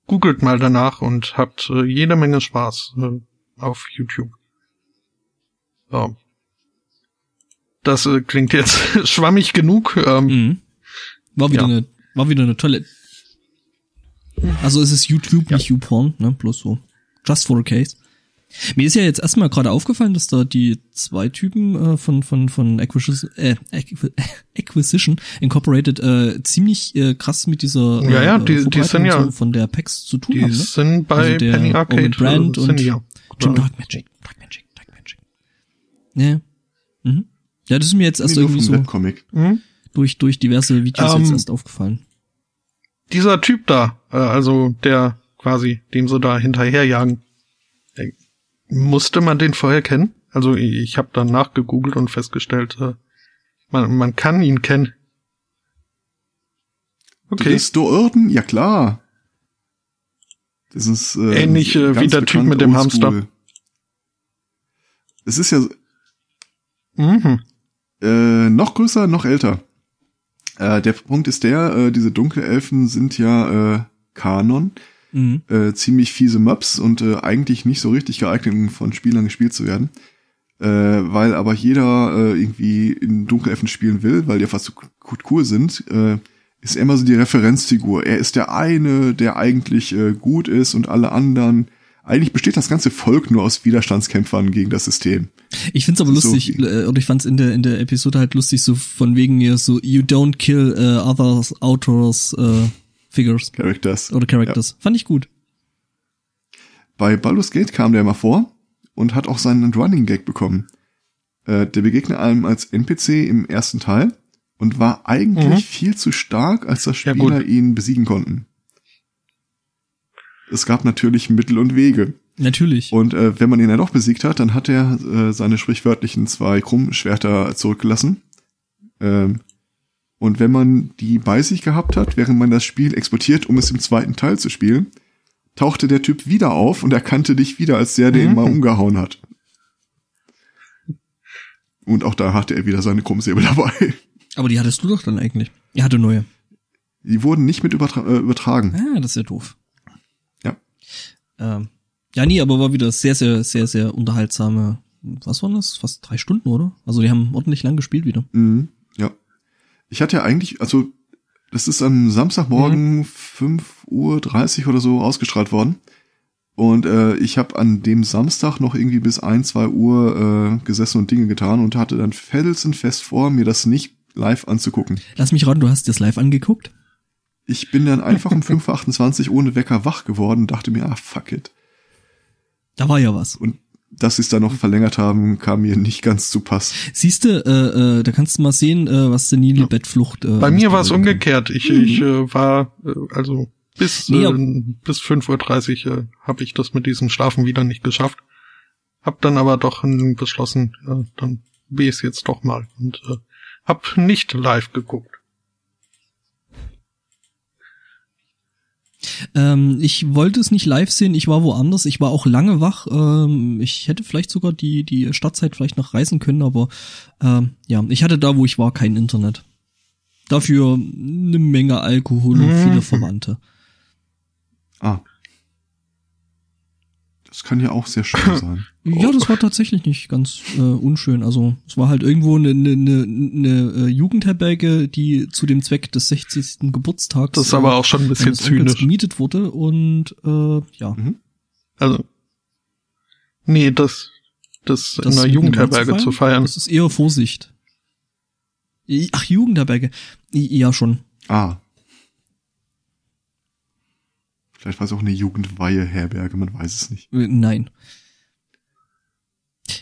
googelt mal danach und habt äh, jede Menge Spaß äh, auf YouTube. So. Das äh, klingt jetzt schwammig genug. Ähm,
Mhm. War wieder
Ja.
eine war wieder eine tolle. Also es ist YouTube, nicht YouPorn, ne? Bloß so. Just for a case. Mir ist ja jetzt erstmal gerade aufgefallen, dass da die zwei Typen äh, von von von Acquisition, äh, Acqui- Acquisition Incorporated äh, ziemlich äh, krass mit dieser
Ja, ja,
äh,
die- die sind ja-
so von der PAX zu tun
die
haben. Ne?
sind bei
Also der
Penny
Owen
Arcade.
Brand
äh,
und
sind die ja.
Jim. Dark Magic, Dark Magic, Dark Magic. Ja. Mhm. Ja, das ist mir jetzt erst irgendwie so
Webcomic.
Hm?
durch durch diverse Videos
Ähm,
jetzt erst aufgefallen.
dieser Typ da, äh, also der quasi, dem so da hinterherjagen, äh, musste man den vorher kennen? Also ich, habe dann nachgegoogelt und festgestellt, äh, man, man kann ihn kennen. Okay,
Dristo Irden? Ja klar. Das ist äh,
Ähnlich, äh, wie der Typ mit dem
oldschool.
Hamster.
Es ist ja
mhm.
äh, noch größer, noch älter. Äh, der Punkt ist der, äh, diese Dunkelelfen sind ja äh, Kanon,
Mhm.
äh, ziemlich fiese Maps und äh, eigentlich nicht so richtig geeignet, um von Spielern gespielt zu werden. Äh, weil aber jeder äh, irgendwie in Dunkelelfen spielen will, weil die fast so gut cool sind, äh, ist er immer so die Referenzfigur. Er ist der eine, der eigentlich äh, gut ist und alle anderen. Eigentlich besteht das ganze Volk nur aus Widerstandskämpfern gegen das System.
Ich find's aber
So
lustig,
wie-
äh, oder ich fand's in der in der Episode halt lustig, so von wegen hier so you don't kill uh, others authors uh, figures
Characters.
oder characters. Fand ich gut.
Bei Baldur's Gate kam der mal vor und hat auch seinen Running Gag bekommen. Äh, der begegnet einem als NPC im ersten Teil und war eigentlich
Mhm.
viel zu stark, als dass
Ja,
Spieler
gut.
ihn besiegen konnten. Es gab natürlich Mittel und Wege.
Natürlich.
Und äh, wenn man ihn dann doch besiegt hat, dann hat er äh, seine sprichwörtlichen zwei Krummschwerter zurückgelassen. Ähm, und wenn man die bei sich gehabt hat, während man das Spiel exportiert, um es im zweiten Teil zu spielen, tauchte der Typ wieder auf und erkannte dich wieder als der, der ihn
Mhm.
mal umgehauen hat. Und auch da hatte er wieder seine Krummsäbel dabei.
Aber die hattest du doch dann eigentlich. Er hatte neue.
Die wurden nicht mit übertra äh, übertragen.
Ah, das ist ja doof.
Ja.
Ähm, ja, nee, aber war wieder sehr, sehr, sehr, sehr unterhaltsame. Was waren das? Fast drei Stunden, oder? Also die haben ordentlich lang gespielt wieder.
Mhm. Ich hatte ja eigentlich, also das ist am Samstagmorgen
Mhm.
5.30 Uhr oder so ausgestrahlt worden. Und äh, ich habe an dem Samstag noch irgendwie bis 1, 2 Uhr äh, gesessen und Dinge getan und hatte dann felsenfest vor, mir das nicht live anzugucken.
Lass mich raten, du hast dir das live angeguckt?
Ich bin dann einfach um 5.28 Uhr ohne Wecker wach geworden und dachte mir, ah, fuck it.
Da war ja was.
Und dass sie es dann noch verlängert haben, kam mir nicht ganz zu Pass.
Siehste, äh, äh, da kannst du mal sehen, äh, was senile ja. Bettflucht.
Äh, Bei mir war es umgekehrt. Ich, mhm. ich äh, war äh, also bis nee, äh, bis 5.30 Uhr äh, habe ich das mit diesem Schlafen wieder nicht geschafft. Hab dann aber doch beschlossen, äh, dann ich es jetzt doch mal und äh, hab nicht live geguckt.
Ähm, ich wollte es nicht live sehen, ich war woanders, ich war auch lange wach. Ähm, ich hätte vielleicht sogar die, die Startzeit vielleicht noch reisen können, aber ähm, ja, ich hatte da, wo ich war, kein Internet. Dafür eine Menge Alkohol und viele mhm. Verwandte.
Ah. Das kann ja auch sehr schön sein.
Ja, das war tatsächlich nicht ganz äh, unschön. Also es war halt irgendwo eine, eine, eine, eine äh, Jugendherberge, die zu dem Zweck des 60. Geburtstags
das ist aber auch schon ein bisschen zynisch
gemietet wurde und äh, ja. Mhm.
Also nee, das das, das in einer Jugendherberge zu feiern, zu feiern.
Das ist eher Vorsicht. Ach, Jugendherberge. Ja, schon.
Ah. Vielleicht war es auch eine Jugendweihe-Herberge, man weiß es nicht.
Äh, nein.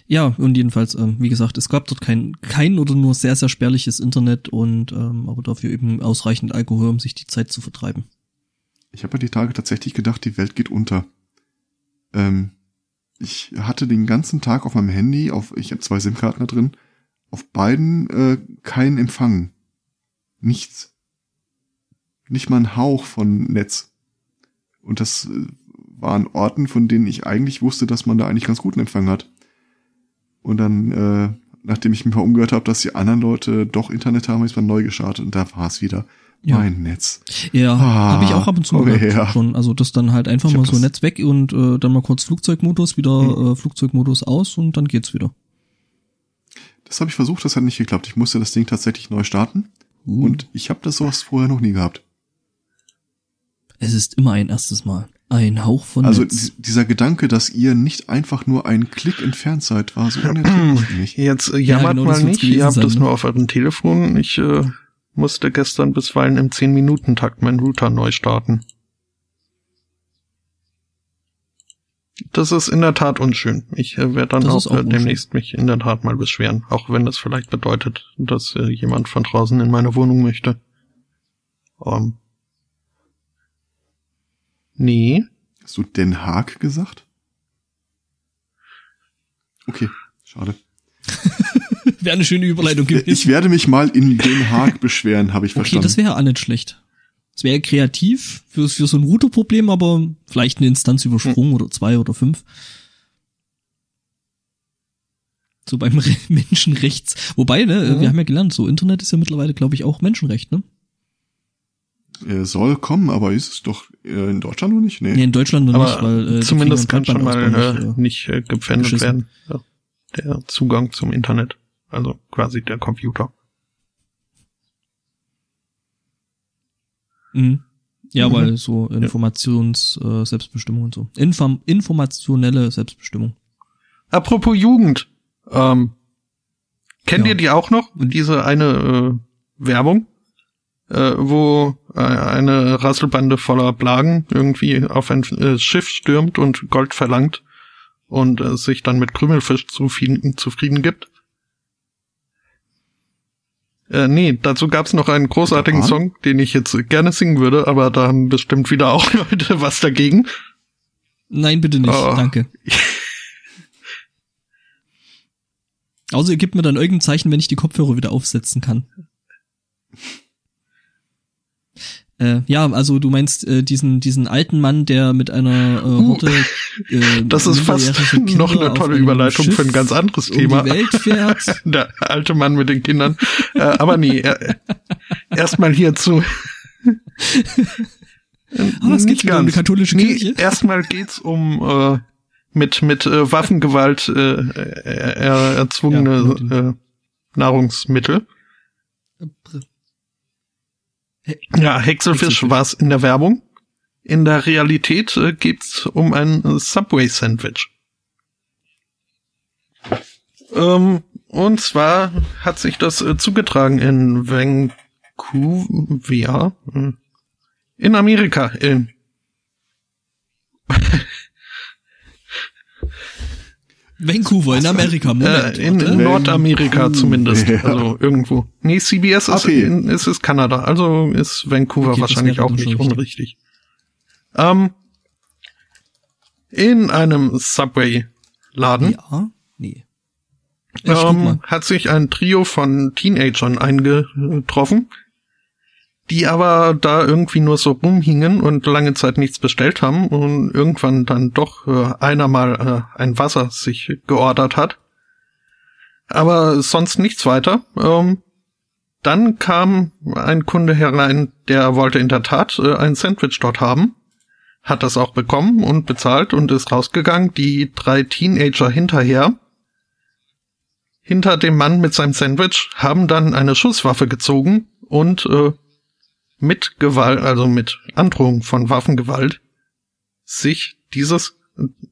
Ja, und jedenfalls, ähm, wie gesagt, es gab dort kein, kein oder nur sehr, sehr spärliches Internet und ähm, aber dafür eben ausreichend Alkohol, um sich die Zeit zu vertreiben.
Ich habe die Tage tatsächlich gedacht, die Welt geht unter. Ähm, ich hatte den ganzen Tag auf meinem Handy, auf ich habe zwei SIM-Karten da drin, auf beiden äh, keinen Empfang. Nichts. Nicht mal ein Hauch von Netz. Und das äh, waren Orten, von denen ich eigentlich wusste, dass man da eigentlich ganz guten Empfang hat. Und dann, äh, nachdem ich mich mal umgehört habe, dass die anderen Leute doch Internet haben, ist man neu gestartet und da war es wieder. Ja. Mein Netz.
Ja, ah, habe ich auch ab und zu okay, ja. schon. Also das dann halt einfach mal so Netz weg und äh, dann mal kurz Flugzeugmodus, wieder hm. äh, Flugzeugmodus aus und dann geht's wieder.
Das habe ich versucht, das hat nicht geklappt. Ich musste das Ding tatsächlich neu starten. Uh. Und ich habe das sowas vorher noch nie gehabt.
Es ist immer ein erstes Mal. Ein Hauch von
Also Netz. dieser Gedanke, dass ihr nicht einfach nur einen Klick entfernt seid, war so unerträglich für mich.
Jetzt äh, jammert ja, genau, mal nicht, ihr habt sein, das ne? nur auf eurem Telefon. Ich äh, musste gestern bisweilen im 10-Minuten-Takt meinen Router neu starten. Das ist in der Tat unschön. Ich äh, werde dann auch, auch äh, demnächst mich in der Tat mal beschweren, auch wenn das vielleicht bedeutet, dass äh, jemand von draußen in meine Wohnung möchte. Um, ähm, Nee.
Hast du Den Haag gesagt? Okay, schade.
wäre eine schöne Überleitung
gewesen. Ich werde mich mal in Den Haag beschweren, habe ich verstanden. Okay,
das wäre auch nicht schlecht. Das wäre kreativ für, für so ein Routerproblem, aber vielleicht eine Instanz übersprungen hm. oder zwei oder fünf. So beim Re Menschenrechts. Wobei, ne, mhm. wir haben ja gelernt, so Internet ist ja mittlerweile, glaube ich, auch Menschenrecht, ne?
Er soll kommen, aber ist es doch äh, in Deutschland noch nicht? Nee. nee
in Deutschland noch
aber
nicht, weil
äh, zumindest kann schon mal äh, nicht, nicht äh, gepfändet werden. Ja. Der Zugang zum Internet, also quasi der Computer.
Mhm. Ja, mhm. weil so Informations äh, Selbstbestimmung und so. Inform informationelle Selbstbestimmung.
Apropos Jugend, ähm, kennt ja. ihr die auch noch? Diese eine äh, Werbung? Äh, wo äh, eine Rasselbande voller Blagen irgendwie auf ein äh, Schiff stürmt und Gold verlangt und äh, sich dann mit Krümelfisch zufrieden, zufrieden gibt. Äh, nee, dazu gab's noch einen großartigen ja. Song, den ich jetzt gerne singen würde, aber da haben bestimmt wieder auch Leute was dagegen.
Nein, bitte nicht, oh. danke. Außer ihr gebt mir dann irgendein Zeichen, wenn ich die Kopfhörer wieder aufsetzen kann. Äh, ja, also du meinst äh, diesen diesen alten Mann, der mit einer äh, uh, Horte
äh, Das ist fast noch eine tolle Überleitung Schiff für ein ganz anderes Thema.
Um die Welt fährt.
der alte Mann mit den Kindern. äh, aber nee, äh, erstmal hierzu.
Aber es geht um eine katholische Kirche.
Nee, erstmal geht's um äh, mit mit äh, Waffengewalt äh, er, erzwungene ja, äh, Nahrungsmittel. Ja, Hexelfisch war es in der Werbung. In der Realität äh, geht's um ein Subway-Sandwich. Ähm, und zwar hat sich das äh, zugetragen in Vancouver. Hm. In Amerika, in
Vancouver in Amerika, Moment.
äh, in
warte.
Nordamerika zumindest.
Ja.
Also irgendwo. Nee, CBS ist,
AP.
in, ist, ist Kanada, also ist Vancouver
Okay,
wahrscheinlich auch nicht
schon
unrichtig. Ähm, in einem Subway-Laden
ja? Nee.
Ähm, hat sich ein Trio von Teenagern eingetroffen, die aber da irgendwie nur so rumhingen und lange Zeit nichts bestellt haben und irgendwann dann doch äh, einer mal äh, ein Wasser sich geordert hat. Aber sonst nichts weiter. Ähm, dann kam ein Kunde herein, der wollte in der Tat äh, ein Sandwich dort haben, hat das auch bekommen und bezahlt und ist rausgegangen. Die drei Teenager hinterher hinter dem Mann mit seinem Sandwich haben dann eine Schusswaffe gezogen und äh, mit Gewalt, also mit Androhung von Waffengewalt, sich dieses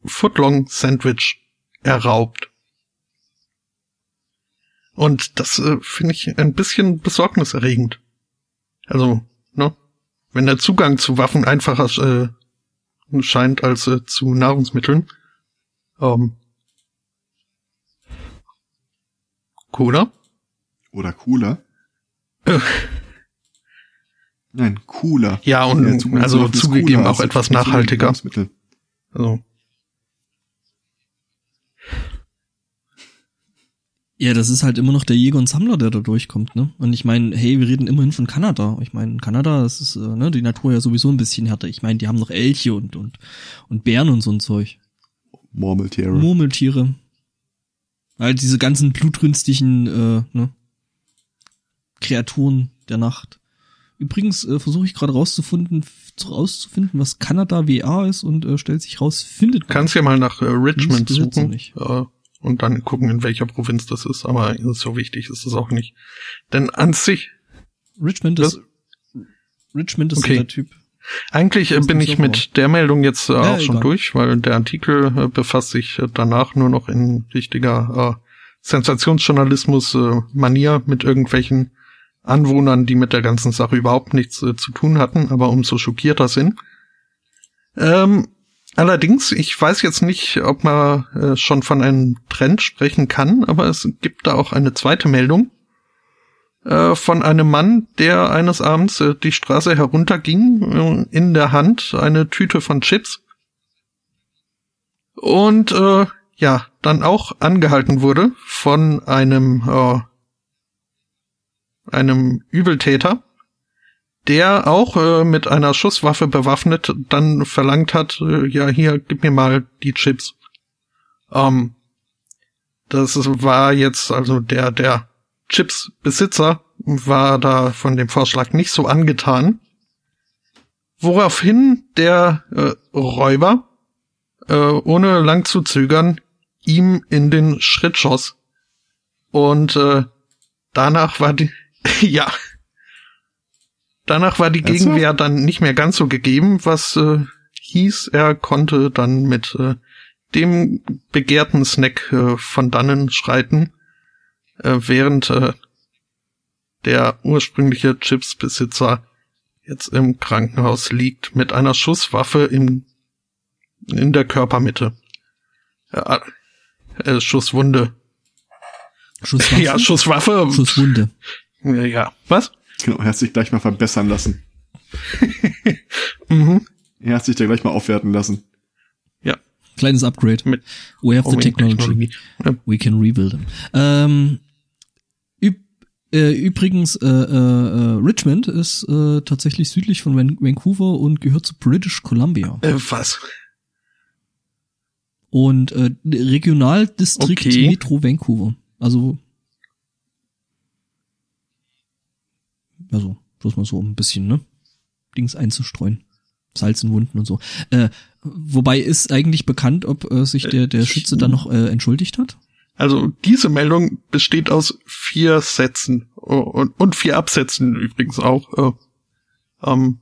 Footlong Sandwich erraubt. Und das äh, finde ich ein bisschen besorgniserregend. Also, ne, wenn der Zugang zu Waffen einfacher äh, scheint als äh, zu Nahrungsmitteln, ähm, cooler.
Oder cooler. Nein, cooler.
Ja, und
Zugang zu
also zugegeben auch
als
etwas nachhaltiger.
Nahrungsmitteln.
Also,
Ja, das ist halt immer noch der Jäger und Sammler, der da durchkommt, ne? Und ich meine, hey, wir reden immerhin von Kanada. Ich meine, Kanada, das ist, äh, ne, die Natur ja sowieso ein bisschen härter. Ich meine, die haben noch Elche und, und, und Bären und so ein Zeug.
Murmeltiere.
Murmeltiere. Halt diese ganzen blutrünstigen, äh, ne? Kreaturen der Nacht. Übrigens äh, versuche ich gerade rauszufinden, rauszufinden, was Kanada WA ist und äh, stellt sich raus, findet man.
kannst ja mal nach äh, Richmond
Hm,
suchen äh, und dann gucken, in welcher Provinz das ist. Aber so wichtig ist es auch nicht. Denn an sich,
Richmond ist, Richmond ist
Okay.
der Typ.
eigentlich äh, bin ich mit der Meldung jetzt äh,
Ja,
auch schon
egal.
durch, weil der Artikel äh, befasst sich äh, danach nur noch in richtiger äh, Sensationsjournalismus-Manier mit irgendwelchen Anwohnern, die mit der ganzen Sache überhaupt nichts äh, zu tun hatten, aber umso schockierter sind. Ähm, allerdings, ich weiß jetzt nicht, ob man äh, schon von einem Trend sprechen kann, aber es gibt da auch eine zweite Meldung äh, von einem Mann, der eines Abends äh, die Straße herunterging, äh, in der Hand eine Tüte von Chips und ja, dann auch angehalten wurde von einem einem Übeltäter, der auch äh, mit einer Schusswaffe bewaffnet dann verlangt hat, äh, ja hier, gib mir mal die Chips. Ähm, das war jetzt also der der Chips-Besitzer war da von dem Vorschlag nicht so angetan, woraufhin der äh, Räuber äh, ohne lang zu zögern ihm in den Schritt schoss und äh, danach war die ja danach war die? Gegenwehr dann nicht mehr ganz so gegeben, was äh, hieß, er konnte dann mit äh, dem begehrten Snack äh, von dannen schreiten, äh, während äh, der ursprüngliche Chipsbesitzer jetzt im Krankenhaus liegt mit einer Schusswaffe im, in der Körpermitte. Ja, äh, Schusswunde.
Schusswaffe.
Ja, Schusswaffe.
Schusswunde.
Ja, ja. Was?
Genau, er hat sich gleich mal verbessern lassen.
Mhm.
Er hat sich da gleich mal aufwerten lassen.
Ja.
Kleines Upgrade.
Mit
We have the technology.
Ja.
We can rebuild them. Ähm, üb äh, übrigens, äh, äh, Richmond ist äh, tatsächlich südlich von Van Vancouver und gehört zu British Columbia.
Äh, was?
Und äh, Regionaldistrikt
Okay.
Metro Vancouver. Also, also, bloß mal so um ein bisschen, ne? Dings einzustreuen. Salz in Wunden und so. Äh, wobei ist eigentlich bekannt, ob äh, sich der, der Schütze dann noch äh, entschuldigt hat?
Also diese Meldung besteht aus vier Sätzen oh, und, und vier Absätzen übrigens auch. Äh, ähm,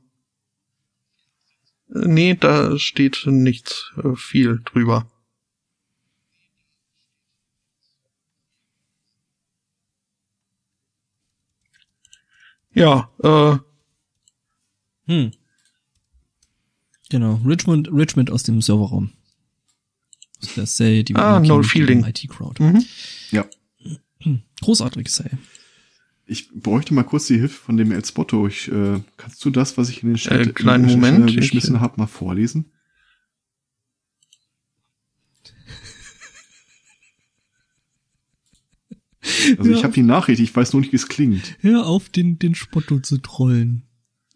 nee, da steht nichts äh, viel drüber. Ja, äh,
Hm. Genau, Richmond, Richmond aus dem Serverraum. Aus der Serie, die wir
Ah, No Fielding.
die IT Crowd.
Mhm.
Ja.
Großartige Serie.
Ich bräuchte mal kurz die Hilfe von dem El Spotto. Ich, äh, kannst du das, was ich in den Chat
Äh, kleinen
äh,
Moment,
geschmissen habe, mal vorlesen? Also ich
Ja.
habe die Nachricht, ich weiß nur nicht, wie es klingt.
Hör auf, den, den Spotto zu trollen.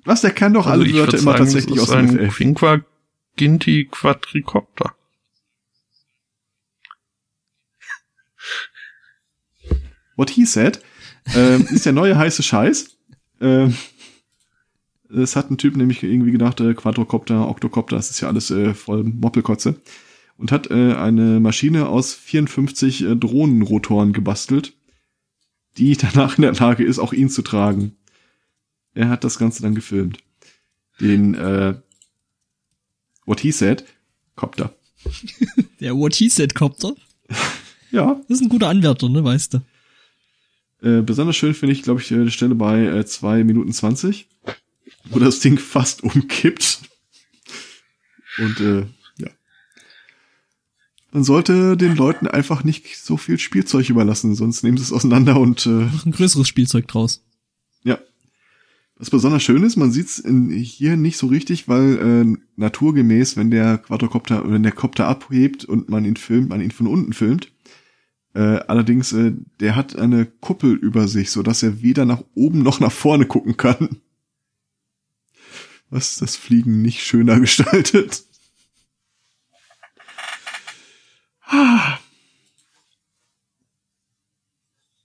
Was, der kann doch
Also
alle
ich
Wörter
würde
immer
sagen,
tatsächlich aus
ist
dem
ein
FF.
Quinquaginti Quadricopter.
What he said, ähm, ist der neue heiße Scheiß. Ähm, es hat ein Typ nämlich irgendwie gedacht, äh, Quadrocopter, Octocopter, das ist ja alles äh, voll Moppelkotze. Und hat äh, eine Maschine aus 54 äh, Drohnenrotoren gebastelt, die danach in der Lage ist, auch ihn zu tragen. Er hat das Ganze dann gefilmt. Den, äh, What he said, Copter.
Der What He Said Copter.
Ja,
Das ist ein guter Anwärter, ne, weißt du.
Äh, besonders schön finde ich, glaube ich, äh, die Stelle bei äh, 2 Minuten 20, wo das Ding fast umkippt. Und äh. Man sollte den Leuten einfach nicht so viel Spielzeug überlassen, sonst nehmen sie es auseinander und äh,
Mach ein größeres Spielzeug draus.
ja. Was besonders schön ist, man sieht es hier nicht so richtig, weil äh, naturgemäß, wenn der Quadrocopter, wenn der Copter abhebt und man ihn filmt, man ihn von unten filmt, äh, allerdings, äh, der hat eine Kuppel über sich, so dass er weder nach oben noch nach vorne gucken kann. Was das Fliegen nicht schöner gestaltet. Ah.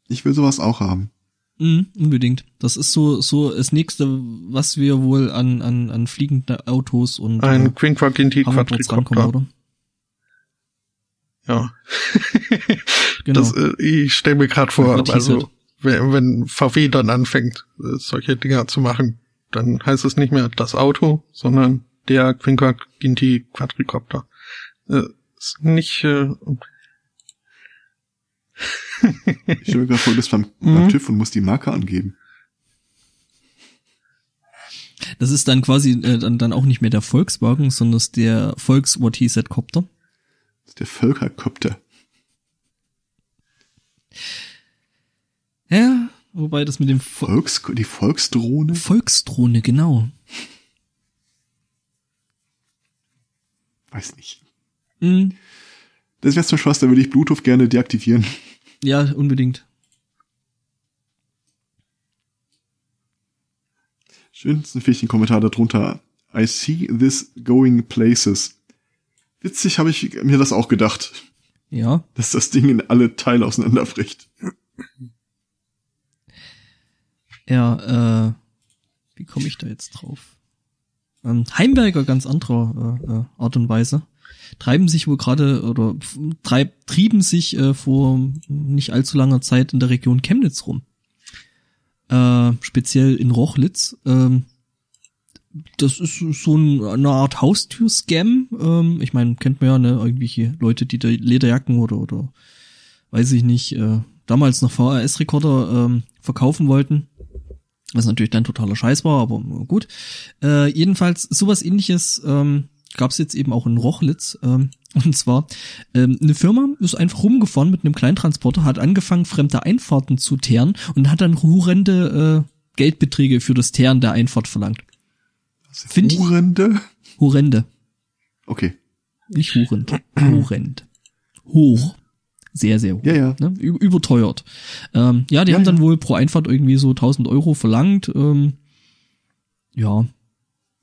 Ich will sowas auch haben.
Mhm, unbedingt. Das ist so, so das nächste, was wir wohl an, an, an fliegende Autos und
Ein
äh,
Quinquaginti
Hoverboards rankommen,
Quadricopter.
oder?
Ja.
Genau.
Das, äh, ich stelle mir gerade vor, also
said.
wenn, wenn VW dann anfängt, äh, solche Dinger zu machen, dann heißt es nicht mehr das Auto, sondern der Quinquaginti Quadricopter. Äh, ist nicht äh,
Ich stelle mir gerade vor, du bist beim,
Mhm.
beim TÜV und musst die Marke angeben.
Das ist dann quasi äh, dann, dann auch nicht mehr der Volkswagen, sondern das ist der Volks What He Said Copter.
Das ist der Völkerkopter.
Ja, wobei das mit dem Vo
Volks, die Volksdrohne?
Volksdrohne, genau.
Weiß nicht.
Mhm.
Das wäre zum Spaß, da würde ich Bluetooth gerne deaktivieren.
Ja, unbedingt.
Schönsten finde ich den Kommentar darunter. I see this going places. Witzig habe ich mir das auch gedacht,
Ja.
dass das Ding in alle Teile auseinanderbricht.
Ja, äh, wie komme ich da jetzt drauf? Ähm, Heimwerker ganz anderer äh, äh, Art und Weise treiben sich wohl gerade oder treib, trieben sich äh, vor nicht allzu langer Zeit in der Region Chemnitz rum. Äh, speziell in Rochlitz. Ähm, das ist so ein, eine Art Haustür-Scam. Ähm, ich meine, kennt man ja, ne, irgendwelche Leute, die da Lederjacken oder oder weiß ich nicht, äh, damals noch VHS-Rekorder ähm, verkaufen wollten. Was natürlich dann totaler Scheiß war, aber gut. Äh, jedenfalls, sowas ähnliches ähm, gab es jetzt eben auch in Rochlitz. Ähm, und zwar, ähm, eine Firma ist einfach rumgefahren mit einem Kleintransporter, hat angefangen, fremde Einfahrten zu teeren und hat dann horrende äh, Geldbeträge für das Teeren der Einfahrt verlangt. Find ich-
Urende?
Horrende.
Okay.
Nicht hurend. Horrend. Hoch. Sehr, sehr hoch.
Ja, ja.
Ne? Überteuert. Ähm, ja, die
Ja,
haben dann
ja.
wohl pro Einfahrt irgendwie so 1000 Euro verlangt. Ähm, ja.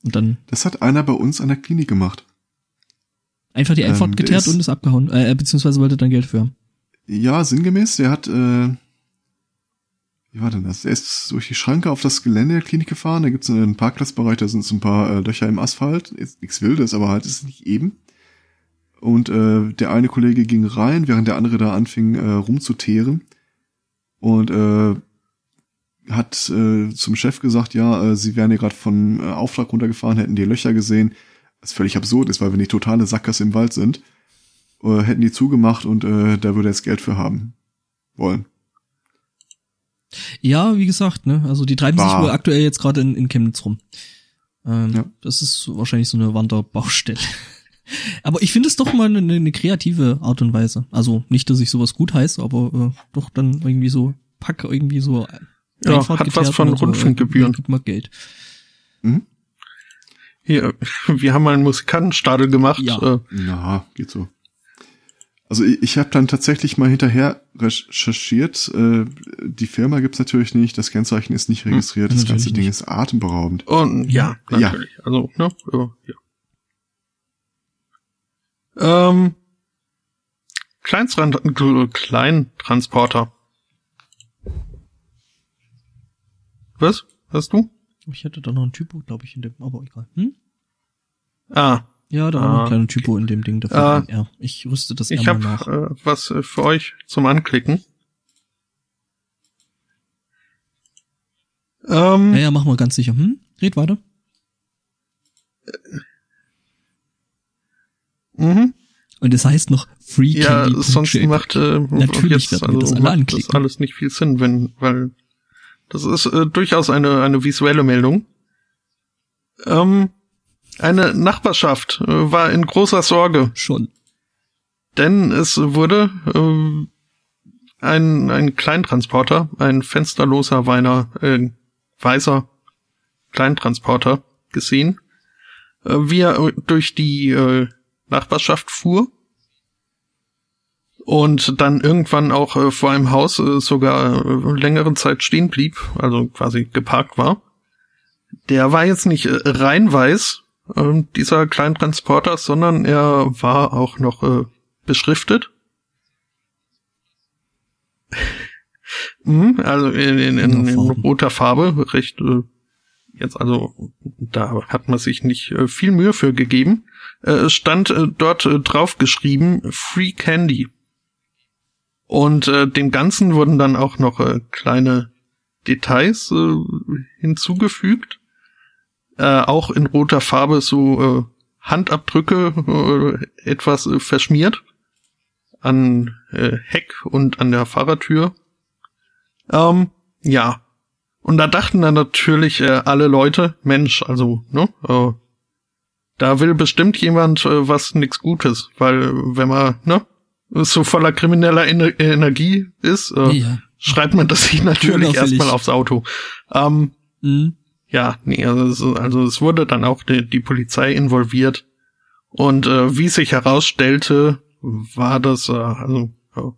Und dann
Das hat einer bei uns an der Klinik gemacht.
einfach die
Ähm,
geteert
ist-
und ist abgehauen. Äh, beziehungsweise wollte dann Geld für haben.
Ja, sinngemäß, der hat, äh, wie war denn das? Er ist durch die Schranke auf das Gelände der Klinik gefahren, da gibt's einen Parkplatzbereich, da sind so ein paar äh, Löcher im Asphalt, ist nichts Wildes, aber halt ist nicht eben. Und äh, der eine Kollege ging rein, während der andere da anfing äh, rumzuteeren und äh, hat äh, zum Chef gesagt, ja, äh, sie wären ja gerade vom äh, Auftrag runtergefahren, hätten die Löcher gesehen, was völlig absurd ist, weil wir nicht totale Sackers im Wald sind äh, hätten die zugemacht und äh, da würde er jetzt Geld für haben wollen.
Ja, wie gesagt, ne, also die treiben sich
Bah.
wohl aktuell jetzt gerade in, in Chemnitz rum. Ähm, ja. Das ist wahrscheinlich so eine Wanderbaustelle. aber ich finde es doch mal eine, eine, kreative Art und Weise. Also nicht, dass ich sowas gut heiße, aber äh, doch dann irgendwie so pack irgendwie so.
Ja, hat was von Rundfunkgebühren.
So, äh, mal Geld.
Mhm. Hier, wir haben mal einen Musikantenstadel gemacht.
Ja, äh, ja geht so. Also ich, ich habe dann tatsächlich mal hinterher recherchiert. Äh, die Firma gibt's natürlich nicht, das Kennzeichen ist nicht hm, registriert, hm, das ganze Ding ist atemberaubend.
Und ja, natürlich. Ja. Also, ne? Ja. Ähm, Kleintransporter. Was? Hast du?
Ich hätte da noch ein Typo, glaube ich, in dem, aber egal. Hm?
Ah.
Ja, da war noch ein ah. kleiner Typo in dem Ding. Dafür
ah,
Ich rüste das
Ich habe äh, was äh, für euch zum Anklicken.
Ähm, ja, ja, mach mal ganz sicher. Hm? Red weiter.
Mhm.
Und es heißt noch Free
Ja, sonst macht äh,
natürlich jetzt, also, das alle anklicken.
Das alles nicht viel Sinn, wenn, weil das ist äh, durchaus eine eine visuelle Meldung. Ähm, eine Nachbarschaft äh, war in großer Sorge.
Schon.
Denn es wurde äh, ein, ein Kleintransporter, ein fensterloser Weiner, äh, weißer Kleintransporter gesehen, äh, wie er durch die äh, Nachbarschaft fuhr und dann irgendwann auch äh, vor einem Haus äh, sogar äh, längere Zeit stehen blieb, also quasi geparkt war. Der war jetzt nicht äh, rein weiß, äh, dieser Kleintransporter, sondern er war auch noch äh, beschriftet. mhm, also in, in, in, in, roter Farbe, recht äh, jetzt also da hat man sich nicht äh, viel Mühe für gegeben. Äh, es stand äh, dort drauf geschrieben Free Candy. Und äh, dem Ganzen wurden dann auch noch äh, kleine Details äh, hinzugefügt äh, auch in roter Farbe so äh, Handabdrücke äh, etwas äh, verschmiert an äh, Heck und an der Fahrertür. Ähm, ja. Und da dachten dann natürlich äh, alle Leute, Mensch, also, ne, äh, da will bestimmt jemand äh, was nix Gutes, weil wenn man, ne, so voller krimineller Ener Energie ist, äh, ja. schreibt man das sich natürlich erstmal aufs Auto. Ähm, mhm. Ja, nee, also, also es wurde dann auch die, die Polizei involviert. Und äh, wie sich herausstellte, war das, äh, also äh,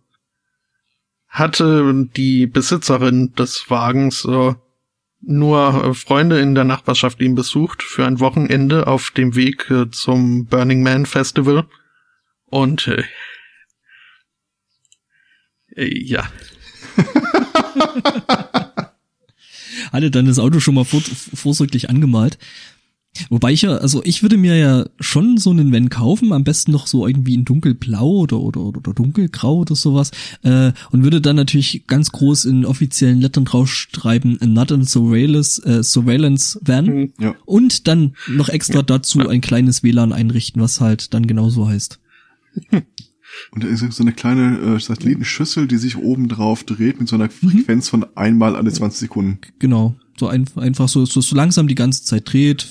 hatte die Besitzerin des Wagens äh, nur äh, Freunde in der Nachbarschaft ihn besucht für ein Wochenende auf dem Weg äh, zum Burning Man Festival. Und äh, ja.
hatte dann das Auto schon mal vor, vorsorglich angemalt. Wobei ich ja, also ich würde mir ja schon so einen Van kaufen, am besten noch so irgendwie in dunkelblau oder oder, oder dunkelgrau oder sowas äh, und würde dann natürlich ganz groß in offiziellen Lettern draufschreiben Not a Surveillance, äh, Surveillance Van mhm, ja. und dann noch extra dazu ein kleines WLAN einrichten, was halt dann genauso heißt.
Und da ist so eine kleine äh, Satellitenschüssel, die sich oben drauf dreht mit so einer mhm. Frequenz von einmal alle 20 Sekunden.
Genau. So ein, einfach so, so, so langsam die ganze Zeit dreht.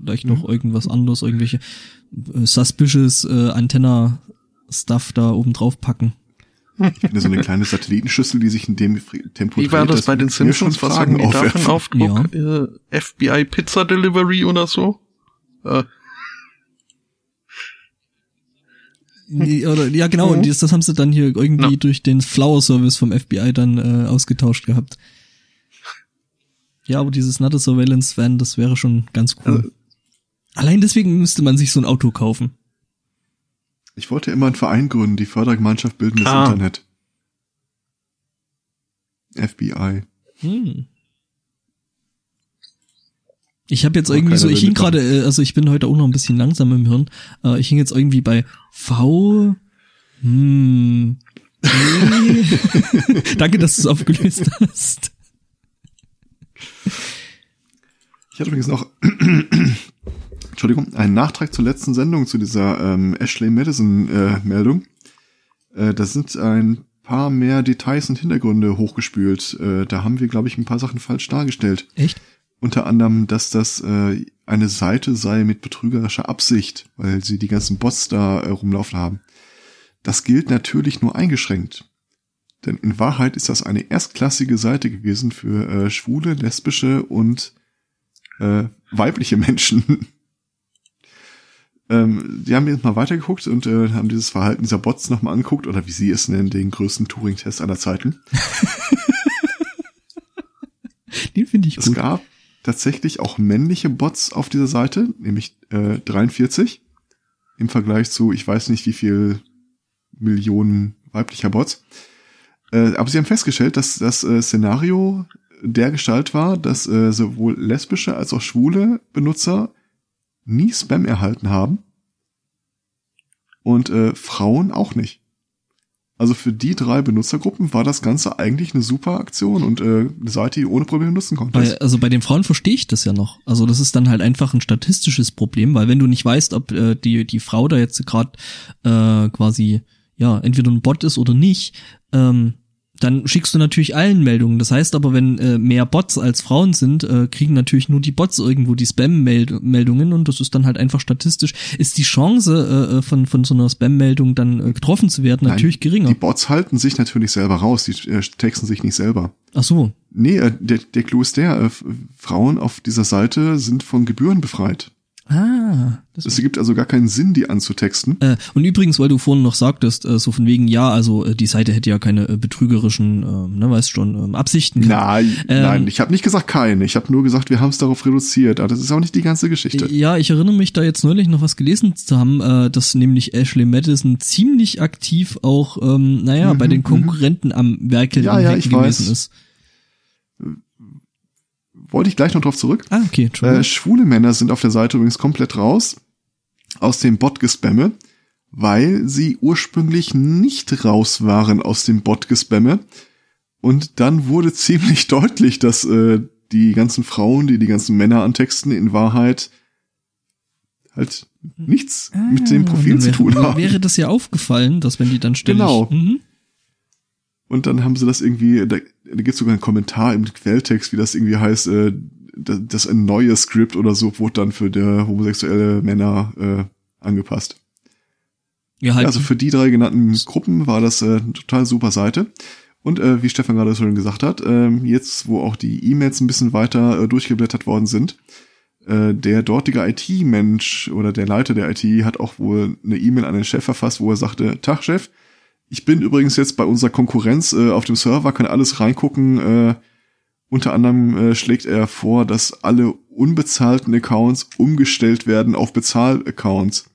Vielleicht mhm. noch irgendwas anderes, irgendwelche äh, suspicious äh, Antenna-Stuff da oben drauf packen.
Ich finde so eine kleine Satellitenschüssel, die sich in dem Tempo
Wie war das, das bei den Simpsons? Was sagen die davon auf Druck? Ja. Äh, FBI Pizza Delivery oder so? Äh,
oder, ja, genau, mhm. und das, das haben sie dann hier irgendwie ja. durch den Flower Service vom FBI dann äh, ausgetauscht gehabt. Ja, aber dieses a Surveillance Van, das wäre schon ganz cool. Also, Allein deswegen müsste man sich so ein Auto kaufen.
Ich wollte immer einen Verein gründen, die Fördergemeinschaft Bildendes ah. Internet. FBI. Hm.
Ich habe jetzt irgendwie so, ich hing gerade, äh, also ich bin heute auch noch ein bisschen langsam im Hirn. Äh, ich hing jetzt irgendwie bei V. Hm. Nee. Danke, dass du es aufgelöst hast.
Ich hatte übrigens noch, Entschuldigung, einen Nachtrag zur letzten Sendung zu dieser ähm, Ashley Madison äh, Meldung. Äh, da sind ein paar mehr Details und Hintergründe hochgespült. Äh, da haben wir, glaube ich, ein paar Sachen falsch dargestellt.
Echt?
Unter anderem, dass das äh, eine Seite sei mit betrügerischer Absicht, weil sie die ganzen Bots da äh, rumlaufen haben. Das gilt natürlich nur eingeschränkt. Denn in Wahrheit ist das eine erstklassige Seite gewesen für äh, schwule, lesbische und äh, weibliche Menschen. ähm, die haben jetzt mal weitergeguckt und äh, haben dieses Verhalten dieser Bots nochmal angeguckt, oder wie sie es nennen, den größten Turing-Test aller Zeiten.
Den finde ich
Es
gut.
gab tatsächlich auch männliche Bots auf dieser Seite, nämlich äh, 43 im Vergleich zu, ich weiß nicht wie viel Millionen weiblicher Bots. Äh, aber sie haben festgestellt, dass das äh, Szenario der Gestalt war, dass äh, sowohl lesbische als auch schwule Benutzer nie Spam erhalten haben und äh, Frauen auch nicht. Also für die drei Benutzergruppen war das Ganze eigentlich eine super Aktion und äh, eine Seite, die ohne Probleme nutzen konnte.
Bei, also bei den Frauen verstehe ich das ja noch. Also das ist dann halt einfach ein statistisches Problem, weil wenn du nicht weißt, ob äh, die die Frau da jetzt gerade äh, quasi ja entweder ein Bot ist oder nicht, ähm, dann schickst du natürlich allen Meldungen. Das heißt aber, wenn äh, mehr Bots als Frauen sind, äh, kriegen natürlich nur die Bots irgendwo die Spam-Meldungen und das ist dann halt einfach statistisch. Ist die Chance äh, von von so einer Spam-Meldung dann äh, getroffen zu werden
Nein,
natürlich geringer.
Die Bots halten sich natürlich selber raus, die äh, texten sich nicht selber.
Ach so.
Nee, äh, der, der Clou ist der, äh, Frauen auf dieser Seite sind von Gebühren befreit.
Ah,
Es gibt also gar keinen Sinn, die anzutexten.
Äh, und übrigens, weil du vorhin noch sagtest, äh, so von wegen, ja, also äh, die Seite hätte ja keine äh, betrügerischen, äh, ne, weißt schon, ähm, Absichten.
Nein,
Ähm,
nein, ich habe nicht gesagt keine. Ich habe nur gesagt, wir haben es darauf reduziert. Aber das ist auch nicht die ganze Geschichte.
Ja, ich erinnere mich da jetzt neulich noch was gelesen zu haben, äh, dass nämlich Ashley Madison ziemlich aktiv auch, ähm, naja,
Mhm,
bei den
mhm.
Konkurrenten am Werkeln
Ja, ja, ich
gewesen
weiß.
ist.
Wollte ich gleich noch drauf zurück.
Ah, okay,
Äh, schwule Männer sind auf der Seite übrigens komplett raus aus dem Bot-Gespamme, weil sie ursprünglich nicht raus waren aus dem Bot-Gespamme. Und dann wurde ziemlich deutlich, dass äh, die ganzen Frauen, die die ganzen Männer antexten, in Wahrheit halt nichts mit dem
Ah,
Profil zu tun haben.
Wäre das ja aufgefallen, dass wenn die dann ständig...
Genau.
Mhm.
Und dann haben sie das irgendwie, da, da gibt es sogar einen Kommentar im Quelltext, wie das irgendwie heißt, äh, das, das ein neues Skript oder so wurde dann für der homosexuelle Männer äh, angepasst.
Ja, halt,
also für die drei genannten Gruppen war das äh, eine total super Seite. Und äh, wie Stefan gerade schon gesagt hat, ähm, jetzt wo auch die E-Mails ein bisschen weiter äh, durchgeblättert worden sind, äh, der dortige IT-Mensch oder der Leiter der IT hat auch wohl eine E-Mail an den Chef verfasst, wo er sagte, Tag Chef, ich bin übrigens jetzt bei unserer Konkurrenz äh, auf dem Server, kann alles reingucken. Äh, unter anderem äh, schlägt er vor, dass alle unbezahlten Accounts umgestellt werden auf Bezahl-Accounts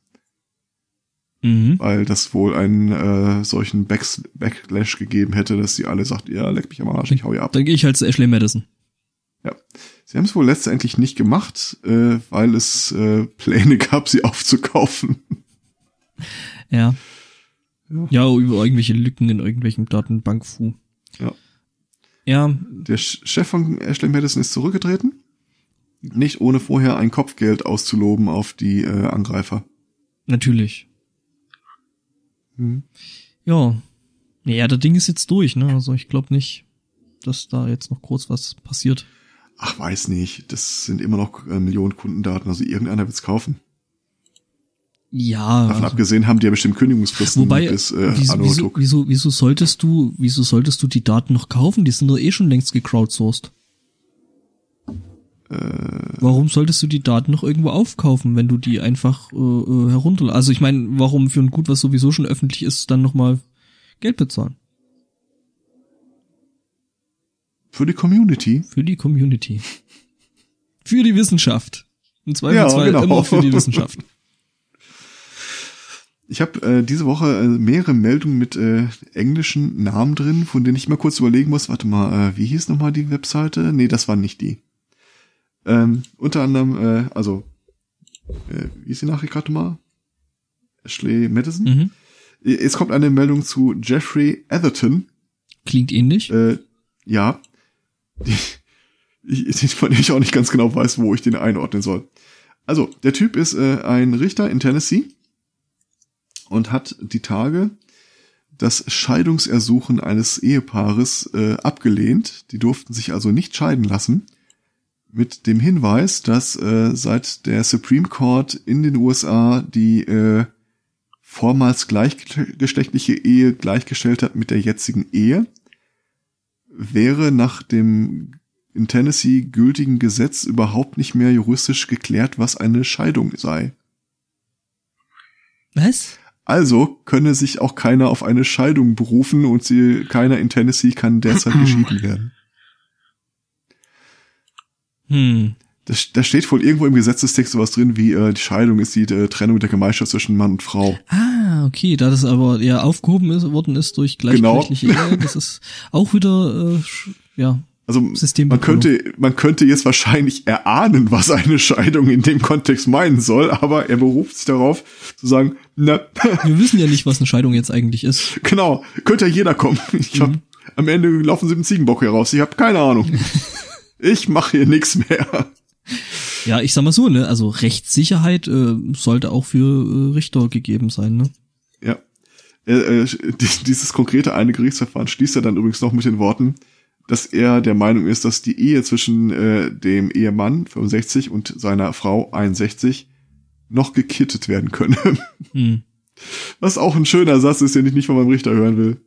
mhm.
weil das wohl einen äh, solchen Backs Backlash gegeben hätte, dass sie alle sagt, ja, leck mich am Arsch, ich hau ihr ab.
Dann gehe ich halt zu Ashley Madison.
Ja. Sie haben es wohl letztendlich nicht gemacht, äh, weil es äh, Pläne gab, sie aufzukaufen.
Ja.
Ja.
Ja, über irgendwelche Lücken in irgendwelchen Datenbankfu.
Ja.
Ja,
Der Ch- Chef von Ashley Madison ist zurückgetreten, nicht ohne vorher ein Kopfgeld auszuloben auf die äh, Angreifer.
natürlich.
Hm.
Ja. Ja, das Ding ist jetzt durch, ne? Also ich glaube nicht, dass da jetzt noch groß was passiert.
Ach, weiß nicht. Das sind immer noch äh, Millionen Kundendaten, also irgendeiner wird's kaufen.
Ja.
Davon abgesehen haben die ja bestimmt Kündigungsfristen
wobei,
bis äh,
wieso, wieso, wieso, wieso solltest du, wieso solltest du die Daten noch kaufen? Die sind doch eh schon längst gecrowdsourced.
Äh,
Warum solltest du die Daten noch irgendwo aufkaufen, wenn du die einfach äh, äh, herunter... Also ich meine, warum für ein Gut, was sowieso schon öffentlich ist, dann nochmal Geld bezahlen?
Für die Community.
Für die Community. Für die Wissenschaft. Im Zweifelsfall
Ja, genau.
immer für die Wissenschaft.
Ich habe äh, diese Woche äh, mehrere Meldungen mit äh, englischen Namen drin, von denen ich mal kurz überlegen muss. Warte mal, äh, wie hieß nochmal die Webseite? Nee, das war nicht die. Ähm, unter anderem, äh, also, äh, wie ist die Nachricht gerade mal? Ashley Madison.
Mhm.
Jetzt kommt eine Meldung zu Jeffrey Atherton.
Klingt ähnlich.
Äh, ja. Ich, von dem ich auch nicht ganz genau weiß, wo ich den einordnen soll. Also, der Typ ist äh, ein Richter in Tennessee und hat die Tage das Scheidungsersuchen eines Ehepaares äh, abgelehnt. Die durften sich also nicht scheiden lassen, mit dem Hinweis, dass äh, seit der Supreme Court in den USA die äh, vormals gleichgeschlechtliche Ehe gleichgestellt hat mit der jetzigen Ehe, wäre nach dem in Tennessee gültigen Gesetz überhaupt nicht mehr juristisch geklärt, was eine Scheidung sei.
Was?
Also könne sich auch keiner auf eine Scheidung berufen und sie, keiner in Tennessee kann derzeit geschieden werden.
Hm.
Da, da steht wohl irgendwo im Gesetzestext sowas drin, wie äh, die Scheidung ist die äh, Trennung der Gemeinschaft zwischen Mann und Frau.
Ah, okay, da das aber ja aufgehoben ist, worden ist durch gleichgeschlechtliche
Genau.
Ehe, das ist auch wieder, äh, ja,
Also man könnte, man könnte jetzt wahrscheinlich erahnen, was eine Scheidung in dem Kontext meinen soll, aber er beruft sich darauf zu sagen, na,
wir wissen ja nicht, was eine Scheidung jetzt eigentlich ist.
genau, könnte ja jeder kommen. Ich hab,
Mhm.
am Ende laufen sie mit dem Ziegenbock hier raus. Ich habe keine Ahnung. ich mache hier nichts mehr.
Ja, ich sag mal so, ne, also Rechtssicherheit äh, sollte auch für äh, Richter gegeben sein, ne?
Ja. Äh, äh, die- dieses konkrete eine Gerichtsverfahren schließt er dann übrigens noch mit den Worten, dass er der Meinung ist, dass die Ehe zwischen äh, dem Ehemann 65 und seiner Frau 61 noch gekittet werden könne.
Hm.
Was auch ein schöner Satz ist, den ich nicht von meinem Richter hören will.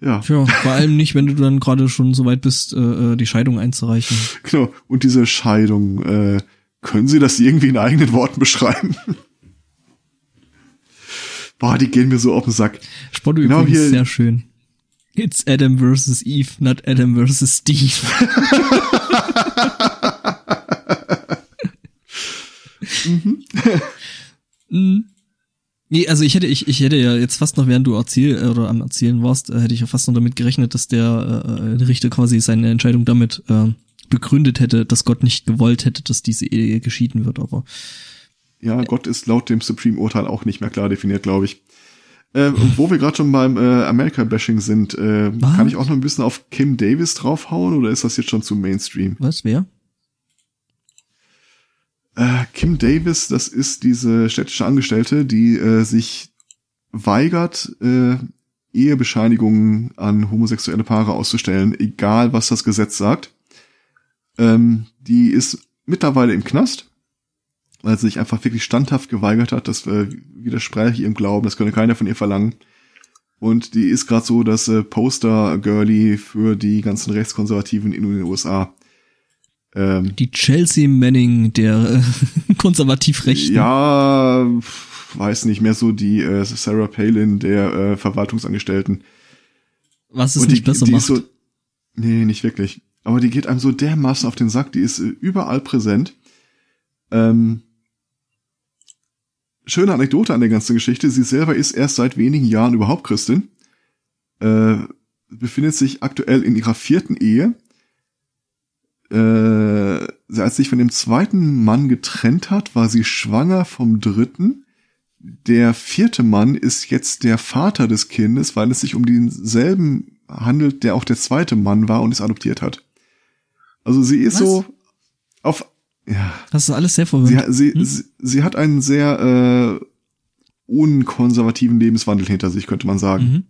Ja,
Tja, vor allem nicht, wenn du dann gerade schon so weit bist, äh, äh, die Scheidung einzureichen.
genau. Und diese Scheidung, äh, können Sie das irgendwie in eigenen Worten beschreiben? Boah, die gehen mir so auf den Sack.
Spotto
Genau
übrigens
hier-
sehr schön. It's Adam versus Eve, not Adam versus Steve. Mhm. Nee, also ich hätte, ich, ich hätte ja jetzt fast noch, während du erzähl äh, oder am Erzählen warst, äh, hätte ich ja fast noch damit gerechnet, dass der äh, der Richter quasi seine Entscheidung damit äh, begründet hätte, dass Gott nicht gewollt hätte, dass diese Ehe geschieden wird, aber
Ja, Gott ist laut dem Supreme-Urteil auch nicht mehr klar definiert, glaube ich. Äh, wo wir gerade schon beim äh, America-Bashing sind, äh,
Was?
kann ich auch noch ein bisschen auf Kim Davis draufhauen oder ist das jetzt schon zu Mainstream?
was, wer?
Äh, Kim Davis, das ist diese städtische Angestellte, die äh, sich weigert, äh, Ehebescheinigungen an homosexuelle Paare auszustellen, egal was das Gesetz sagt. Ähm, die ist mittlerweile im Knast, weil sie sich einfach wirklich standhaft geweigert hat. Das äh, widerspräche ihrem Glauben, das könne keiner von ihr verlangen. Und die ist gerade so das äh, Poster-Girlie für die ganzen Rechtskonservativen in den USA. Ähm,
Die Chelsea Manning der äh, konservativ-rechten.
Ja, weiß nicht mehr so die äh, Sarah Palin der äh, Verwaltungsangestellten.
Was es
Und
nicht besser
die
macht.
Ist so, nee, nicht wirklich. Aber die geht einem so dermaßen auf den Sack, die ist äh, überall präsent. Ähm, schöne Anekdote an der ganzen Geschichte. Sie selber ist erst seit wenigen Jahren überhaupt Christin. Äh, befindet sich aktuell in ihrer vierten Ehe. Äh, als sie sich von dem zweiten Mann getrennt hat, war sie schwanger vom dritten. Der vierte Mann ist jetzt der Vater des Kindes, weil es sich um denselben handelt, der auch der zweite Mann war und es adoptiert hat. Also sie ist
Was?
so auf, ja,
Das ist alles sehr
sie,
verwirrend.
sie,
Hm?
sie, sie hat einen sehr äh, unkonservativen Lebenswandel hinter sich, könnte man sagen.
Mhm.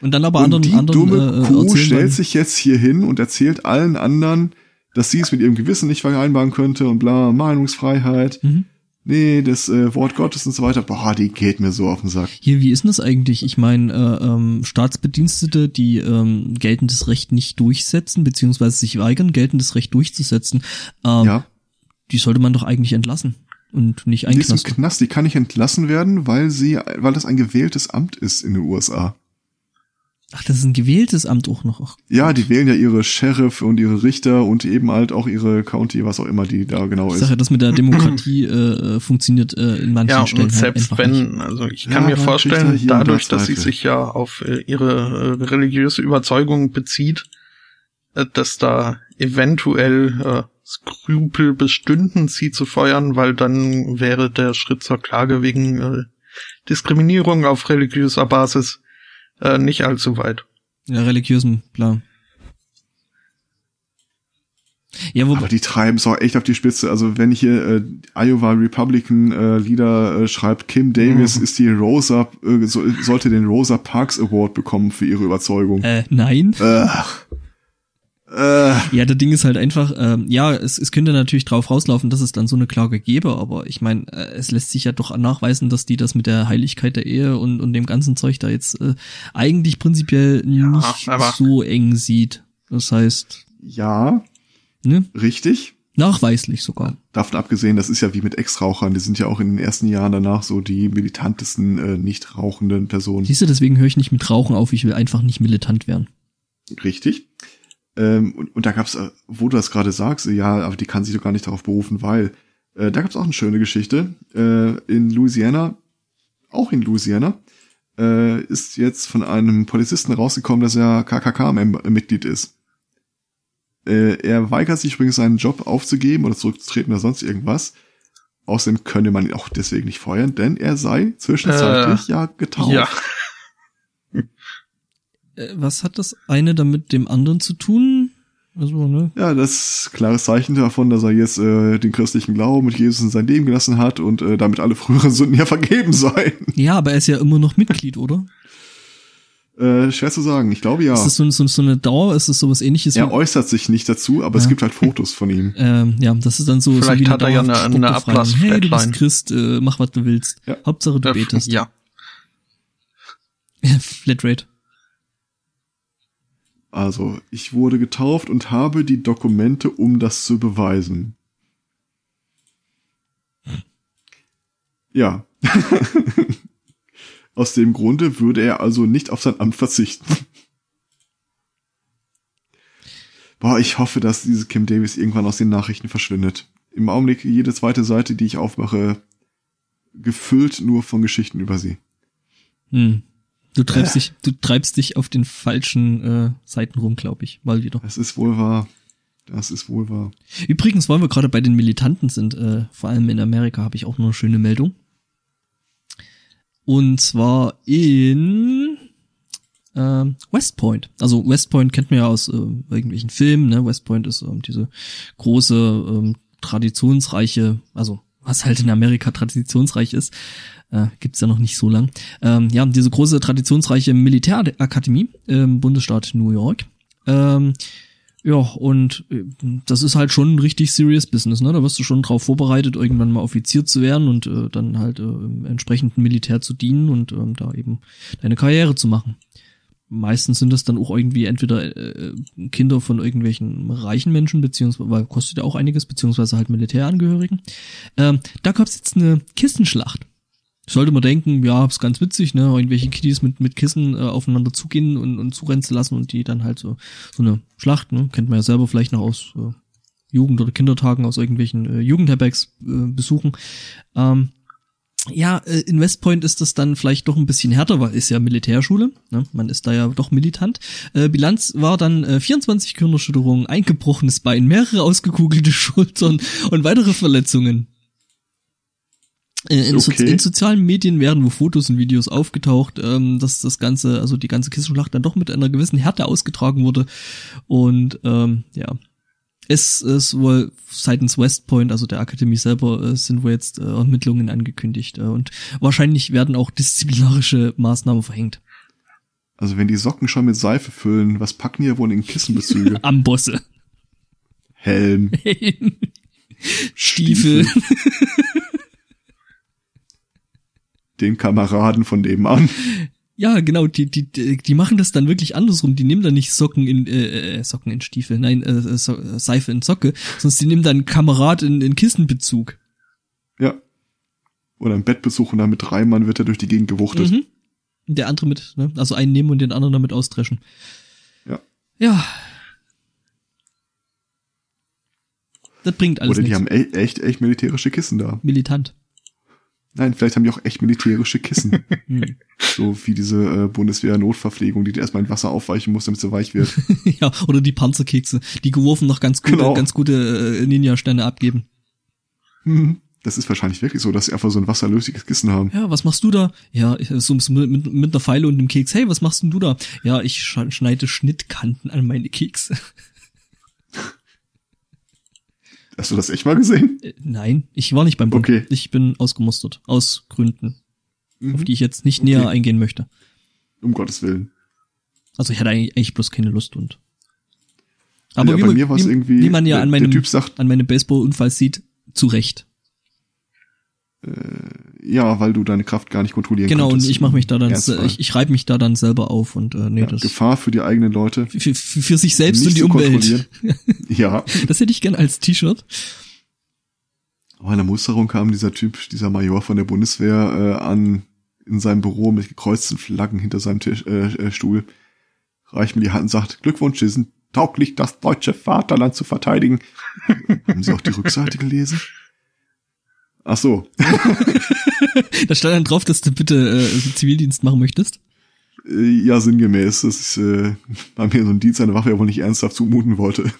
Und dann aber
Und
anderen,
die
anderen
dumme
äh,
Kuh
erzählen
stellt sich jetzt hier hin und erzählt allen anderen, dass sie es mit ihrem Gewissen nicht vereinbaren könnte und bla, Meinungsfreiheit.
Mhm.
Nee, das äh, Wort Gottes und so weiter. Boah, die geht mir so auf den Sack.
Hier, wie ist denn das eigentlich? Ich meine, äh, ähm, Staatsbedienstete, die ähm, geltendes Recht nicht durchsetzen, beziehungsweise sich weigern, geltendes Recht durchzusetzen, ähm,
ja,
die sollte man doch eigentlich entlassen und nicht
die ist im
einknasten.
Knast, die kann nicht entlassen werden, weil sie, weil das ein gewähltes Amt ist in den USA.
Ach, das ist ein gewähltes Amt auch noch. Ach,
Ja, die wählen ja ihre Sheriff und ihre Richter und eben halt auch ihre County, was auch immer die da genau
ich
ist.
sage ja, das mit der Demokratie äh, äh, funktioniert äh, in manchen
Ja,
Stellen
und
halt
selbst
nicht.
wenn, also ich
Ja,
kann mir
kriegt da
vorstellen,
da
dadurch, dass sie sich ja auf äh, ihre äh, religiöse Überzeugung bezieht, äh, dass da eventuell äh, Skrupel bestünden, sie zu feuern, weil dann wäre der Schritt zur Klage wegen äh, Diskriminierung auf religiöser Basis äh, nicht allzu weit.
Ja, religiösen, klar. Ja, wo,
Aber die treiben es auch echt auf die Spitze. Also wenn hier äh, Iowa Republican äh, Leader äh, schreibt, Kim Davis
Mhm.
ist die Rosa, äh, so, sollte den Rosa Parks Award bekommen für ihre Überzeugung.
äh, nein.
Ach. Äh,
Ja, der Ding ist halt einfach, ähm, ja, es, es könnte natürlich drauf rauslaufen, dass es dann so eine Klage gäbe, aber ich meine, äh, es lässt sich ja doch nachweisen, dass die das mit der Heiligkeit der Ehe und, und dem ganzen Zeug da jetzt äh, eigentlich prinzipiell nicht
aber-
so eng sieht. Das heißt,
ja,
ne,
richtig.
nachweislich sogar.
Davon abgesehen, das ist ja wie mit Ex-Rauchern. Die sind ja auch in den ersten Jahren danach so die militantesten äh, nicht rauchenden Personen.
Siehst du, deswegen höre ich nicht mit Rauchen auf, ich will einfach nicht militant werden.
Richtig. Ähm, und, und da gab's, äh, wo du das gerade sagst, äh, ja, aber die kann sich doch gar nicht darauf berufen, weil äh, da gab's auch eine schöne Geschichte. Äh, in Louisiana, auch in Louisiana, äh, ist jetzt von einem Polizisten rausgekommen, dass er KKK-Mitglied ist. Äh, er weigert sich übrigens seinen Job aufzugeben oder zurückzutreten oder sonst irgendwas. Außerdem könne man ihn auch deswegen nicht feuern, denn er sei zwischenzeitlich ja getauft.
Ja.
Äh, was hat das eine damit dem anderen zu tun? Also, ne?
Ja, das ist klares Zeichen davon, dass er jetzt äh, den christlichen Glauben und Jesus in sein Leben gelassen hat und äh, damit alle früheren Sünden ja vergeben seien.
Ja, aber er ist ja immer noch Mitglied, oder?
Äh, schwer zu sagen, ich glaube ja.
Ist das so, so, so eine Dauer? Ist das sowas ähnliches
Er äußert sich nicht dazu, aber es
Ja.
gibt halt Fotos von ihm.
ähm, ja, das ist dann so, so
Vielleicht
wie
hat er ja eine- eine
Spuckbefreiung. Hey, du bist. Christ, äh, mach was du willst.
Ja.
Hauptsache du betest.
Ja.
Flatrate.
Also, ich wurde getauft und habe die Dokumente, um das zu beweisen. Ja. Aus dem Grunde würde er also nicht auf sein Amt verzichten. Boah, ich hoffe, dass diese Kim Davis irgendwann aus den Nachrichten verschwindet. Im Augenblick jede zweite Seite, die ich aufmache, gefüllt nur von Geschichten über sie.
Hm. Du treibst dich, du treibst dich auf den falschen äh, Seiten rum, glaube ich, mal wieder.
Das ist wohl wahr. Das ist wohl wahr.
Übrigens, weil wir gerade bei den Militanten sind, äh, vor allem in Amerika habe ich auch noch eine schöne Meldung. Und zwar in ähm, West Point. Also West Point kennt man ja aus äh, irgendwelchen Filmen. Ne? West Point ist ähm, diese große, ähm, traditionsreiche, also was halt in Amerika traditionsreich ist, äh, gibt's ja noch nicht so lang. Ähm, ja, diese große traditionsreiche Militärakademie im Bundesstaat New York. Ähm, ja, und äh, das ist halt schon ein richtig serious Business, ne? Da wirst du schon drauf vorbereitet, irgendwann mal Offizier zu werden und äh, dann halt äh, im entsprechenden Militär zu dienen und ähm, da eben deine Karriere zu machen. Meistens sind das dann auch irgendwie entweder äh, Kinder von irgendwelchen reichen Menschen, beziehungsweise, weil kostet ja auch einiges, beziehungsweise halt Militärangehörigen. Ähm, da gab's jetzt eine Kissenschlacht. Sollte man denken, ja, ist ganz witzig, ne, irgendwelche Kiddies mit, mit Kissen äh, aufeinander zugehen und, und zurennen zu lassen und die dann halt so, so eine Schlacht, ne, kennt man ja selber vielleicht noch aus äh, Jugend- oder Kindertagen, aus irgendwelchen äh, Jugendherbergs äh, besuchen. Ähm, ja, äh, in West Point ist das dann vielleicht doch ein bisschen härter, weil ist ja Militärschule, ne? man ist da ja doch militant. Äh, Bilanz war dann äh, 24 Gehirnerschütterungen, eingebrochenes Bein, mehrere ausgekugelte Schultern und weitere Verletzungen. Äh, In, so,
Okay.
in sozialen Medien werden wo Fotos und Videos aufgetaucht, ähm, dass das Ganze, also die ganze Kissenschlacht dann doch mit einer gewissen Härte ausgetragen wurde. Und ähm, ja, es ist wohl seitens West Point, also der Akademie selber, äh, sind wohl jetzt äh, Ermittlungen angekündigt. Äh, und wahrscheinlich werden auch disziplinarische Maßnahmen verhängt.
Also wenn die Socken schon mit Seife füllen, was packen die ja wohl in Kissenbezüge?
Ambosse.
Helm,
Stiefel.
den Kameraden von nebenan.
Ja, genau, die, die, die machen das dann wirklich andersrum. Die nehmen dann nicht Socken in, äh, äh, Socken in Stiefel, nein, äh, so, äh, Seife in Socke, sonst die nehmen dann Kamerad in, in Kissenbezug.
Ja. Oder ein Bettbesuch und dann mit drei Mann wird er durch die Gegend gewuchtet.
Mhm. Der andere mit, ne? Also einen nehmen und den anderen damit austreschen.
Ja.
Ja. Das bringt alles
Oder die
nichts.
haben e echt, echt militärische Kissen da.
Militant.
Nein, vielleicht haben die auch echt militärische Kissen.
Hm.
so wie diese äh, Bundeswehr-Notverpflegung, die erstmal in Wasser aufweichen muss, damit sie weich wird.
ja, oder die Panzerkekse, die geworfen noch ganz gute,
Genau.
ganz gute äh, Ninja-Sterne abgeben.
Mhm. Das ist wahrscheinlich wirklich so, dass sie einfach so ein wasserlösliches Kissen haben.
Ja, was machst du da? Ja, so, mit, mit, mit einer Pfeile und einem Keks. Hey, was machst denn du da? Ja, ich sch- schneide Schnittkanten an meine Kekse.
Hast du das echt mal gesehen?
Äh, Nein, ich war nicht beim Bund.
Okay.
Ich bin ausgemustert. Aus Gründen,
Mhm.
auf die ich jetzt nicht
Okay.
näher eingehen möchte.
Um Gottes Willen.
Also ich hatte eigentlich, bloß keine Lust und Aber
ja,
wie,
bei
man-
mir war es irgendwie,
wie man ja
der,
an meinem,
der Typ sagt,
an meinem Baseballunfall sieht, zu Recht.
Ja, weil du deine Kraft gar nicht kontrollieren
Genau, und
konntest.
ich mache mich da dann, ich, ich reibe mich da dann selber auf und äh, nee,
ja,
das
Gefahr für die eigenen Leute.
für, für, für sich selbst und die Umwelt.
ja.
Das hätte ich gern als T-Shirt.
Aber in der Musterung kam dieser Typ, dieser Major von der Bundeswehr äh, an in seinem Büro mit gekreuzten Flaggen hinter seinem Tisch, äh, äh, Stuhl, reicht mir die Hand und sagt, Glückwunsch, Sie sind tauglich, das deutsche Vaterland zu verteidigen. Haben Sie auch die Rückseite gelesen? Ach so,
Da stand dann drauf, dass du bitte äh, Zivildienst machen möchtest.
äh, ja, sinngemäß. Das ist, äh, war mir so ein Dienst eine Waffe, ja wohl nicht ernsthaft zumuten wollte.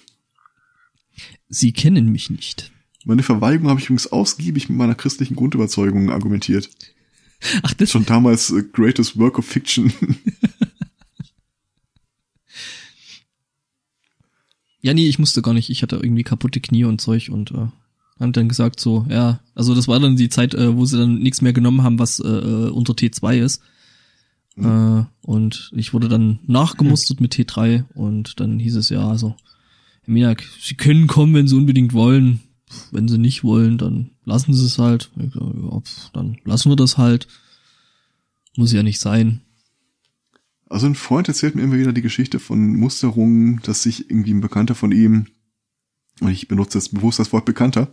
Sie kennen mich nicht.
Meine Verweigerung habe ich übrigens ausgiebig mit meiner christlichen Grundüberzeugung argumentiert.
Ach, das
Schon damals äh, Greatest Work of Fiction.
Ja, nee, ich musste gar nicht. Ich hatte irgendwie kaputte Knie und Zeug und äh, haben dann gesagt so, ja, also das war dann die Zeit, äh, wo sie dann nichts mehr genommen haben, was äh, äh, unter T2 ist. Äh, und ich wurde dann nachgemustert mit T3 und dann hieß es ja, also, Herr Minak, Sie können kommen, wenn Sie unbedingt wollen. Pff, Wenn Sie nicht wollen, dann lassen Sie es halt. Sag, ja, pff, dann lassen wir das halt. Muss ja nicht sein.
Also ein Freund erzählt mir immer wieder die Geschichte von Musterungen, dass sich irgendwie ein Bekannter von ihm, und ich benutze jetzt bewusst das Wort Bekannter,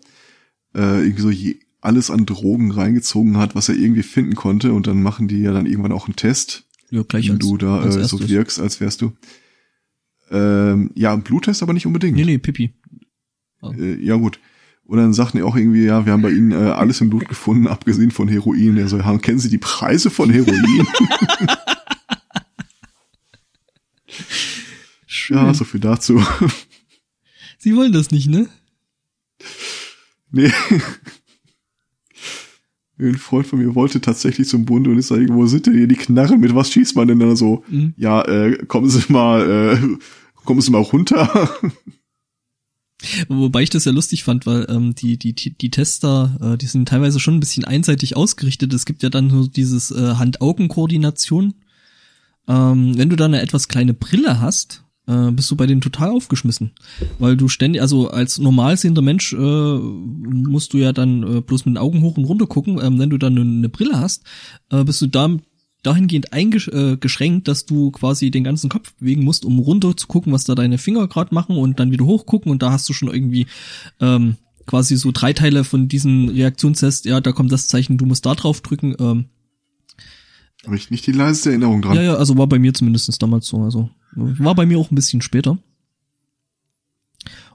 äh, irgendwie so je, alles an Drogen reingezogen hat, was er irgendwie finden konnte, und dann machen die ja dann irgendwann auch einen Test,
Ja, gleich
wenn
als,
du da äh, so wirkst, als wärst du. Ähm, ja, ein Bluttest aber nicht unbedingt.
Nee, nee, Pipi.
Äh, ja gut. Und dann sagten die auch irgendwie, ja, wir haben bei ihnen äh, alles im Blut gefunden, abgesehen von Heroin. Er so, ja, kennen Sie die Preise von Heroin?
Schön.
ja, so viel dazu.
Sie wollen das nicht, ne?
Nee. Ein Freund von mir wollte tatsächlich zum Bund und ist da irgendwo, wo sind denn hier die Knarre? Mit was schießt man denn da so?
Mhm.
Ja, äh, kommen Sie mal, äh, kommen Sie mal runter.
Wobei ich das ja lustig fand, weil ähm, die, die, die, die Tester, äh, die sind teilweise schon ein bisschen einseitig ausgerichtet. Es gibt ja dann so dieses äh, Hand-Augen-Koordination. Ähm, wenn du da eine etwas kleine Brille hast, äh, bist du bei denen total aufgeschmissen. Weil du ständig, also als normal sehender Mensch äh, musst du ja dann äh, bloß mit den Augen hoch und runter gucken. Ähm, wenn du dann eine, eine Brille hast, äh, bist du da dahingehend eingeschränkt, dass du quasi den ganzen Kopf bewegen musst, um runter zu gucken, was da deine Finger gerade machen und dann wieder hochgucken und da hast du schon irgendwie ähm, quasi so drei Teile von diesem Reaktionstest, ja, da kommt das Zeichen, du musst da drauf drücken. Ähm,
Habe ich nicht die leiseste Erinnerung dran.
ja, ja, also war bei mir zumindest damals so, also war bei mir auch ein bisschen später.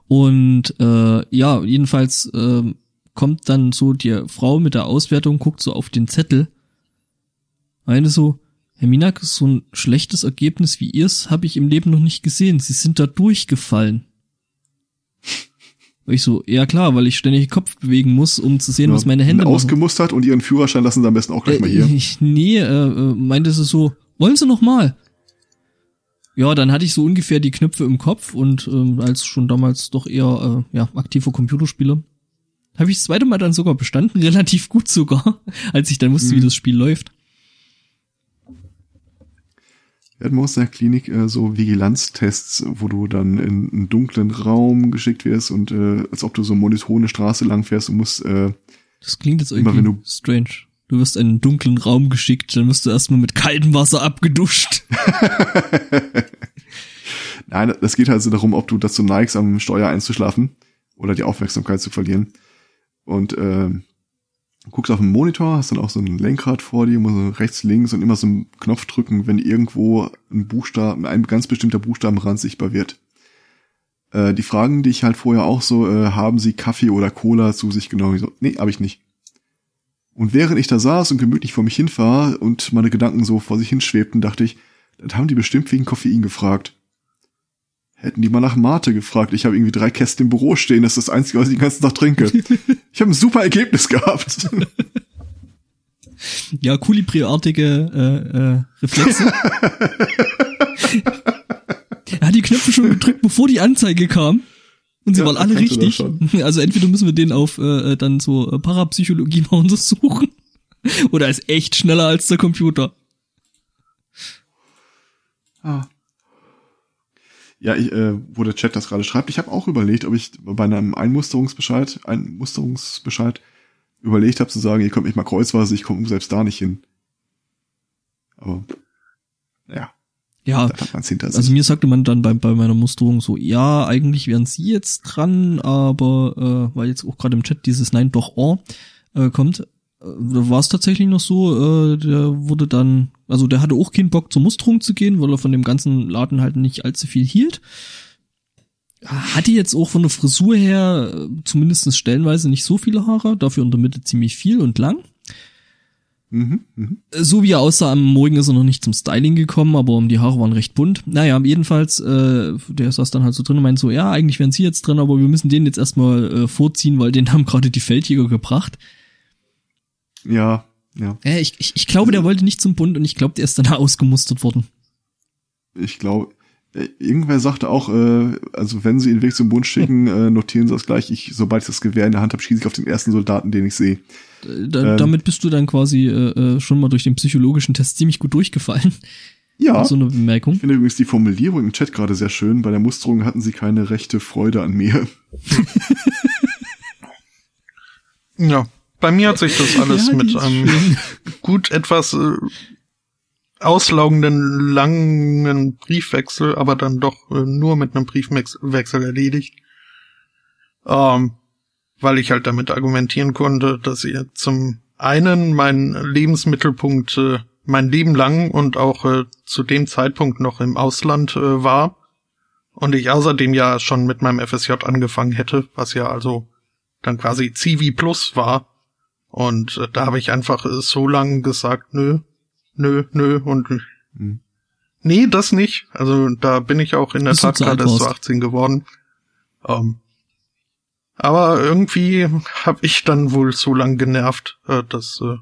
Und äh, ja, jedenfalls ähm, kommt dann so die Frau mit der Auswertung, guckt so auf den Zettel. Eine so, Herr Minak, so ein schlechtes Ergebnis wie ihrs habe ich im Leben noch nicht gesehen. Sie sind da durchgefallen. Ich so, ja klar, weil ich ständig den Kopf bewegen muss, um zu sehen,
Ja,
was meine Hände machen.
Ausgemustert und ihren Führerschein lassen Sie am besten auch gleich mal hier.
Äh, ich, nee, äh, äh, meinte sie so, wollen Sie noch mal? Ja, dann hatte ich so ungefähr die Knöpfe im Kopf und ähm, als schon damals doch eher äh, ja, aktiver Computerspieler, habe ich das zweite Mal dann sogar bestanden, relativ gut sogar, als ich dann wusste, wie
Mhm.
das Spiel läuft.
Wir hatten bei uns in der Klinik äh, so Vigilanztests, wo du dann in einen dunklen Raum geschickt wirst und äh, als ob du so monotone Straße lang fährst und musst äh,
Das klingt jetzt
Immer
irgendwie
wenn du-
strange. Du wirst in einen dunklen Raum geschickt, dann wirst du erstmal mit kaltem Wasser abgeduscht.
Nein, das geht halt so darum, ob du dazu neigst, am Steuer einzuschlafen oder die Aufmerksamkeit zu verlieren. Und äh, guckst auf den Monitor, hast dann auch so ein Lenkrad vor dir, musst so rechts, links und immer so einen Knopf drücken, wenn irgendwo ein Buchstaben, ein ganz bestimmter Buchstabenrand sichtbar wird. Äh, die fragen dich halt vorher auch so, äh, haben sie Kaffee oder Cola zu sich genommen? Ich so, nee, habe ich nicht. Und während ich da saß und gemütlich vor mich hinfahr und meine Gedanken so vor sich hinschwebten, dachte ich, das haben die bestimmt wegen Koffein gefragt. Hätten die mal nach Mate gefragt. Ich habe irgendwie drei Kästen im Büro stehen. Das ist das Einzige, was ich den ganzen Tag trinke. Ich habe ein super Ergebnis gehabt.
Ja, Kulibri-artige äh, äh, Reflexe. er hat die Knöpfe schon gedrückt, bevor die Anzeige kam. Und sie
Ja,
waren alle richtig. Also entweder müssen wir den auf äh, dann so äh, Parapsychologie mal untersuchen. Oder er ist echt schneller als der Computer.
Ah. Ja, ich, äh, wo der Chat das gerade schreibt, ich habe auch überlegt, ob ich bei einem Einmusterungsbescheid, Einmusterungsbescheid überlegt habe zu sagen, ihr könnt mich mal kreuzweise, ich komme selbst da nicht hin. Aber ja.
Ja, also mir sagte man dann bei, bei meiner Musterung so, ja, eigentlich wären sie jetzt dran, aber äh, weil jetzt auch gerade im Chat dieses Nein doch oh äh, kommt, da war es tatsächlich noch so, äh, der wurde dann, also der hatte auch keinen Bock zur Musterung zu gehen, weil er von dem ganzen Laden halt nicht allzu viel hielt. Hatte jetzt auch von der Frisur her äh, zumindest stellenweise nicht so viele Haare, dafür in der Mitte ziemlich viel und lang.
mhm, mhm.
So wie er aussah am Morgen ist er noch nicht zum Styling gekommen, aber die Haare waren recht bunt. Naja, jedenfalls, äh, der saß dann halt so drin und meint so, ja, eigentlich wären sie jetzt drin, aber wir müssen den jetzt erstmal äh, vorziehen, weil den haben gerade die Feldjäger gebracht.
Ja, ja.
Äh, ich, ich, ich glaube, der wollte nicht zum Bund und ich glaube, der ist dann ausgemustert worden.
Ich glaube, äh, irgendwer sagte auch, äh, also wenn sie ihn weg zum Bund schicken, äh, notieren sie das gleich. Ich, sobald ich das Gewehr in der Hand habe, schieße ich auf den ersten Soldaten, den ich sehe.
Da,
Ähm.
damit bist du dann quasi äh, äh, schon mal durch den psychologischen Test ziemlich gut durchgefallen.
Ja.
So eine Bemerkung.
Ich finde übrigens die Formulierung im Chat gerade sehr schön. Bei der Musterung hatten sie keine rechte Freude an mir.
Ja, bei mir hat sich das alles
Ja,
mit einem
schön.
gut etwas äh, auslaugenden langen Briefwechsel, aber dann doch äh, nur mit einem Briefwechsel erledigt. Ähm, weil ich halt damit argumentieren konnte, dass ihr zum einen mein Lebensmittelpunkt äh, mein Leben lang und auch äh, zu dem Zeitpunkt noch im Ausland äh, war und ich außerdem ja schon mit meinem FSJ angefangen hätte, was ja also dann quasi Civi Plus war. Und äh, da habe ich einfach äh, so lang gesagt, nö, nö, nö und
Hm.
nee, das nicht. Also da bin ich auch in der Tat
zu
gerade erst
warst.
18 geworden. Ähm, aber irgendwie habe ich dann wohl so lang genervt, äh, dass äh,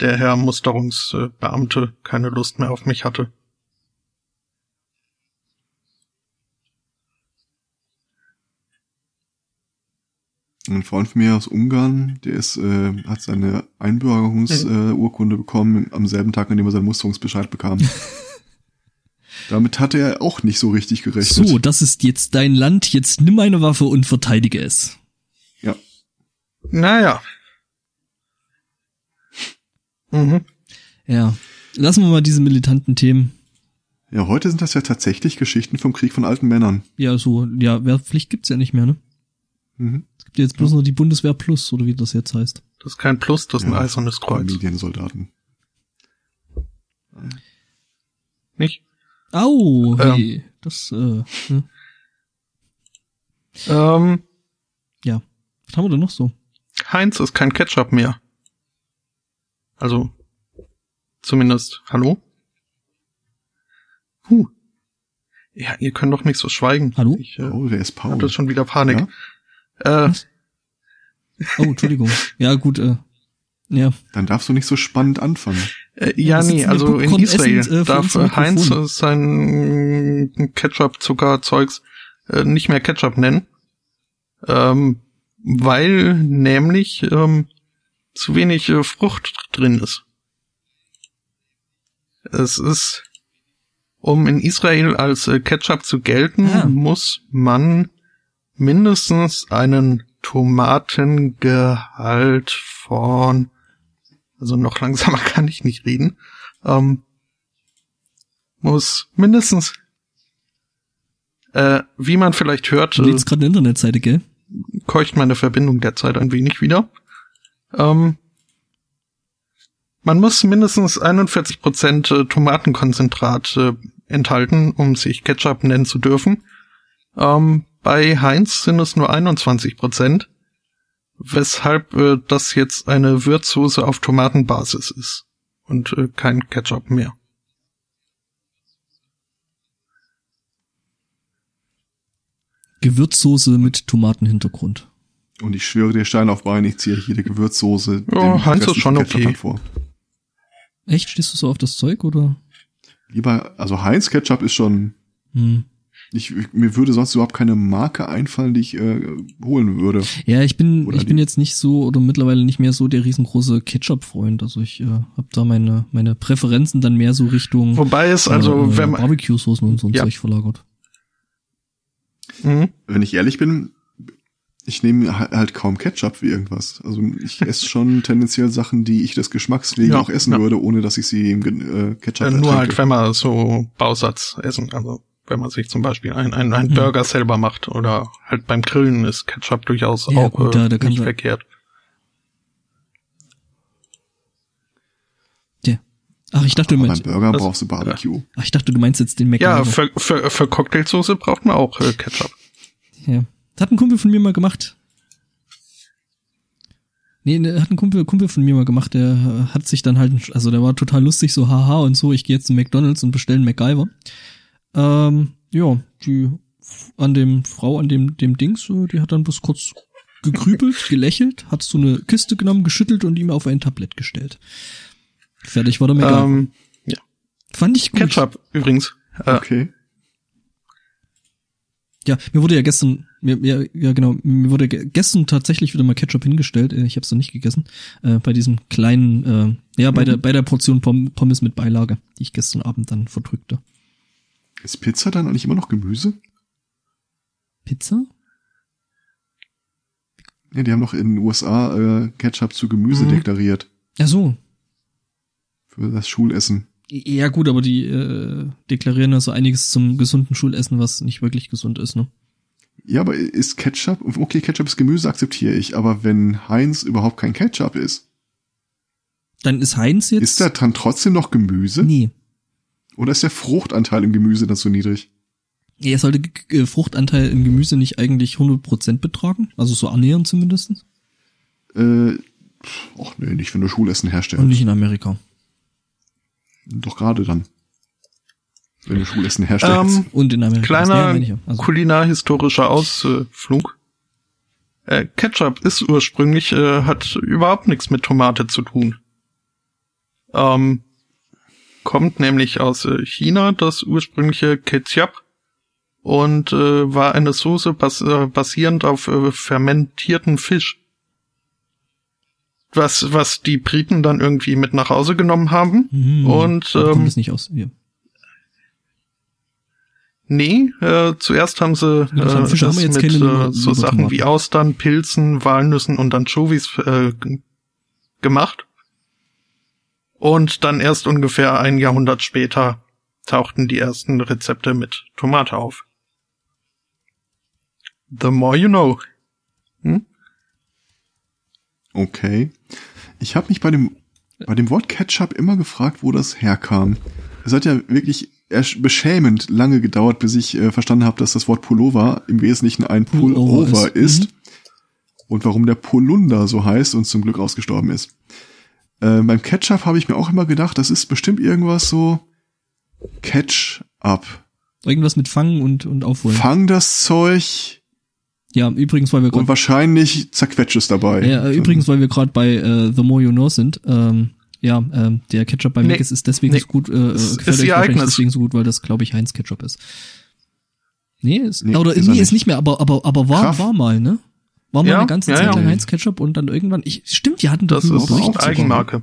der Herr Musterungsbeamte keine Lust mehr auf mich hatte.
Ein Freund von mir aus Ungarn, der ist, äh, hat seine Einbürgerungsurkunde äh, bekommen am selben Tag, an dem er seinen Musterungsbescheid bekam. Damit hatte er auch nicht so richtig gerechnet.
So, das ist jetzt dein Land, jetzt nimm eine Waffe und verteidige es.
Ja.
Naja. Mhm.
Ja. Lassen wir mal diese militanten Themen.
Ja, heute sind das ja tatsächlich Geschichten vom Krieg von alten Männern.
Ja, so, ja, Wehrpflicht gibt's ja nicht mehr, ne?
Mhm.
Gibt ja jetzt bloß noch die Bundeswehr Plus, oder wie das jetzt heißt.
Das ist kein Plus, das ist ein
Ja,
eisernes Kreuz.
Familiensoldaten.
Nicht?
Au,
Ja.
hey, das, äh, ne?
Ähm,
ja. Was haben wir denn noch so?
Heinz ist kein Ketchup mehr. Also, zumindest, hallo? Huh. Ja, ihr könnt doch nicht so schweigen.
Hallo?
Ich äh,
Oh, wer ist Paul?
hab das schon wieder Panik.
Ja?
Äh,
Oh, Entschuldigung. ja, gut, äh, ja.
Dann darfst du nicht so spannend anfangen.
äh, ja, nee, also in Israel
essend, äh,
darf Heinz sein Ketchup-Zucker-Zeugs äh, nicht mehr Ketchup nennen. Ähm, weil nämlich ähm, zu wenig äh, Frucht drin ist. Es ist, um in Israel als äh, Ketchup zu gelten,
Ah.
muss man mindestens einen Tomatengehalt von, also noch langsamer kann ich nicht reden, ähm, muss mindestens, äh, wie man vielleicht hört,
Du
äh,
lädst gerade eine Internetseite, gell?
keucht meine Verbindung derzeit ein wenig wieder. Ähm, man muss mindestens 41% äh, Tomatenkonzentrat äh, enthalten, um sich Ketchup nennen zu dürfen. Ähm, bei Heinz sind es nur 21%, weshalb äh, das jetzt eine Würzsoße auf Tomatenbasis ist und äh, kein Ketchup mehr.
Gewürzsoße mit Tomatenhintergrund.
Und ich schwöre dir Stein auf Bein, ich ziehe jede Gewürzsoße
Ja,
dem
Heinz ist schon
Ketchup
okay.
dann vor.
Echt? Stehst du so auf das Zeug, oder?
Lieber, also Heinz Ketchup ist schon,
Hm.
Ich, mir würde sonst überhaupt keine Marke einfallen, die ich äh, holen würde.
Ja, ich bin,
Oder
ich bin jetzt nicht so oder mittlerweile nicht mehr so der riesengroße Ketchup-Freund. Also ich äh, habe da meine meine Präferenzen dann mehr so Richtung
Wobei es
äh,
also,
äh,
wenn man,
Barbecue-Soßen und so ein
Ja.
Zeug verlagert.
Mhm.
Wenn ich ehrlich bin, ich nehme ha- halt kaum Ketchup für irgendwas. Also ich esse schon tendenziell Sachen, die ich des Geschmacks wegen
Ja,
auch essen
ja.
würde, ohne dass ich sie im äh, Ketchup
Äh, nur
ertränke.
halt, wenn man so Bausatz essen, also wenn man sich zum Beispiel einen ein, ein
Mhm.
Burger selber macht oder halt beim Grillen ist Ketchup durchaus
Ja,
auch
gut,
äh,
da- da
nicht
sein.
verkehrt.
Ja. Ach, ich dachte, du
Aber beim
meinst,
Burger
das-
brauchst du Barbecue.
ach, ich dachte, du meinst jetzt den
Ja,
McDonald's.
für, für, für Cocktailsoße braucht man auch äh, Ketchup.
Ja. Das hat ein Kumpel von mir mal gemacht. Nee, ne, hat ein Kumpel, Kumpel von mir mal gemacht, der äh, hat sich dann halt, also der war total lustig, so haha und so, ich gehe jetzt zu McDonalds und bestelle einen MacGyver. Ähm, ja, die an dem Frau, an dem, dem Dings, äh, die hat dann bloß kurz gekrübelt, gelächelt, hat so eine Kiste genommen, geschüttelt und ihm auf ein Tablett gestellt. Fertig war der MacGyver.
Ähm,
Fand ich gut.
Ketchup übrigens. Äh,
Okay.
Ja, mir wurde ja gestern, mir, mir, ja genau, mir wurde ge- gestern tatsächlich wieder mal Ketchup hingestellt. Äh, Ich habe es noch nicht gegessen. Äh, bei diesem kleinen, äh, ja, bei der bei der Portion Pom Pommes mit Beilage, die ich gestern Abend dann verdrückte.
Ist Pizza dann eigentlich immer noch Gemüse?
Pizza?
Ja, die haben doch in den USA äh, Ketchup zu Gemüse
Mhm.
deklariert.
Ja so.
Für das Schulessen.
Ja gut, aber die äh, deklarieren ja so einiges zum gesunden Schulessen, was nicht wirklich gesund ist, ne?
Ja, aber ist Ketchup, okay, Ketchup ist Gemüse, akzeptiere ich, aber wenn Heinz überhaupt kein Ketchup ist,
Dann ist Heinz jetzt.
ist da dann trotzdem noch Gemüse?
Nee.
Oder ist der Fruchtanteil im Gemüse dann so niedrig?
Er sollte äh, Fruchtanteil im Gemüse nicht eigentlich 100% betragen, also so annähernd zumindest.
Äh, ach nee, nicht wenn du Schulessen
Und
herstellst.
nicht in Amerika.
Doch gerade dann. Wenn du Schulessen herstellst.
Ähm,
Und in Amerika. Ja,
Kleiner
ja. Also,
kulinarhistorischer Ausflug. Äh, Ketchup ist ursprünglich, äh, hat überhaupt nichts mit Tomate zu tun. Ähm, kommt nämlich aus äh, China, das ursprüngliche Ketchup und äh, war eine Soße bas äh, basierend auf äh, fermentierten Fisch. Was, was die Briten dann irgendwie mit nach Hause genommen haben.
hm,
und,
da kommt
ähm,
es nicht aus. Ja.
Nee, äh, zuerst haben sie äh,
Fisch
das
jetzt
mit äh, so Sachen wie Austern, Pilzen, Walnüssen und Anchovies äh, gemacht. Und dann erst ungefähr ein Jahrhundert später tauchten die ersten Rezepte mit Tomate auf. The more you know. Hm?
Okay. Ich habe mich bei dem, bei dem Wort Ketchup immer gefragt, wo das herkam. Es hat ja wirklich erst beschämend lange gedauert, bis ich äh, verstanden habe, dass das Wort Pullover im Wesentlichen ein
Pullover ist.
ist. Und warum der Polunder so heißt und zum Glück ausgestorben ist. Äh, beim Ketchup habe ich mir auch immer gedacht, das ist bestimmt irgendwas so Catch-up.
Irgendwas mit Fangen und, und Aufholen.
Fang das Zeug
ja, übrigens, weil wir
und
gerade
wahrscheinlich zerquetscht es dabei.
ja, äh, übrigens, weil wir gerade bei äh, The More You Know sind, ähm, ja, ähm, der Ketchup bei
Nee.
Mc's ist deswegen
Nee.
so gut, äh,
Es
gefällt
ist
euch
ihr
wahrscheinlich
eigenes.
deswegen so gut, weil das, glaube ich, Heinz Ketchup ist. Nee, ist,
Nee,
oder
ist
nee,
er
ist
nicht.
nicht mehr, aber, aber, aber war,
Kraft.
war mal, ne? War mal
Ja,
eine ganze
ja,
Zeit
ja.
lang Heinz Ketchup und dann irgendwann, ich, stimmt, wir hatten
Das ist
auch
Eigenmarke.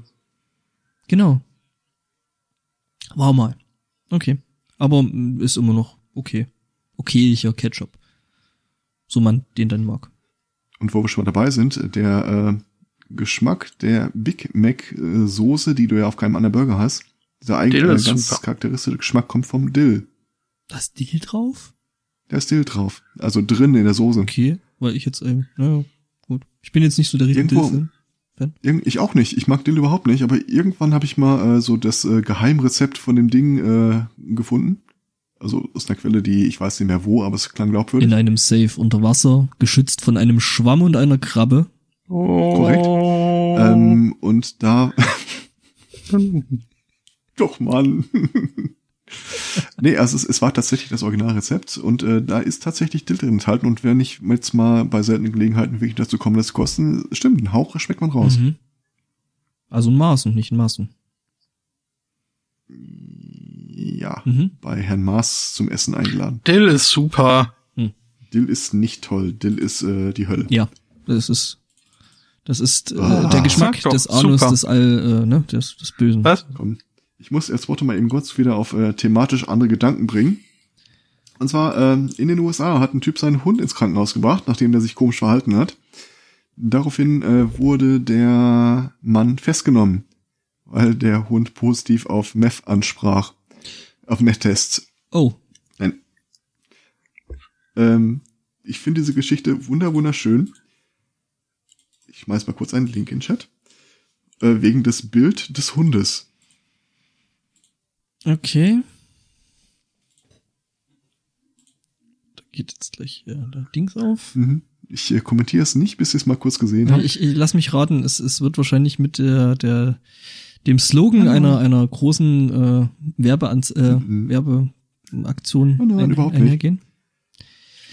Genau. War mal. Okay. Aber mm, ist immer noch okay. Okayiger Ketchup. So man den dann mag.
Und wo wir schon mal dabei sind, der äh, Geschmack der Big Mac äh, Soße, die du ja auf keinem anderen Burger hast, dieser eigentlich äh, ganz
super.
charakteristische Geschmack kommt vom Dill.
Da ist Dill drauf?
Da ist Dill drauf. Also drin in der Soße.
Okay, weil ich jetzt, ähm, naja, gut. Ich bin jetzt nicht so der riesen
Irgendwo-
Dill-Fan.
Ich auch nicht. Ich mag Dill überhaupt nicht, aber irgendwann habe ich mal äh, so das äh, Geheimrezept von dem Ding äh, gefunden. Also aus einer Quelle, die ich weiß nicht mehr wo, aber es klang glaubwürdig.
In einem Safe unter Wasser, geschützt von einem Schwamm und einer Krabbe.
Korrekt.
Oh.
Ähm, und da Doch, Mann. nee, also es, es war tatsächlich das Originalrezept und äh, da ist tatsächlich Dill drin enthalten und wenn ich jetzt mal bei seltenen Gelegenheiten wirklich dazu komme, das kosten, stimmt, ein Hauch schmeckt man raus.
Mhm. Also in Maßen, nicht in Maßen.
Ja,
Mhm.
bei Herrn Maas zum Essen eingeladen.
Dill ist super.
Dill ist nicht toll, Dill ist äh, die Hölle.
Ja, das ist, das ist äh,
Ah.
der Geschmack des Anus des All, äh, ne, des, des Bösen.
Was?
Komm, ich muss jetzt Worte mal eben kurz wieder auf äh, thematisch andere Gedanken bringen. Und zwar ähm, in den USA hat ein Typ seinen Hund ins Krankenhaus gebracht, nachdem der sich komisch verhalten hat. Daraufhin äh, wurde der Mann festgenommen, weil der Hund positiv auf Meth ansprach. Auf Meth-Tests.
Oh,
Nein. Ähm, ich finde diese Geschichte wunder wunderschön. Ich schmeiß mal kurz einen Link in den Chat. Äh, wegen des Bild des Hundes.
Okay. Da geht jetzt gleich äh, der Dings auf.
Mhm. Ich äh, kommentiere es nicht, bis ich es mal kurz gesehen
Ja,
habe.
ich, ich lass mich raten, es, es wird wahrscheinlich mit der, der dem Slogan
Ah.
einer einer großen äh, Werbeanz äh,
Mhm.
Werbeaktion
Oh nein,
ein,
überhaupt nicht.
einhergehen.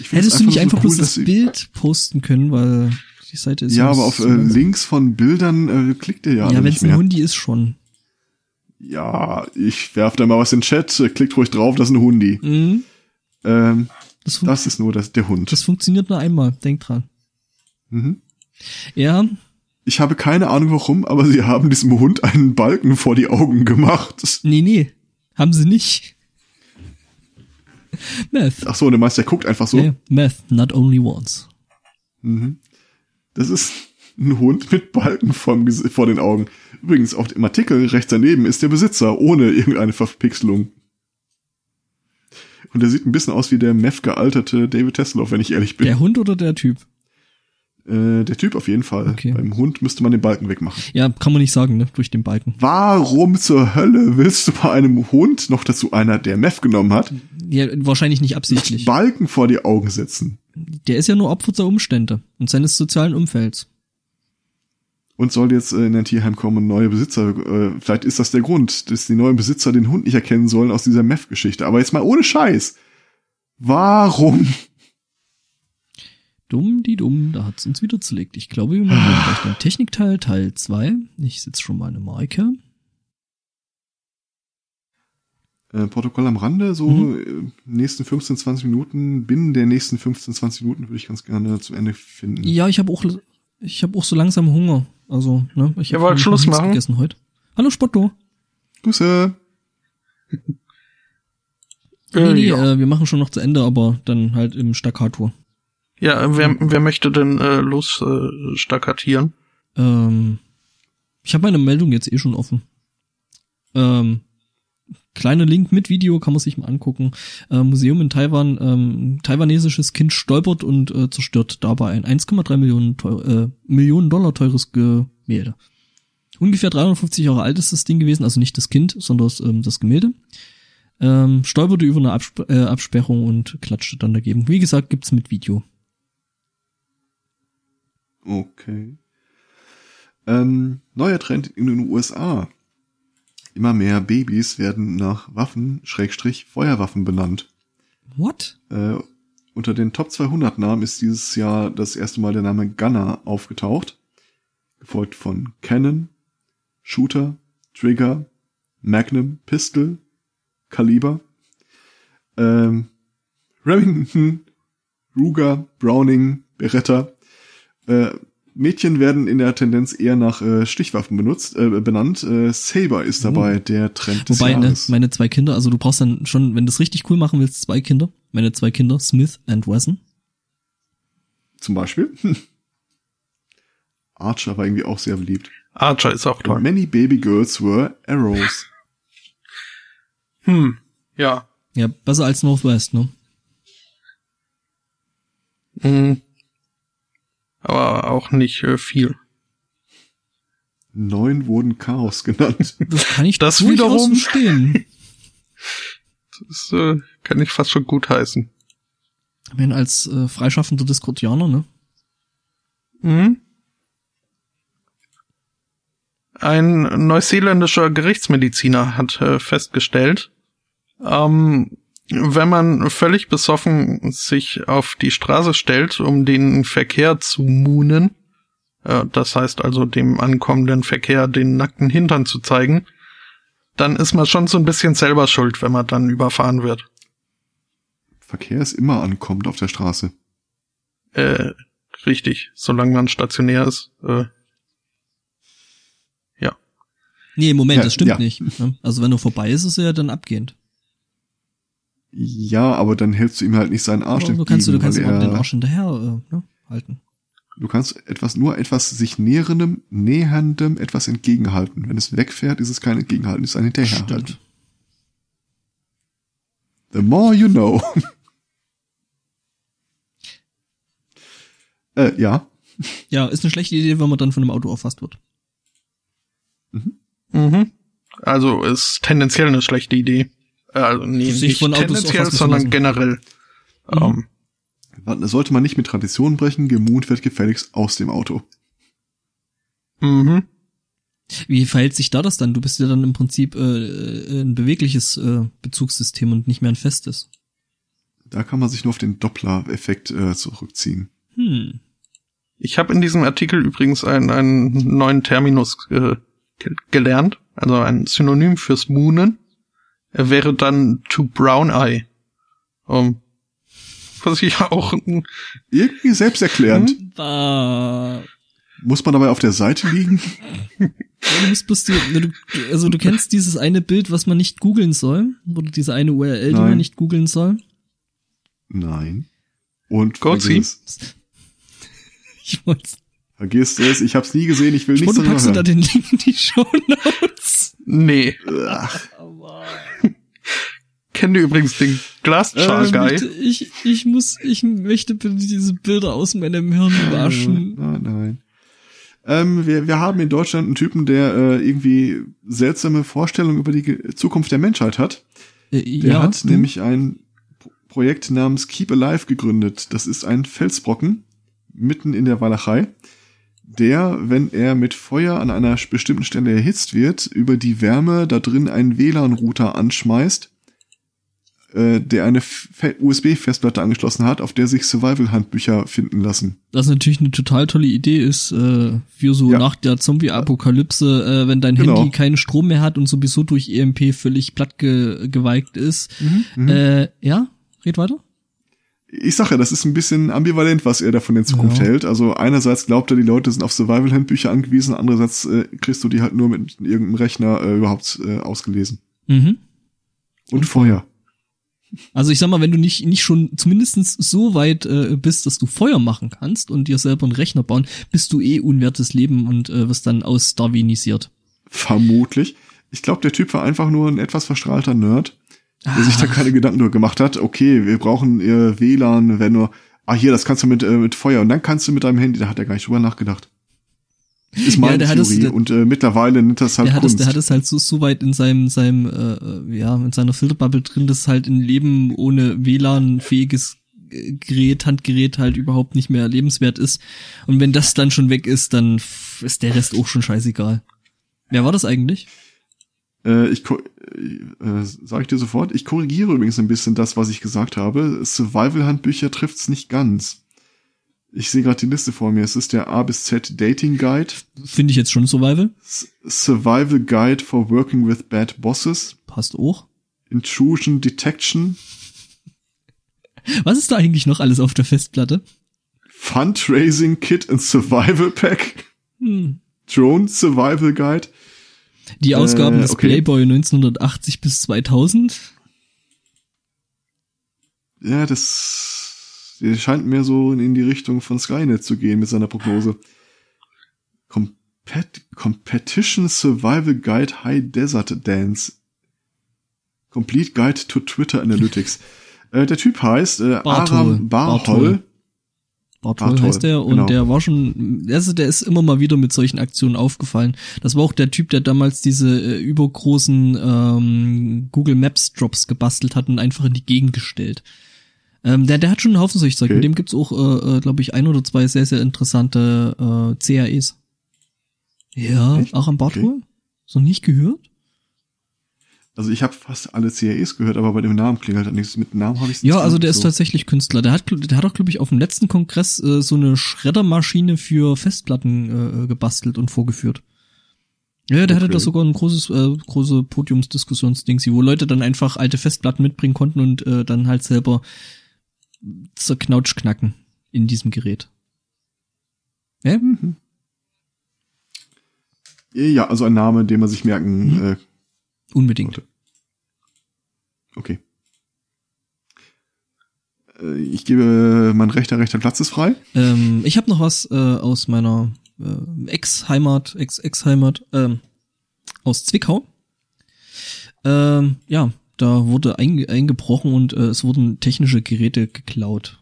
Ich finde es
Hättest du nicht einfach
so
bloß
cool,
das Bild posten können, weil die Seite ist
Ja, aber auf
so
äh. Links von Bildern äh, klickt ihr ja,
Ja, wenn
nicht
es ein. Hundi ist schon.
Ja, ich werf da mal was in den Chat, klickt ruhig drauf, das ist ein Hundi.
Mhm.
Ähm,
Das,
das ist nur das, der Hund.
das funktioniert nur einmal, denk dran.
Mhm.
Ja,
Ich habe keine Ahnung warum, aber sie haben diesem Hund einen Balken vor die Augen gemacht.
nee, nee, haben sie nicht. Meth.
Ach so, und der Meister guckt einfach so.
Ja, Meth, not only once.
Mhm. Das ist ein Hund mit Balken Gesi- vor den Augen. Übrigens, auf dem Artikel rechts daneben ist der Besitzer ohne irgendeine Verpixelung. Und der sieht ein bisschen aus wie der Meth gealterte David Tesla, wenn ich ehrlich bin.
Der Hund oder der Typ?
Äh, der Typ auf jeden Fall.
Okay.
Beim Hund müsste man den Balken wegmachen.
Ja, kann man nicht sagen, ne, durch den Balken.
Warum zur Hölle willst du bei einem Hund, noch dazu einer, der Meth genommen hat,
Ja, wahrscheinlich nicht absichtlich.
Balken vor die Augen setzen?
Der ist ja nur Opfer der Umstände und seines sozialen Umfelds.
Und soll jetzt äh, in ein Tierheim kommen und neue Besitzer, äh, vielleicht ist das der Grund, dass die neuen Besitzer den Hund nicht erkennen sollen aus dieser Meth-Geschichte. Aber jetzt mal ohne Scheiß. Warum?
Dumm, die dumm, da hat's uns wieder zerlegt. Ich glaube, wir machen gleich den Technikteil, Teil 2. Ich setze schon mal eine Marke.
Äh, Protokoll am Rande, so
Mhm.
äh, nächsten 15, 20 Minuten, binnen der nächsten 15, 20 Minuten würde ich ganz gerne zum Ende finden.
Ja, ich habe auch, ich habe auch so langsam Hunger. Also, ne, ich
wollt
nämlich
Schluss machen?
gegessen heute. Hallo Spotto.
Grüße.
Nee, nee,
ja.
äh, wir machen schon noch zu Ende, aber dann halt im Staccato.
ja, wer, wer möchte denn äh, los äh, stakkatieren?
Ähm, ich habe meine Meldung jetzt eh schon offen. Ähm, kleiner Link mit Video kann man sich mal angucken. Äh, Museum in Taiwan, ähm, taiwanesisches Kind stolpert und äh, zerstört dabei ein 1,3 Millionen, äh, Millionen Dollar teures Gemälde. Ungefähr 350 Jahre alt ist das Ding gewesen, also nicht das Kind, sondern das, ähm, das Gemälde. Ähm, stolperte über eine Absp äh, Absperrung und klatschte dann dagegen. Wie gesagt, gibt's mit Video.
Okay. Ähm, neuer Trend in den USA. Immer mehr Babys werden nach Waffen, Schrägstrich, Feuerwaffen benannt.
What?
Äh, unter den Top 200 Namen ist dieses Jahr das erste Mal der Name Gunner aufgetaucht. Gefolgt von Cannon, Shooter, Trigger, Magnum, Pistol, Kaliber, ähm, Remington, Ruger, Browning, Beretta. Äh, Mädchen werden in der Tendenz eher nach äh, Stichwaffen benutzt, äh, benannt. Äh, Saber ist dabei der Trend des
Wobei, ne, meine zwei Kinder, also du brauchst dann schon, wenn du es richtig cool machen willst, zwei Kinder. Meine zwei Kinder, Smith and Wesson.
Zum Beispiel. Archer war irgendwie auch sehr beliebt.
Archer ist auch toll.
Many baby girls were arrows.
Hm, ja.
Ja, besser als Northwest, ne?
Hm. Aber auch nicht äh, viel.
Neun wurden Chaos genannt.
Das kann ich
Das wiederum-
verstehen.
Das äh, kann ich fast schon gut heißen.
Ich meine, als äh, freischaffender Diskordianer, ne?
Mhm. Ein neuseeländischer Gerichtsmediziner hat äh, festgestellt, ähm, wenn man völlig besoffen sich auf die Straße stellt, um den Verkehr zu moonen, äh, das heißt also dem ankommenden Verkehr den nackten Hintern zu zeigen, dann ist man schon so ein bisschen selber schuld, wenn man dann überfahren wird.
Verkehr ist immer ankommt auf der Straße.
Äh, richtig, solange man stationär ist. Äh, ja.
Nee, Moment,
Ja,
das stimmt
ja.
nicht. Ne? Also wenn er vorbei ist, ist er ja dann abgehend.
Ja, aber dann hältst du ihm halt nicht seinen Arsch
Aber
entgegen.
du kannst, du kannst immer den Arsch hinterher äh, ne, halten.
Du kannst etwas, nur etwas sich näherndem, näherndem etwas entgegenhalten. Wenn es wegfährt, ist es kein Entgegenhalten, es ist ein Hinterherhalten.
Stimmt.
The more you know. äh, ja.
Ja, ist eine schlechte Idee, wenn man dann von einem Auto erfasst wird.
Mhm. Also ist tendenziell eine schlechte Idee. Also nee,
Sich
nicht
von Autos
tendenziell, sondern generell.
Mhm.
Ähm,
sollte man nicht mit Tradition brechen, gemuht wird gefälligst aus dem Auto.
mhm.
Wie verhält sich da das dann? Du bist ja dann im Prinzip äh, äh, ein bewegliches äh, Bezugssystem und nicht mehr ein festes.
Da kann man sich nur auf den Doppler-Effekt äh, zurückziehen.
Hm.
Ich habe in diesem Artikel übrigens einen, einen neuen Terminus äh, ge gelernt, also ein Synonym fürs Moonen. Er wäre dann to brown eye. Um, was ich auch
Irgendwie selbsterklärend.
Hm? Da.
Muss man dabei auf der Seite liegen?
Ja, Du musst bloß die, du, also du kennst dieses eine Bild, was man nicht googeln soll, oder diese eine URL, die
Nein.
man nicht googeln soll.
Nein. Und vergiss,
Ich wollte
vergiss es, ich hab's nie gesehen, ich will nichts
du
darüber
packst du da
hören.
den Link in die Show Notes.
nee.
Ach,
Kennt ihr übrigens den Glassjar
Ähm,
Guy?
Ich, ich muss, ich möchte bitte diese Bilder aus meinem Hirn waschen.
Nein, nein. Ähm, wir, wir haben in Deutschland einen Typen, der äh, irgendwie seltsame Vorstellungen über die Zukunft der Menschheit hat.
Äh,
Der
ja,
hat
hm?
nämlich ein Pro- Projekt namens Keep Alive gegründet. Das ist ein Felsbrocken mitten in der Walachei, der, wenn er mit Feuer an einer bestimmten Stelle erhitzt wird, über die Wärme da drin einen WLAN-Router anschmeißt, äh, der eine Fe- USB-Festplatte angeschlossen hat, auf der sich Survival-Handbücher finden lassen.
Was natürlich eine total tolle Idee ist, äh, für so
Ja.
nach der Zombie-Apokalypse, äh, wenn dein
Genau.
Handy keinen Strom mehr hat und sowieso durch EMP völlig platt ge geweigt ist.
Mhm.
Äh, ja, red weiter.
Ich sage ja, das ist ein bisschen ambivalent, was er davon in Zukunft
Ja.
hält. Also einerseits glaubt er, die Leute sind auf Survival-Handbücher angewiesen, andererseits äh, kriegst du die halt nur mit irgendeinem Rechner äh, überhaupt äh, ausgelesen.
Mhm.
Und Feuer.
Also ich sag mal, wenn du nicht, nicht schon zumindestens so weit äh, bist, dass du Feuer machen kannst und dir selber einen Rechner bauen, bist du eh unwertes Leben und äh, wirst dann ausdarwinisiert.
Vermutlich. Ich glaube, der Typ war einfach nur ein etwas verstrahlter Nerd, der sich da keine Gedanken drüber gemacht hat. Okay, wir brauchen äh, WLAN, wenn nur, ah hier, das kannst du mit, äh, mit Feuer und dann kannst du mit deinem Handy, da hat er gar nicht drüber nachgedacht. Ist meine
das-
Theorie.
der-
und äh, mittlerweile nennt das halt
der hat es, der hat es halt so, so weit in seinem, seinem, äh, ja, in seiner Filterbubble drin, dass halt ein Leben ohne WLAN-fähiges äh, Gerät, Handgerät halt überhaupt nicht mehr lebenswert ist. Und wenn das dann schon weg ist, dann ist der Rest auch schon scheißegal. Wer war das eigentlich?
Äh, ich ko- äh, sage ich dir sofort. Ich korrigiere übrigens ein bisschen das, was ich gesagt habe. Survival-Handbücher trifft's nicht ganz. Ich sehe gerade die Liste vor mir. Es ist der A bis Z Dating Guide,
Finde ich jetzt schon Survival.
S Survival Guide for Working with Bad Bosses,
Passt auch.
Intrusion Detection,
Was ist da eigentlich noch alles auf der Festplatte?
Fundraising Kit and Survival Pack,
Hm.
Drone Survival Guide.
Die Ausgaben
Äh,
des
okay.
Playboy 1980 bis 2000.
Ja, das der scheint mehr so in die Richtung von Skynet zu gehen mit seiner Prognose. Compet Competition Survival Guide High Desert Dance. Complete Guide to Twitter Analytics. äh, der Typ heißt äh,
Bartol.
Aram Barhol.
Bartol. Bartol
Bartol,
heißt der und
genau.
der war schon, also der ist immer mal wieder mit solchen Aktionen aufgefallen. Das war auch der Typ, der damals diese äh, übergroßen ähm, Google Maps Drops gebastelt hat und einfach in die Gegend gestellt. Ähm, der, der hat schon einen Haufen solch Zeug.
Okay.
Mit dem gibt's auch, äh, äh, glaube ich, ein oder zwei sehr, sehr interessante äh, CAEs. Ja,
Echt?
auch am Bartol? So nicht gehört?
Also ich habe fast alle CAEs gehört, aber bei dem Namen klingelt halt nichts. Mit Namen habe ich
Ja, also der ist tatsächlich Künstler. Der hat, der hat auch, glaube ich, auf dem letzten Kongress äh, so eine Schreddermaschine für Festplatten äh, gebastelt und vorgeführt. Ja, der hatte
Okay.
da sogar ein großes, äh, große Podiumsdiskussionsding, wo Leute dann einfach alte Festplatten mitbringen konnten und äh, dann halt selber zerknautsch knacken in diesem Gerät. Ja?
Mhm. Ja, also ein Name, den man sich merken
Mhm.
äh,
Unbedingt.
Okay. Äh, ich gebe mein rechter, rechter Platz ist frei.
Ähm, ich habe noch was äh, aus meiner äh, Ex-Heimat, Ex-Ex-Heimat, ähm, aus Zwickau. Ähm, ja, da wurde einge eingebrochen und äh, es wurden technische Geräte geklaut.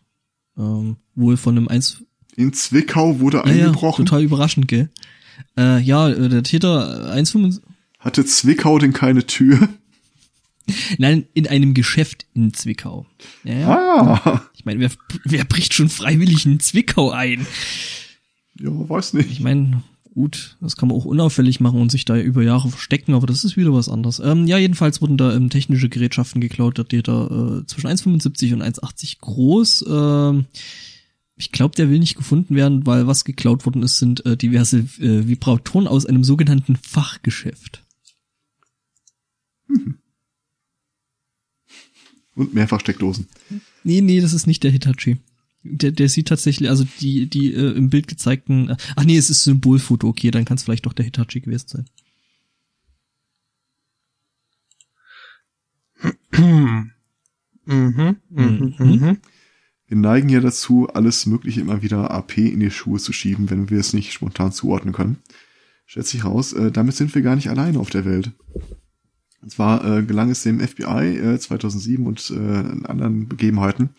Ähm, wohl von einem eins.
In Zwickau wurde
Ja,
eingebrochen.
Ja, total überraschend, gell? Äh, ja, äh, der Täter 1,75.
Hatte Zwickau denn keine Tür?
Nein, in einem Geschäft in Zwickau. Ja.
Ah,
Ich meine, wer, wer bricht schon freiwillig in Zwickau ein?
ja, weiß
Ich
nicht.
meine, gut, das kann man auch unauffällig machen und sich da über Jahre verstecken, aber das ist wieder was anderes. Ähm, ja, jedenfalls wurden da ähm, technische Gerätschaften geklaut, der Täter äh, zwischen 1,75 und 1,80 groß. Ähm, ich glaube, der will nicht gefunden werden, weil was geklaut worden ist, sind äh, diverse äh, Vibratoren aus einem sogenannten Fachgeschäft.
Und mehrfach Steckdosen.
Nee, nee, das ist nicht der Hitachi. Der, der sieht tatsächlich, also die, die äh, im Bild gezeigten, äh, ach nee, es ist Symbolfoto, okay, dann kann es vielleicht doch der Hitachi gewesen sein.
Mhm, mhm,
Mhm.
mhm.
Wir neigen ja dazu, alles Mögliche immer wieder AP in die Schuhe zu schieben, wenn wir es nicht spontan zuordnen können. Stellt sich raus, äh, damit sind wir gar nicht alleine auf der Welt. Und zwar äh, gelang es dem FBI äh, 2007 und äh, anderen Begebenheiten,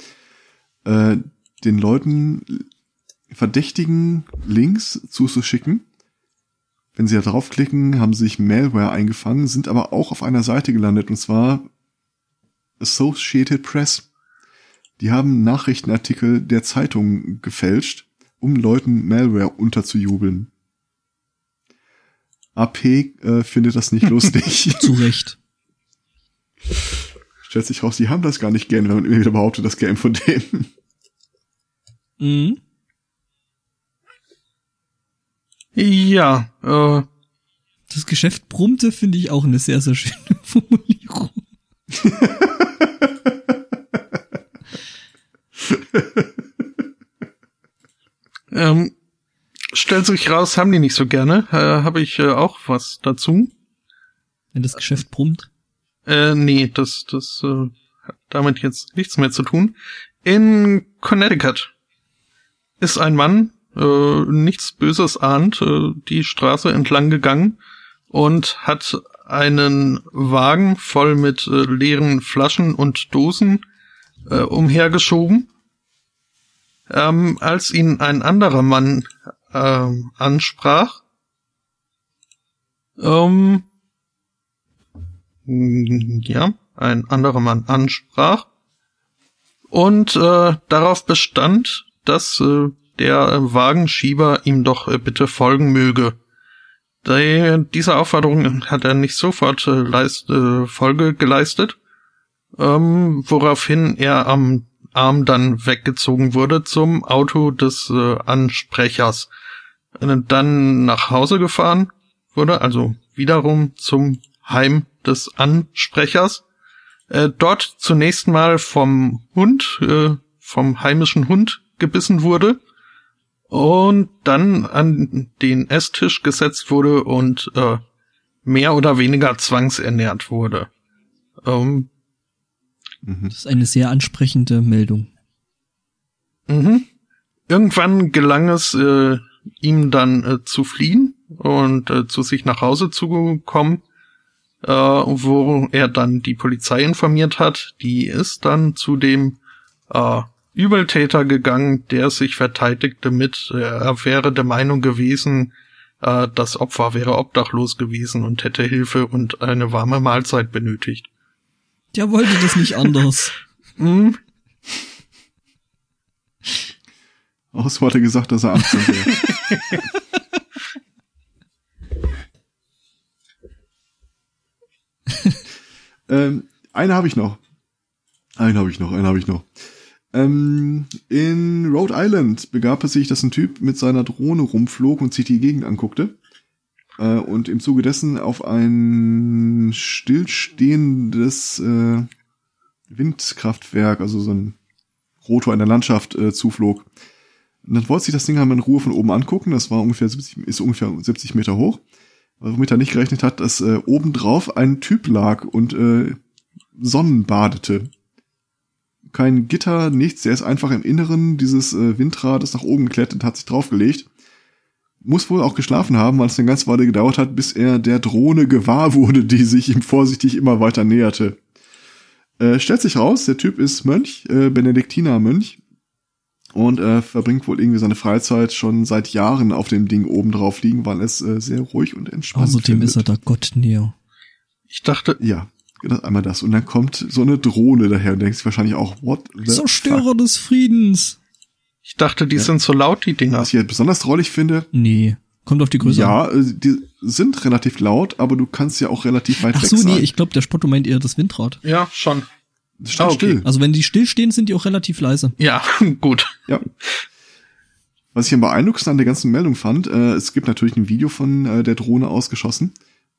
äh, den Leuten verdächtigen Links zuzuschicken. Wenn sie da draufklicken, haben sich Malware eingefangen, sind aber auch auf einer Seite gelandet, und zwar Associated Press. Die haben Nachrichtenartikel der Zeitung gefälscht, um Leuten Malware unterzujubeln. AP äh, findet das nicht lustig.
Zu Recht.
Stellt sich raus, die haben das gar nicht gerne, wenn man immer wieder behauptet, das Game von denen.
Mhm.
Ja, äh,
Das Geschäft brummte, finde ich auch eine sehr, sehr schöne Formulierung.
ähm, stellt sich raus, haben die nicht so gerne. Äh, Habe ich äh, auch was dazu.
Wenn das Geschäft brummt.
Äh, nee, das, das äh, hat damit jetzt nichts mehr zu tun. In Connecticut ist ein Mann, äh, nichts Böses ahnt, äh, die Straße entlang gegangen und hat einen Wagen voll mit äh, leeren Flaschen und Dosen äh, umhergeschoben. Ähm, als ihn ein anderer Mann ähm, ansprach, ähm, ja, ein anderer Mann ansprach und äh, darauf bestand, dass äh, der Wagenschieber ihm doch äh, bitte folgen möge. Die, dieser Aufforderung hat er nicht sofort äh, leist, äh, Folge geleistet, ähm, woraufhin er am Arm dann weggezogen wurde zum Auto des äh, Ansprechers. Äh, Dann nach Hause gefahren wurde, also wiederum zum Heim des Ansprechers. Äh, dort zunächst mal vom Hund, äh, vom heimischen Hund gebissen wurde und dann an den Esstisch gesetzt wurde und äh, mehr oder weniger zwangsernährt wurde. Ähm,
Mhm.
Das ist eine sehr ansprechende Meldung.
Mhm. Irgendwann gelang es äh, ihm dann äh, zu fliehen und äh, zu sich nach Hause zu kommen, äh, wo er dann die Polizei informiert hat. Die ist dann zu dem äh, Übeltäter gegangen, der sich verteidigte mit, äh, er wäre der Meinung gewesen, äh, das Opfer wäre obdachlos gewesen und hätte Hilfe und eine warme Mahlzeit benötigt.
Der wollte das nicht anders.
Mhm.
Außerdem hat er gesagt, dass er 18 wäre. ähm, eine habe ich noch. Einen habe ich noch, einen habe ich noch. Ähm, in Rhode Island begab es sich, dass ein Typ mit seiner Drohne rumflog und sich die Gegend anguckte. Äh, und im Zuge dessen auf ein stillstehendes äh, Windkraftwerk, also so ein Rotor in der Landschaft, äh, zuflog. Und dann wollte sich das Ding einmal in Ruhe von oben angucken. Das war ungefähr 70, ist ungefähr 70 Meter hoch. Womit er nicht gerechnet hat, dass äh, obendrauf ein Typ lag und äh, Sonnenbadete. kein Gitter, nichts. Der ist einfach im Inneren dieses äh, Windrades nach oben geklettert, hat sich draufgelegt. Muss wohl auch geschlafen haben, weil es eine ganze Weile gedauert hat, bis er der Drohne gewahr wurde, die sich ihm vorsichtig immer weiter näherte. Äh, stellt sich raus, der Typ ist Mönch, äh, Benediktinermönch und äh, verbringt wohl irgendwie seine Freizeit schon seit Jahren auf dem Ding oben drauf liegen, weil es äh, sehr ruhig und entspannt
Außerdem
findet.
ist er der Gott näher.
Ich dachte,
Ja, das, einmal das. Und dann kommt so eine Drohne daher und denkst wahrscheinlich auch, what the
Zerstörer
fuck?
des Friedens.
Ich dachte, die
Ja.
sind so laut, die Dinger.
Was ich halt besonders drollig finde,
Nee. Kommt auf die Größe an.
ja, äh, die sind relativ laut, aber du kannst ja auch relativ weit
Ach
weg
so,
sein.
nee, ich glaube, der Spotto meint eher das Windrad.
Ja, schon.
Das stand
Ah, okay.
still.
Also wenn die stillstehen, sind die auch relativ leise.
Ja, gut.
Ja. Was ich am beeindruckendsten an der ganzen Meldung fand, äh, es gibt natürlich ein Video von äh, der Drohne ausgeschossen,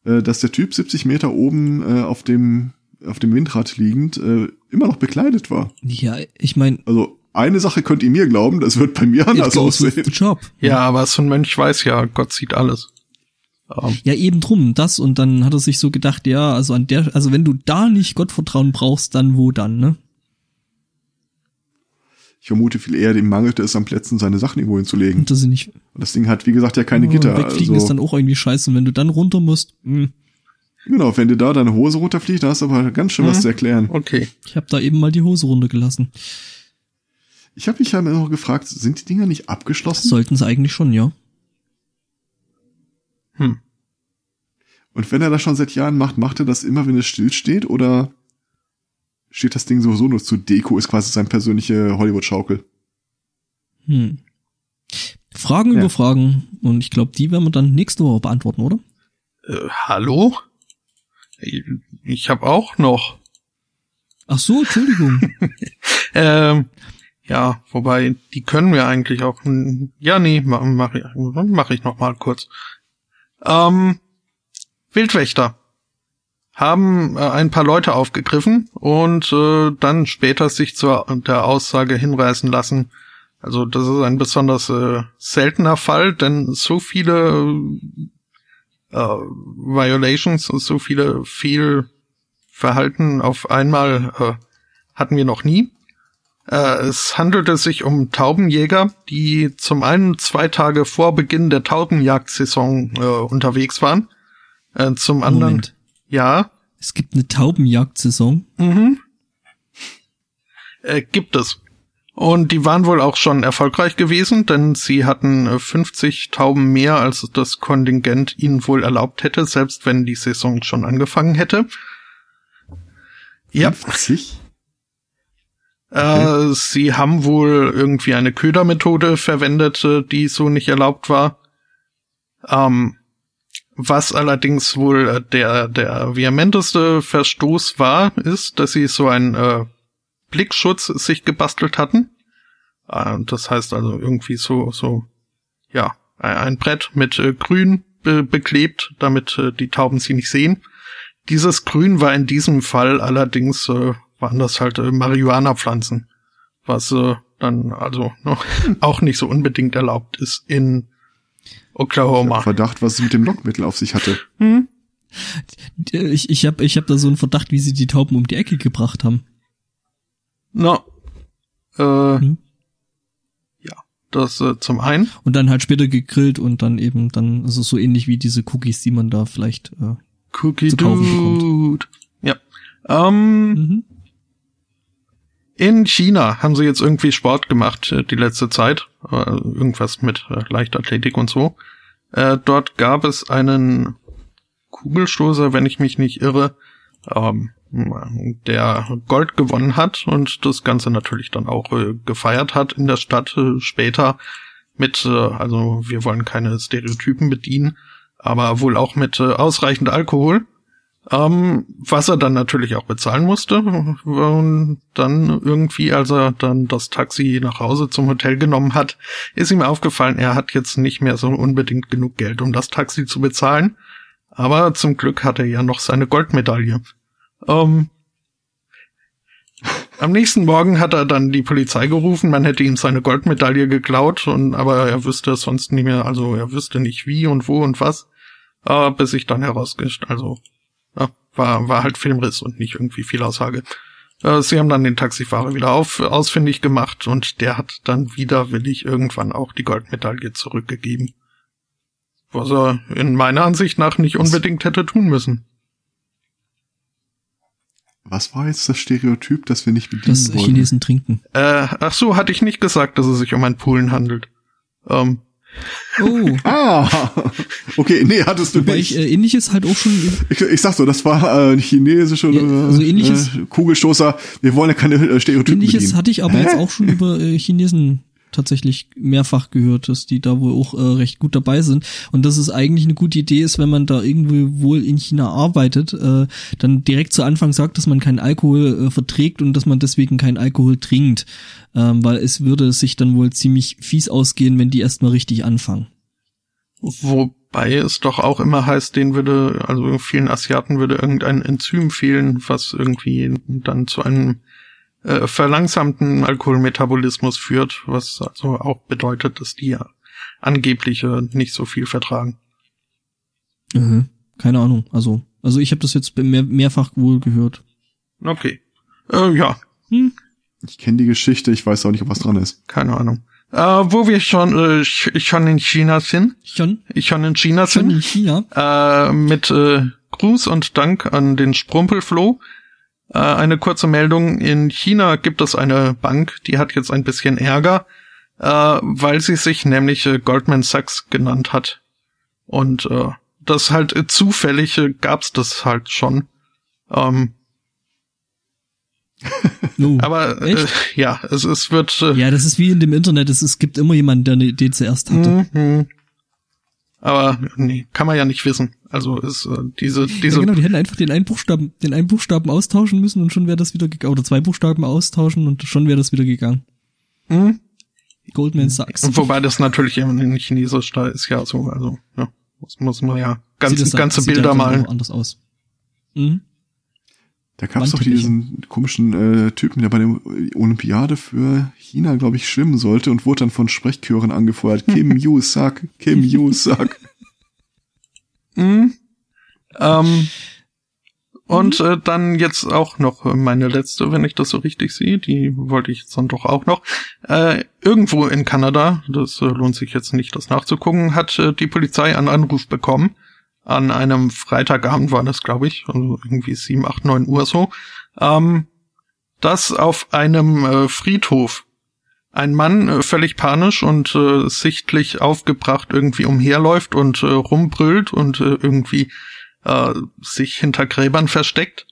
äh, dass der Typ 70 Meter oben äh, auf dem auf dem Windrad liegend äh, immer noch bekleidet war.
Ja, ich meine,
Also eine Sache könnt ihr mir glauben, das wird bei mir anders aussehen.
job.
Ja, aber so ein Mönch weiß ja, Gott sieht alles. Ähm,
Ja, eben drum, das und dann hat er sich so gedacht, ja, also an der, also wenn du da nicht Gottvertrauen brauchst, dann wo dann, ne?
Ich vermute viel eher, dem mangelte es an Plätzen, seine Sachen irgendwo hinzulegen.
Und das sind nicht,
Und das Ding hat, wie gesagt, ja keine
Oh,
Gitter.
Wegfliegen ist
Also,
dann auch irgendwie scheiße und wenn du dann runter musst, hm,
genau, wenn dir da deine Hose runterfliegt, da hast du aber ganz schön was
Mhm.
zu erklären.
okay.
ich habe da eben mal die Hose runtergelassen.
Ich habe mich ja immer noch gefragt, sind die Dinger nicht abgeschlossen?
Sollten sie eigentlich schon, ja.
Hm.
Und wenn er das schon seit Jahren macht, macht er das immer, wenn es stillsteht? Oder steht das Ding sowieso nur zu Deko, ist quasi seine persönliche Hollywood-Schaukel?
Hm. Fragen
Ja.
über Fragen und ich glaube, die werden wir dann nächste Woche beantworten, oder?
Äh, hallo? Ich, ich habe auch noch.
Ach so, Entschuldigung.
Ähm, ja, wobei, die können wir eigentlich auch. hm, Ja, nee, mache mach ich, mach ich noch mal kurz. Ähm, Wildwächter haben äh, ein paar Leute aufgegriffen und äh, dann später sich zur der Aussage hinreißen lassen. Also das ist ein besonders äh, seltener Fall, denn so viele äh, Violations, so viele Fehlverhalten auf einmal äh, hatten wir noch nie. Äh, es handelte sich um Taubenjäger, die zum einen zwei Tage vor Beginn der Taubenjagdsaison äh, unterwegs waren. Äh, zum anderen,
Moment.
ja,
Es gibt eine Taubenjagdsaison.
mhm. äh, gibt es. Und die waren wohl auch schon erfolgreich gewesen, denn sie hatten äh, 50 Tauben mehr, als das Kontingent ihnen wohl erlaubt hätte, selbst wenn die Saison schon angefangen hätte. Ja.
50?
Äh, sie haben wohl irgendwie eine Ködermethode verwendet, äh, die so nicht erlaubt war. Ähm, was allerdings wohl äh, der, der vehementeste Verstoß war, ist, dass sie so einen äh, Blickschutz sich gebastelt hatten. Äh, das heißt also irgendwie so, so, ja, ein ein Brett mit äh, Grün be beklebt, damit äh, die Tauben sie nicht sehen. Dieses Grün war in diesem Fall allerdings, äh, waren das halt äh, Marihuana-Pflanzen, was äh, dann also noch auch nicht so unbedingt erlaubt ist in Oklahoma.
Verdacht, was es mit dem Lockmittel auf sich hatte.
Hm?
Ich, ich habe ich hab da so einen Verdacht, wie sie die Tauben um die Ecke gebracht haben.
Na, äh,
Hm.
ja, das äh, zum einen.
Und dann halt später gegrillt und dann eben dann, also so ähnlich wie diese Cookies, die man da vielleicht. Äh,
Cookie
zu kaufen bekommt.
Dude. Ja. Ähm,
mhm.
In China haben sie jetzt irgendwie Sport gemacht äh, die letzte Zeit. Äh, irgendwas mit äh, Leichtathletik und so. Dort gab es einen Kugelstoßer, wenn ich mich nicht irre, ähm, der Gold gewonnen hat und das Ganze natürlich dann auch gefeiert hat in der Stadt später mit, also wir wollen keine Stereotypen bedienen, aber wohl auch mit ausreichend Alkohol. Ähm, was er dann natürlich auch bezahlen musste. Und dann irgendwie, als er dann das Taxi nach Hause zum Hotel genommen hat, ist ihm aufgefallen, er hat jetzt nicht mehr so unbedingt genug Geld, um das Taxi zu bezahlen. Aber zum Glück hat er ja noch seine Goldmedaille. Ähm, am nächsten Morgen hat er dann die Polizei gerufen, man hätte ihm seine Goldmedaille geklaut, und, aber er wüsste es sonst nicht mehr, also er wüsste nicht wie und wo und was, äh, bis ich dann herausgestellt, also ja, war, war halt Filmriss und nicht irgendwie Fehlaussage. Äh, sie haben dann den Taxifahrer wieder auf, ausfindig gemacht und der hat dann widerwillig irgendwann auch die Goldmedaille zurückgegeben. Was er in meiner Ansicht nach nicht unbedingt hätte tun müssen.
Was war jetzt das Stereotyp, das wir nicht bedienen
Dass
wollten?
Chinesen trinken.
Äh, ach so, hatte ich nicht gesagt, dass es sich um ein Poolen handelt. Ähm,
Oh.
Ah, okay, nee, hattest du
Wobei
nicht.
ich äh, ähnliches halt auch schon
Ich, ich sag so, das war äh, chinesisch oder
Ja, also ähnliches-
äh, Kugelstoßer. Wir wollen ja keine äh, Stereotypen
ähnliches
bedienen.
hatte ich aber jetzt auch schon über äh, Chinesen tatsächlich mehrfach gehört, dass die da wohl auch äh, recht gut dabei sind und dass es eigentlich eine gute Idee ist, wenn man da irgendwie wohl in China arbeitet, äh, dann direkt zu Anfang sagt, dass man keinen Alkohol äh, verträgt und dass man deswegen keinen Alkohol trinkt, ähm, weil es würde sich dann wohl ziemlich fies ausgehen, wenn die erstmal richtig anfangen.
Wobei es doch auch immer heißt, denen würde, also vielen Asiaten würde irgendein Enzym fehlen, was irgendwie dann zu einem äh, verlangsamten Alkoholmetabolismus führt, was also auch bedeutet, dass die ja angeblich äh, nicht so viel vertragen.
Mhm. Keine Ahnung, also also ich habe das jetzt mehr, mehrfach wohl gehört.
Okay. Äh, ja,
Hm?
Ich kenne die Geschichte, ich weiß auch nicht, ob was dran ist.
keine Ahnung. Äh, wo wir schon, äh, sch- schon in China sind,
Schon,
schon in China
schon
sind,
in China.
äh, mit äh, Gruß und Dank an den Sprumpelfloh. Äh, eine kurze Meldung. In China gibt es eine Bank, die hat jetzt ein bisschen Ärger, äh, weil sie sich nämlich äh, Goldman Sachs genannt hat. Und äh, das halt äh, zufällig äh, gab's das halt schon. Ähm, aber äh, ja, es, es wird äh,
Ja, das ist wie in dem Internet. Es, es gibt immer jemanden, der eine Idee zuerst hatte.
Mhm. Aber nee, kann man ja nicht wissen. Also ist äh, diese diese
ja, genau, die hätten einfach den einen Buchstaben, den einen Buchstaben austauschen müssen und schon wäre das wieder gegangen. Oder zwei Buchstaben austauschen und schon wäre das wieder gegangen.
Mhm.
Goldman Sachs.
Wobei das natürlich eben in Chinesisch da ist ja so, also ja, muss, muss man ja ganz, ganze
sieht
Bilder malen.
anders aus. Mhm.
Da gab es doch diesen komischen äh, Typen, der bei der Olympiade für China, glaube ich, schwimmen sollte und wurde dann von Sprechchören angefeuert. Kim Yu Sak, Kim Yu Sak.
Mhm. Ähm, und äh, dann jetzt auch noch meine letzte, wenn ich das so richtig sehe, die wollte ich jetzt dann doch auch noch. Äh, irgendwo in Kanada, das äh, lohnt sich jetzt nicht, das nachzugucken, hat äh, die Polizei einen Anruf bekommen. An einem Freitagabend war das, glaube ich, also irgendwie sieben, acht, neun Uhr so, ähm, dass auf einem äh, Friedhof ein Mann äh, völlig panisch und äh, sichtlich aufgebracht irgendwie umherläuft und äh, rumbrüllt und äh, irgendwie äh, sich hinter Gräbern versteckt,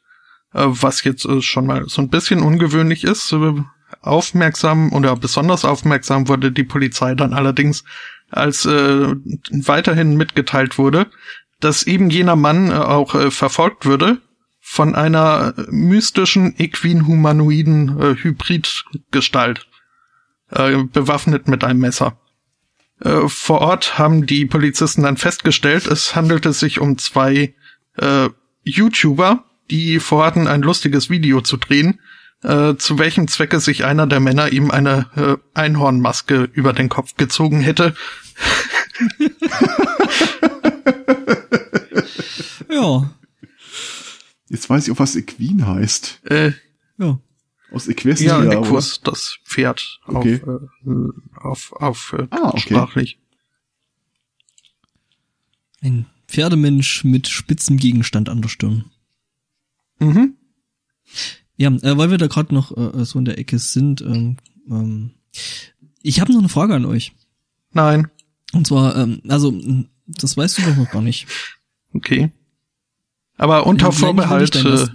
äh, was jetzt äh, schon mal so ein bisschen ungewöhnlich ist. Äh, aufmerksam oder besonders aufmerksam wurde die Polizei dann allerdings, als äh, weiterhin mitgeteilt wurde, dass eben jener Mann äh, auch äh, verfolgt würde von einer äh, mystischen equin-humanoiden äh, Hybridgestalt, äh, bewaffnet mit einem Messer. Äh, vor Ort haben die Polizisten dann festgestellt, es handelte sich um zwei äh, YouTuber, die vorhatten, ein lustiges Video zu drehen, äh, zu welchem Zwecke sich einer der Männer ihm eine äh, Einhornmaske über den Kopf gezogen hätte.
Ja,
Jetzt weiß ich auch, was Equin heißt.
Äh,
ja.
Aus Equestria.
ja,
oder?
Equus, das Pferd
Okay.
auf, äh, auf, auf äh,
Ah, okay.
sprachlich.
Ein Pferdemensch mit spitzem Gegenstand an der Stirn.
Mhm.
Ja, äh, weil wir da gerade noch äh, so in der Ecke sind, ähm, ähm, ich habe noch eine Frage an euch.
Nein.
Und zwar, ähm, also, das weißt du doch noch gar nicht.
Okay. Aber unter Vorbehalt. Äh,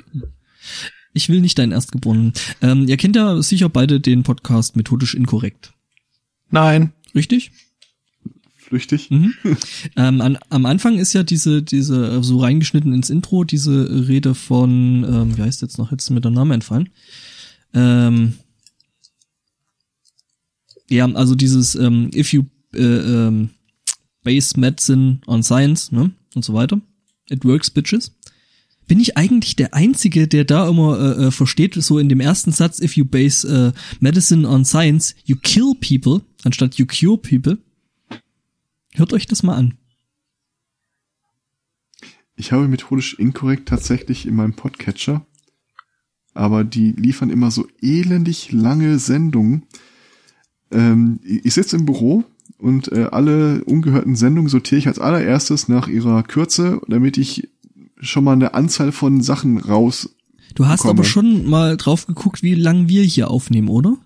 Ich will nicht deinen Erstgeborenen. Ähm, ihr kennt ja sicher beide den Podcast Methodisch Inkorrekt.
nein.
Richtig?
Flüchtig.
Mhm. ähm, an, am Anfang ist ja diese, diese, äh, so reingeschnitten ins Intro, diese Rede von, ähm, wie heißt jetzt noch, jetzt ist mir der Name entfallen. Ähm, ja, also dieses, ähm, if you äh, ähm, base medicine on science, ne, und so weiter. It works, bitches. Bin ich eigentlich der Einzige, der da immer äh, äh, versteht, so in dem ersten Satz, if you base äh, medicine on science, you kill people, anstatt you cure people? Hört euch das mal an.
Ich habe methodisch inkorrekt tatsächlich in meinem Podcatcher. aber die liefern immer so elendig lange Sendungen. Ähm, ich sitze im Büro und äh, alle ungehörten Sendungen sortiere ich als allererstes nach ihrer Kürze, damit ich schon mal eine Anzahl von Sachen raus.
Du hast
bekomme.
aber schon mal drauf geguckt, wie lang wir hier aufnehmen, oder?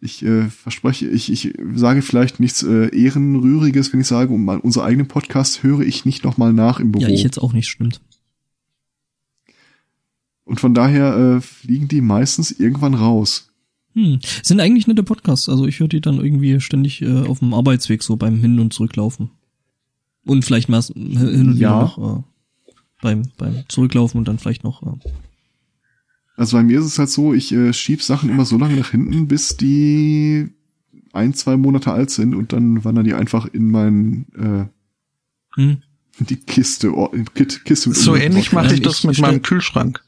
Ich äh, verspreche, ich, ich sage vielleicht nichts äh, Ehrenrühriges, wenn ich sage, um unseren eigenen Podcast höre ich nicht nochmal nach im Büro.
Ja, ich jetzt auch nicht, stimmt.
Und von daher äh, fliegen die meistens irgendwann raus.
Hm. Sind eigentlich nette Podcasts. Also ich höre die dann irgendwie ständig äh, auf dem Arbeitsweg so beim Hin- und Zurücklaufen. Und vielleicht mal hin und wieder
Ja.
noch äh, beim, beim Zurücklaufen und dann vielleicht noch. Äh,
Also bei mir ist es halt so, ich äh, schieb Sachen immer so lange nach hinten, bis die ein, zwei Monate alt sind und dann wandern die einfach in mein äh,
hm.
die Kiste, oh, Kiste mit
So ähnlich mache ich das
ich
mit
stell-
meinem Kühlschrank.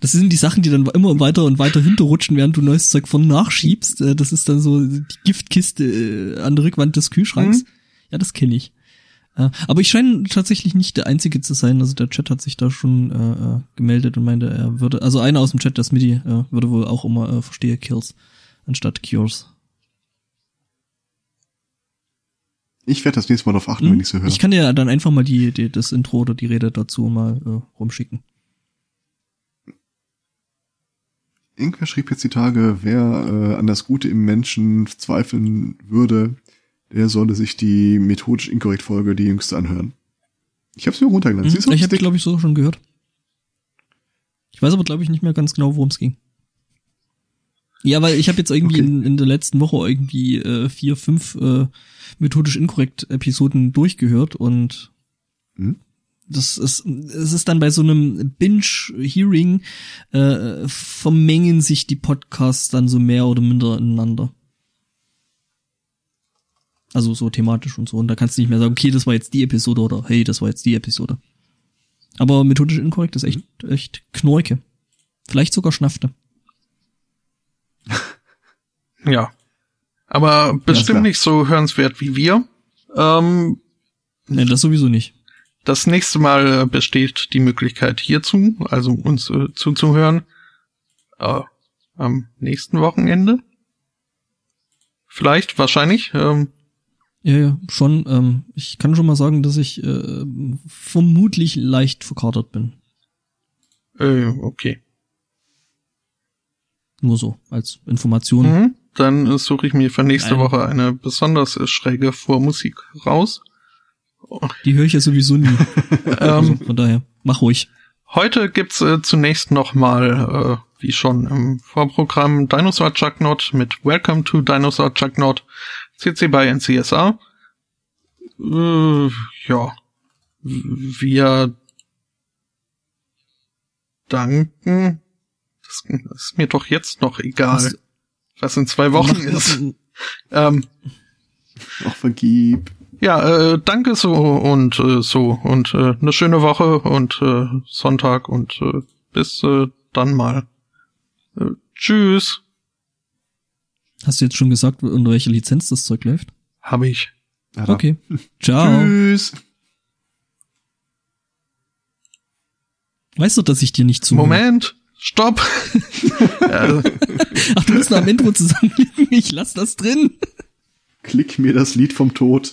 Das sind die Sachen, die dann immer weiter und weiter hinterrutschen, während du neues Zeug von nachschiebst. Äh, Das ist dann so die Giftkiste äh, an der Rückwand des Kühlschranks.
Mhm.
Ja, das kenne ich. Aber ich scheine tatsächlich nicht der Einzige zu sein. Also der Chat hat sich da schon äh, äh, gemeldet und meinte, er würde, also einer aus dem Chat, das Midi, äh, würde wohl auch immer äh, verstehe Kills anstatt Cures.
Ich werde das nächste Mal darauf achten,
Hm?
wenn ich so höre.
Ich kann dir dann einfach mal die, die das Intro oder die Rede dazu mal äh, rumschicken.
Irgendwer schrieb jetzt die Tage, wer äh, an das Gute im Menschen zweifeln würde, der solle sich die methodisch inkorrekt Folge, die jüngste, anhören. Ich habe es mir runtergeladen.
Hm?
Du,
Ich habe glaube ich, so schon gehört. Ich weiß aber, glaube ich, nicht mehr ganz genau, worum es ging. Ja, weil ich habe jetzt irgendwie
Okay.
in, in der letzten Woche irgendwie äh, vier, fünf äh, methodisch inkorrekt Episoden durchgehört und
Hm?
das ist, es ist dann bei so einem Binge-Hearing äh, vermengen sich die Podcasts dann so mehr oder minder ineinander. Also so thematisch und so. Und da kannst du nicht mehr sagen, okay, das war jetzt die Episode oder hey, das war jetzt die Episode. Aber methodisch inkorrekt ist echt, echt Knorke. Vielleicht sogar Schnafte.
Ja. Aber bestimmt
klar.
nicht so hörenswert wie wir. Ähm,
Nee, das sowieso nicht.
das nächste Mal äh, besteht die Möglichkeit hierzu, also uns äh, zuzuhören, äh, am nächsten Wochenende. Vielleicht, wahrscheinlich. Ähm,
Ja, ja, schon. Ähm, ich kann schon mal sagen, dass ich äh, vermutlich leicht verkatert bin.
äh, okay.
Nur so, als Information.
Mhm. Dann äh, suche ich mir für nächste
Nein.
Woche eine besonders äh, schräge Vormusik raus.
Die höre ich ja sowieso nie. also,
Ähm,
von daher, mach ruhig.
Heute gibt's äh, zunächst nochmal, äh, wie schon im Vorprogramm, Dinosaur Chucknot mit Welcome to Dinosaur Chucknot, CC by NCSA. Äh, ja, wir danken. Das ist mir doch jetzt noch egal,
Was-
was in zwei Wochen ist. Ähm,
Ach, vergib.
ja, äh, danke so und äh, so und äh, eine schöne Woche und äh, Sonntag und äh, bis äh, dann mal. Äh, tschüss,
Hast du jetzt schon gesagt, unter welcher Lizenz das Zeug läuft?
habe ich.
Ja, da.
Okay. Ciao.
Tschüss.
Weißt du, dass ich dir nicht zu.
Moment, stopp.
Ach, du musst noch am Intro zusammenlegen. Ich lass das drin.
Klick mir das Lied vom Tod.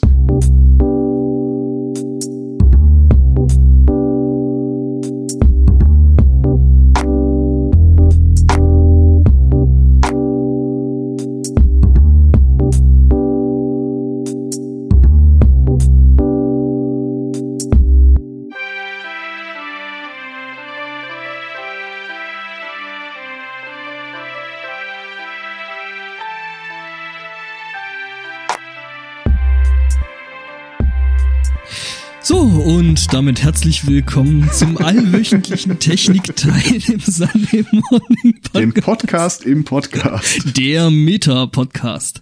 Damit herzlich willkommen zum allwöchentlichen Technikteil im Sunday Morning
Dem
Podcast.
Podcast im Podcast.
Der Meta-Podcast.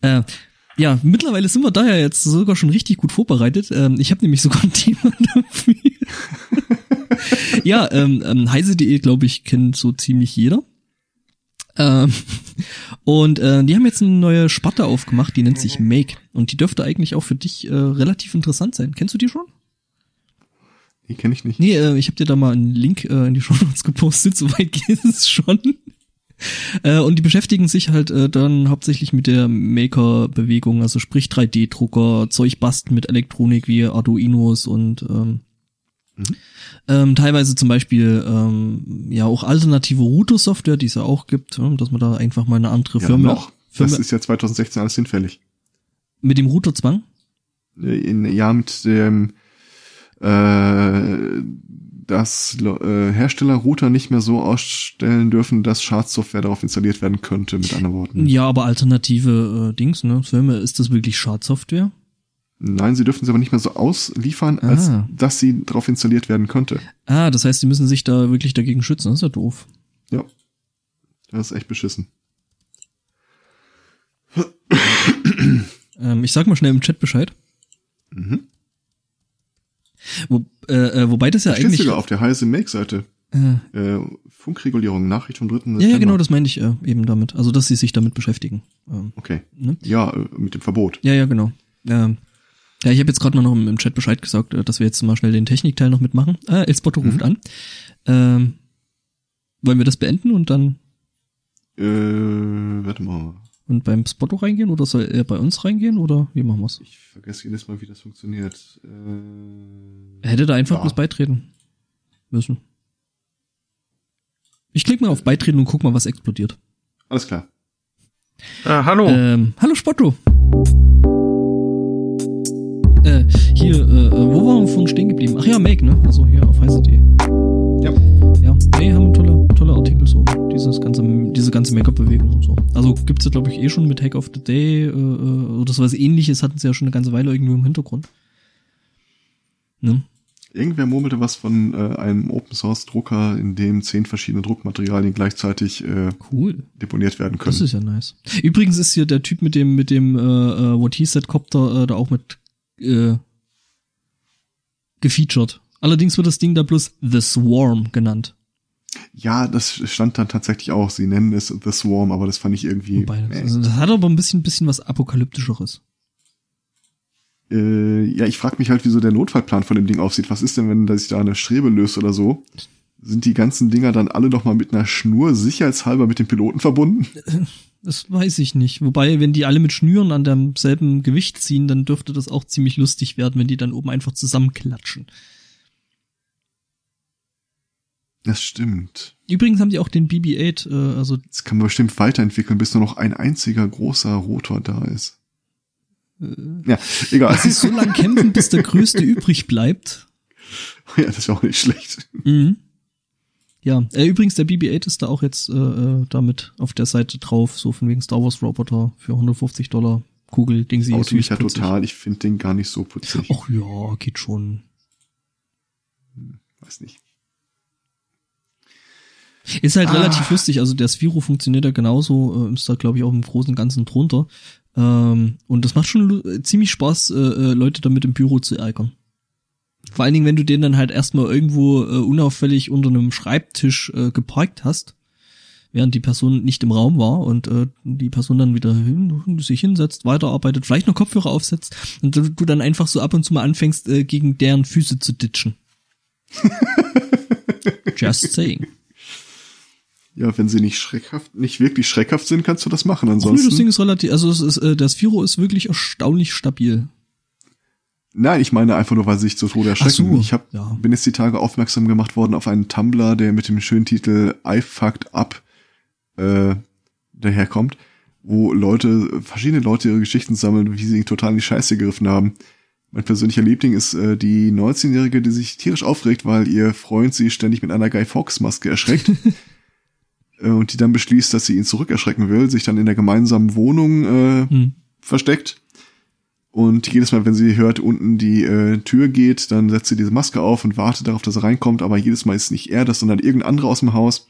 Äh, ja, mittlerweile sind wir da ja jetzt sogar schon richtig gut vorbereitet. Ähm, ich habe nämlich sogar ein Thema dafür. ja, ähm, ähm, heise.de, glaube ich, kennt so ziemlich jeder. Ähm, und äh, die haben jetzt eine neue Sparte aufgemacht, die nennt sich Make. Und die dürfte eigentlich auch für dich äh, relativ interessant sein. Kennst du die schon?
Die kenne ich nicht.
Nee, äh, ich habe dir da mal einen Link äh, in die Show Notes gepostet, soweit geht es schon. Äh, und die beschäftigen sich halt äh, dann hauptsächlich mit der Maker-Bewegung, also sprich 3D-Drucker, Zeug basteln mit Elektronik wie Arduinos und ähm,
Mhm.
ähm, teilweise zum Beispiel ähm, ja auch alternative Router-Software, die es ja auch gibt, ja, dass man da einfach mal eine andere
Ja,
Firma,
noch.
Firma
Das ist ja 2016 alles hinfällig.
mit dem Routerzwang.
Äh, In, ja, mit dem, äh, dass äh, Hersteller Router nicht mehr so ausstellen dürfen, dass Schadsoftware darauf installiert werden könnte, mit anderen Worten.
Ja, aber alternative äh, Dings, ne? Firma, ist das wirklich Schadsoftware?
Nein, sie dürfen sie aber nicht mehr so ausliefern, als
Ah.
dass sie darauf installiert werden könnte.
Ah, das heißt, die müssen sich da wirklich dagegen schützen. Das ist ja doof.
Ja. Das ist echt beschissen.
Ähm, ich sag mal schnell im Chat Bescheid.
Mhm.
Wo, äh, äh, wobei das ja
Steht
eigentlich.
sogar auf der Heise Make-Seite.
Äh,
Äh, Funkregulierung, Nachricht vom 3.
ja,
September.
ja, genau, das meine ich äh, eben damit. Also, dass sie sich damit beschäftigen. Ähm,
Okay.
ne?
Ja, äh, mit dem Verbot.
Ja, ja, genau. Ähm, ja, ich habe jetzt gerade mal noch im, im Chat Bescheid gesagt, äh, dass wir jetzt mal schnell den Technikteil noch mitmachen. Ah, Elspotto ruft
Mhm.
an. Ähm, wollen wir das beenden und dann
Äh, warte mal.
Und beim Spotto reingehen oder soll er bei uns reingehen oder wie machen wir's?
Ich vergesse jedes Mal, wie das funktioniert. Äh,
Er hätte da einfach
Ja.
bloß beitreten müssen. Ich klicke mal auf Beitreten und guck mal, was explodiert.
alles klar.
Äh, hallo.
Ähm, hallo Spotto. Äh, hier, äh, wo waren wir vorhin stehen geblieben? Ach ja, Make, ne? Also hier auf heise.de.
Ja.
Ja, nee, haben tolle, tolle Artikel so. Dieses ganze, diese ganze Make-up-Bewegung und so. Also gibt's ja, glaube ich, eh schon mit Hack of the Day äh, äh, oder sowas ähnliches hatten sie ja schon eine ganze Weile irgendwo im Hintergrund. Ne?
Irgendwer murmelte was von äh, einem Open Source Drucker, in dem zehn verschiedene Druckmaterialien gleichzeitig äh,
Cool.
deponiert werden können.
Das ist ja nice. Übrigens ist hier der Typ mit dem mit dem äh, äh, What He Said Copter äh, da auch mit äh, gefeatured. Allerdings wird das Ding da bloß The Swarm genannt.
Ja, das stand dann tatsächlich auch. Sie nennen es The Swarm, aber das fand ich irgendwie.
Wobei, das, also das hat aber ein bisschen bisschen was apokalyptischeres.
Äh, ja, ich frage mich halt, wieso der Notfallplan von dem Ding aussieht. Was ist denn, wenn da sich da eine Strebe löst oder so? Sind die ganzen Dinger dann alle noch mal mit einer Schnur sicherheitshalber mit dem Piloten verbunden?
Das weiß ich nicht. Wobei, wenn die alle mit Schnüren an demselben Gewicht ziehen, dann dürfte das auch ziemlich lustig werden, wenn die dann oben einfach zusammenklatschen.
Das stimmt.
Übrigens haben die auch den BB-8, äh, also
Das kann man bestimmt weiterentwickeln, bis nur noch ein einziger großer Rotor da ist. Ja, egal.
dass sie so lang kämpfen, bis der größte übrig bleibt.
ja, das ist auch nicht schlecht.
Mhm. Ja, äh, übrigens, der BB-8 ist da auch jetzt äh, äh, damit auf der Seite drauf, so von wegen Star Wars Roboter für 150 Dollar Kugel, Ding sie
Aus mich ja total. Ich finde den gar nicht so putzig.
Ach ja, geht schon.
Weiß nicht.
Ist halt
Ah.
relativ lustig, also der Sphero funktioniert ja genauso, äh, ist da glaube ich auch im Großen und Ganzen drunter. Ähm, und das macht schon äh, ziemlich Spaß, äh, äh, Leute damit im Büro zu ärgern. Vor allen Dingen, wenn du den dann halt erstmal irgendwo äh, unauffällig unter einem Schreibtisch äh, geparkt hast, während die Person nicht im Raum war und äh, die Person dann wieder hin, sich hinsetzt, weiterarbeitet, vielleicht noch Kopfhörer aufsetzt und du, du dann einfach so ab und zu mal anfängst, äh, gegen deren Füße zu ditchen. Just saying.
Ja, wenn sie nicht schreckhaft, nicht wirklich schreckhaft sind, kannst du das machen.
Ach
Ansonsten.
das Ding ist relativ, also es ist, äh, das Firo ist wirklich erstaunlich stabil.
Nein, ich meine einfach nur, weil sie sich zu Tode erschrecken.
Ach so,
ich hab,
ja.
bin jetzt die Tage aufmerksam gemacht worden auf einen Tumblr, der mit dem schönen Titel I fucked up äh, daherkommt, wo Leute, verschiedene Leute ihre Geschichten sammeln, wie sie total in die Scheiße gegriffen haben. Mein persönlicher Liebling ist äh, die 19-Jährige, die sich tierisch aufregt, weil ihr Freund sie ständig mit einer Guy Fawkes Maske erschreckt. Äh, und die dann beschließt, dass sie ihn zurückerschrecken will, sich dann in der gemeinsamen Wohnung äh,
Hm.
versteckt. Und jedes Mal, wenn sie hört, unten die äh, Tür geht, dann setzt sie diese Maske auf und wartet darauf, dass er reinkommt. Aber jedes Mal ist nicht er das, sondern irgendein anderer aus dem Haus.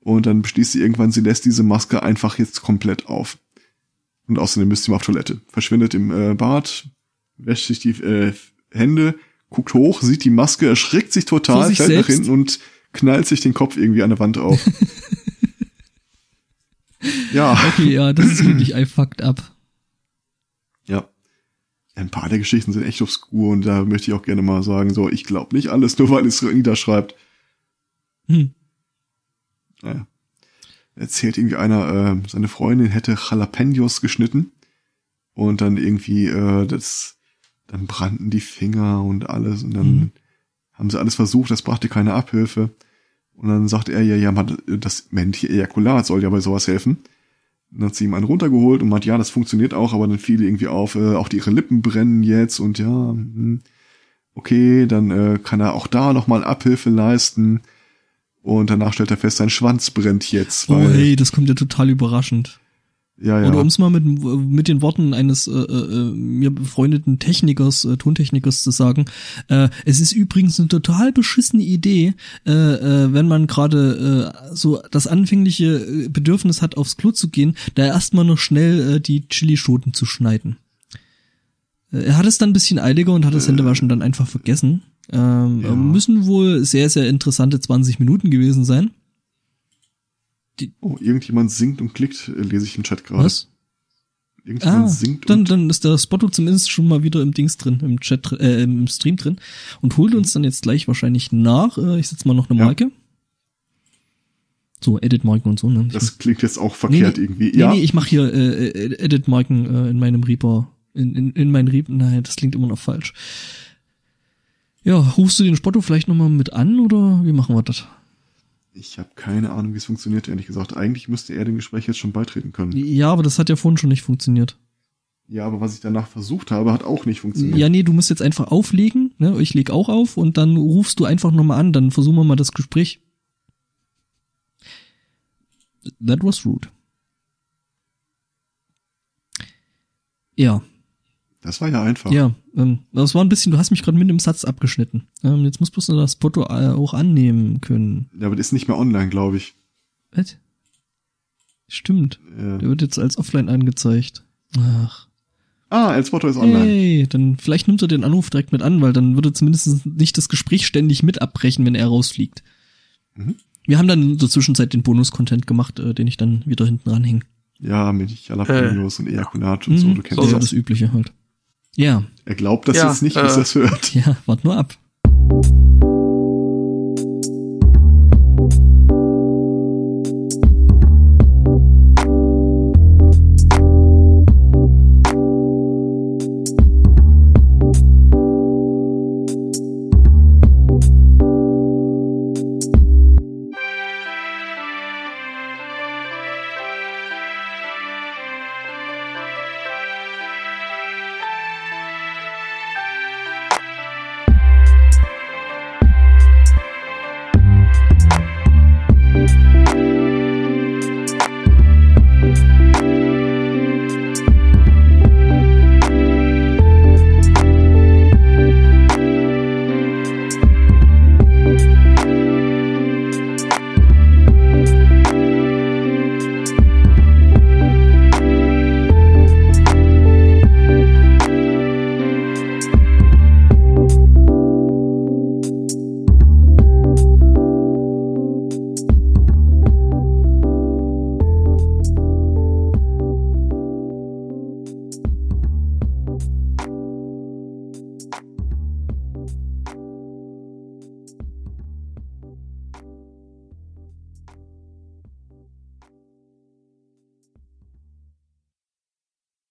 Und dann beschließt sie irgendwann, sie lässt diese Maske einfach jetzt komplett auf. Und außerdem müsst sie mal auf Toilette. Verschwindet im äh, Bad, wäscht sich die äh, Hände, guckt hoch, sieht die Maske, erschrickt sich total, fällt nach
selbst?
hinten und knallt sich den Kopf irgendwie an der Wand auf. ja,
Okay, ja, das ist wirklich I fucked up.
ja. ein paar der Geschichten sind echt obskur und da möchte ich auch gerne mal sagen, so, ich glaube nicht alles, nur weil es niederschreibt.
Hm.
Naja. Erzählt irgendwie einer, äh, seine Freundin hätte Jalapenos geschnitten und dann irgendwie, äh, das, dann brannten die Finger und alles und dann
Mhm.
haben sie alles versucht, das brachte keine Abhilfe. Und dann sagt er, ja, ja, man, das männliche Ejakulat soll ja bei sowas helfen. Dann hat sie ihm einen runtergeholt und meint, ja, das funktioniert auch, aber dann fiel irgendwie auf, äh, auch die ihre Lippen brennen jetzt und ja, hm, okay, dann äh, kann er auch da nochmal Abhilfe leisten. Und danach stellt er fest, sein Schwanz brennt jetzt.
Oh
Weil,
hey, das kommt ja total überraschend.
Ja, ja.
Oder um es mal mit, mit den Worten eines äh, äh, mir befreundeten Technikers, äh, Tontechnikers zu sagen, äh, es ist übrigens eine total beschissene Idee, äh, äh, wenn man gerade äh, so das anfängliche äh, Bedürfnis hat, aufs Klo zu gehen, da erstmal noch schnell äh, die Chilischoten zu schneiden. Äh, Er hat es dann ein bisschen eiliger und hat das Händewaschen dann einfach vergessen. Ähm,
Ja.
Müssen wohl sehr, sehr interessante 20 Minuten gewesen sein.
Oh, irgendjemand singt und klickt, äh, lese ich im Chat gerade.
Was?
Irgendjemand
Ah,
singt
dann,
und
dann ist der Spotto zumindest schon mal wieder im Dings drin, im Chat, äh, im Stream drin und holt uns dann jetzt gleich wahrscheinlich nach. Äh, ich setze mal noch eine
Ja.
Marke. So, Edit-Marken und so, ne? Ich
das klingt jetzt auch verkehrt
nee,
irgendwie.
Nee,
ja,
nee, ich mache hier äh, äh, Edit-Marken äh, in meinem Reaper, in, in, in meinen Reaper, nein, das klingt immer noch falsch. Ja, rufst du den Spotto vielleicht nochmal mit an oder wie machen wir das?
Ich habe keine Ahnung, wie es funktioniert, ehrlich gesagt. Eigentlich müsste er dem Gespräch jetzt schon beitreten können.
Ja, aber das hat ja vorhin schon nicht funktioniert.
Ja, aber was ich danach versucht habe, hat auch nicht funktioniert.
Ja, nee, du musst jetzt einfach auflegen, ne? Ich leg auch auf und dann rufst du einfach nochmal an, dann versuchen wir mal das Gespräch. That was rude. Ja,
Das war ja einfach.
ja. Ähm, das war ein bisschen, du hast mich gerade mit dem Satz abgeschnitten. Ähm, jetzt muss bloß noch das Foto äh, auch annehmen können.
Ja, aber das ist nicht mehr online, glaube ich.
Was? Stimmt.
Äh,
Der wird jetzt als offline angezeigt. Ach.
ah, El Spotto ist online.
Hey, dann vielleicht nimmt er den Anruf direkt mit an, weil dann würde zumindest nicht das Gespräch ständig mit abbrechen, wenn er rausfliegt.
Mhm.
Wir haben dann in der Zwischenzeit den Bonus-Content gemacht, äh, den ich dann wieder hinten ranhänge.
Ja, mit Jalapenos und Ejakulat und so,
Mhm.
du kennst
So,
ja,
das.
das Übliche halt. Ja,
Er glaubt das
Ja,
jetzt nicht,
äh,
bis er es hört.
ja, wart nur ab.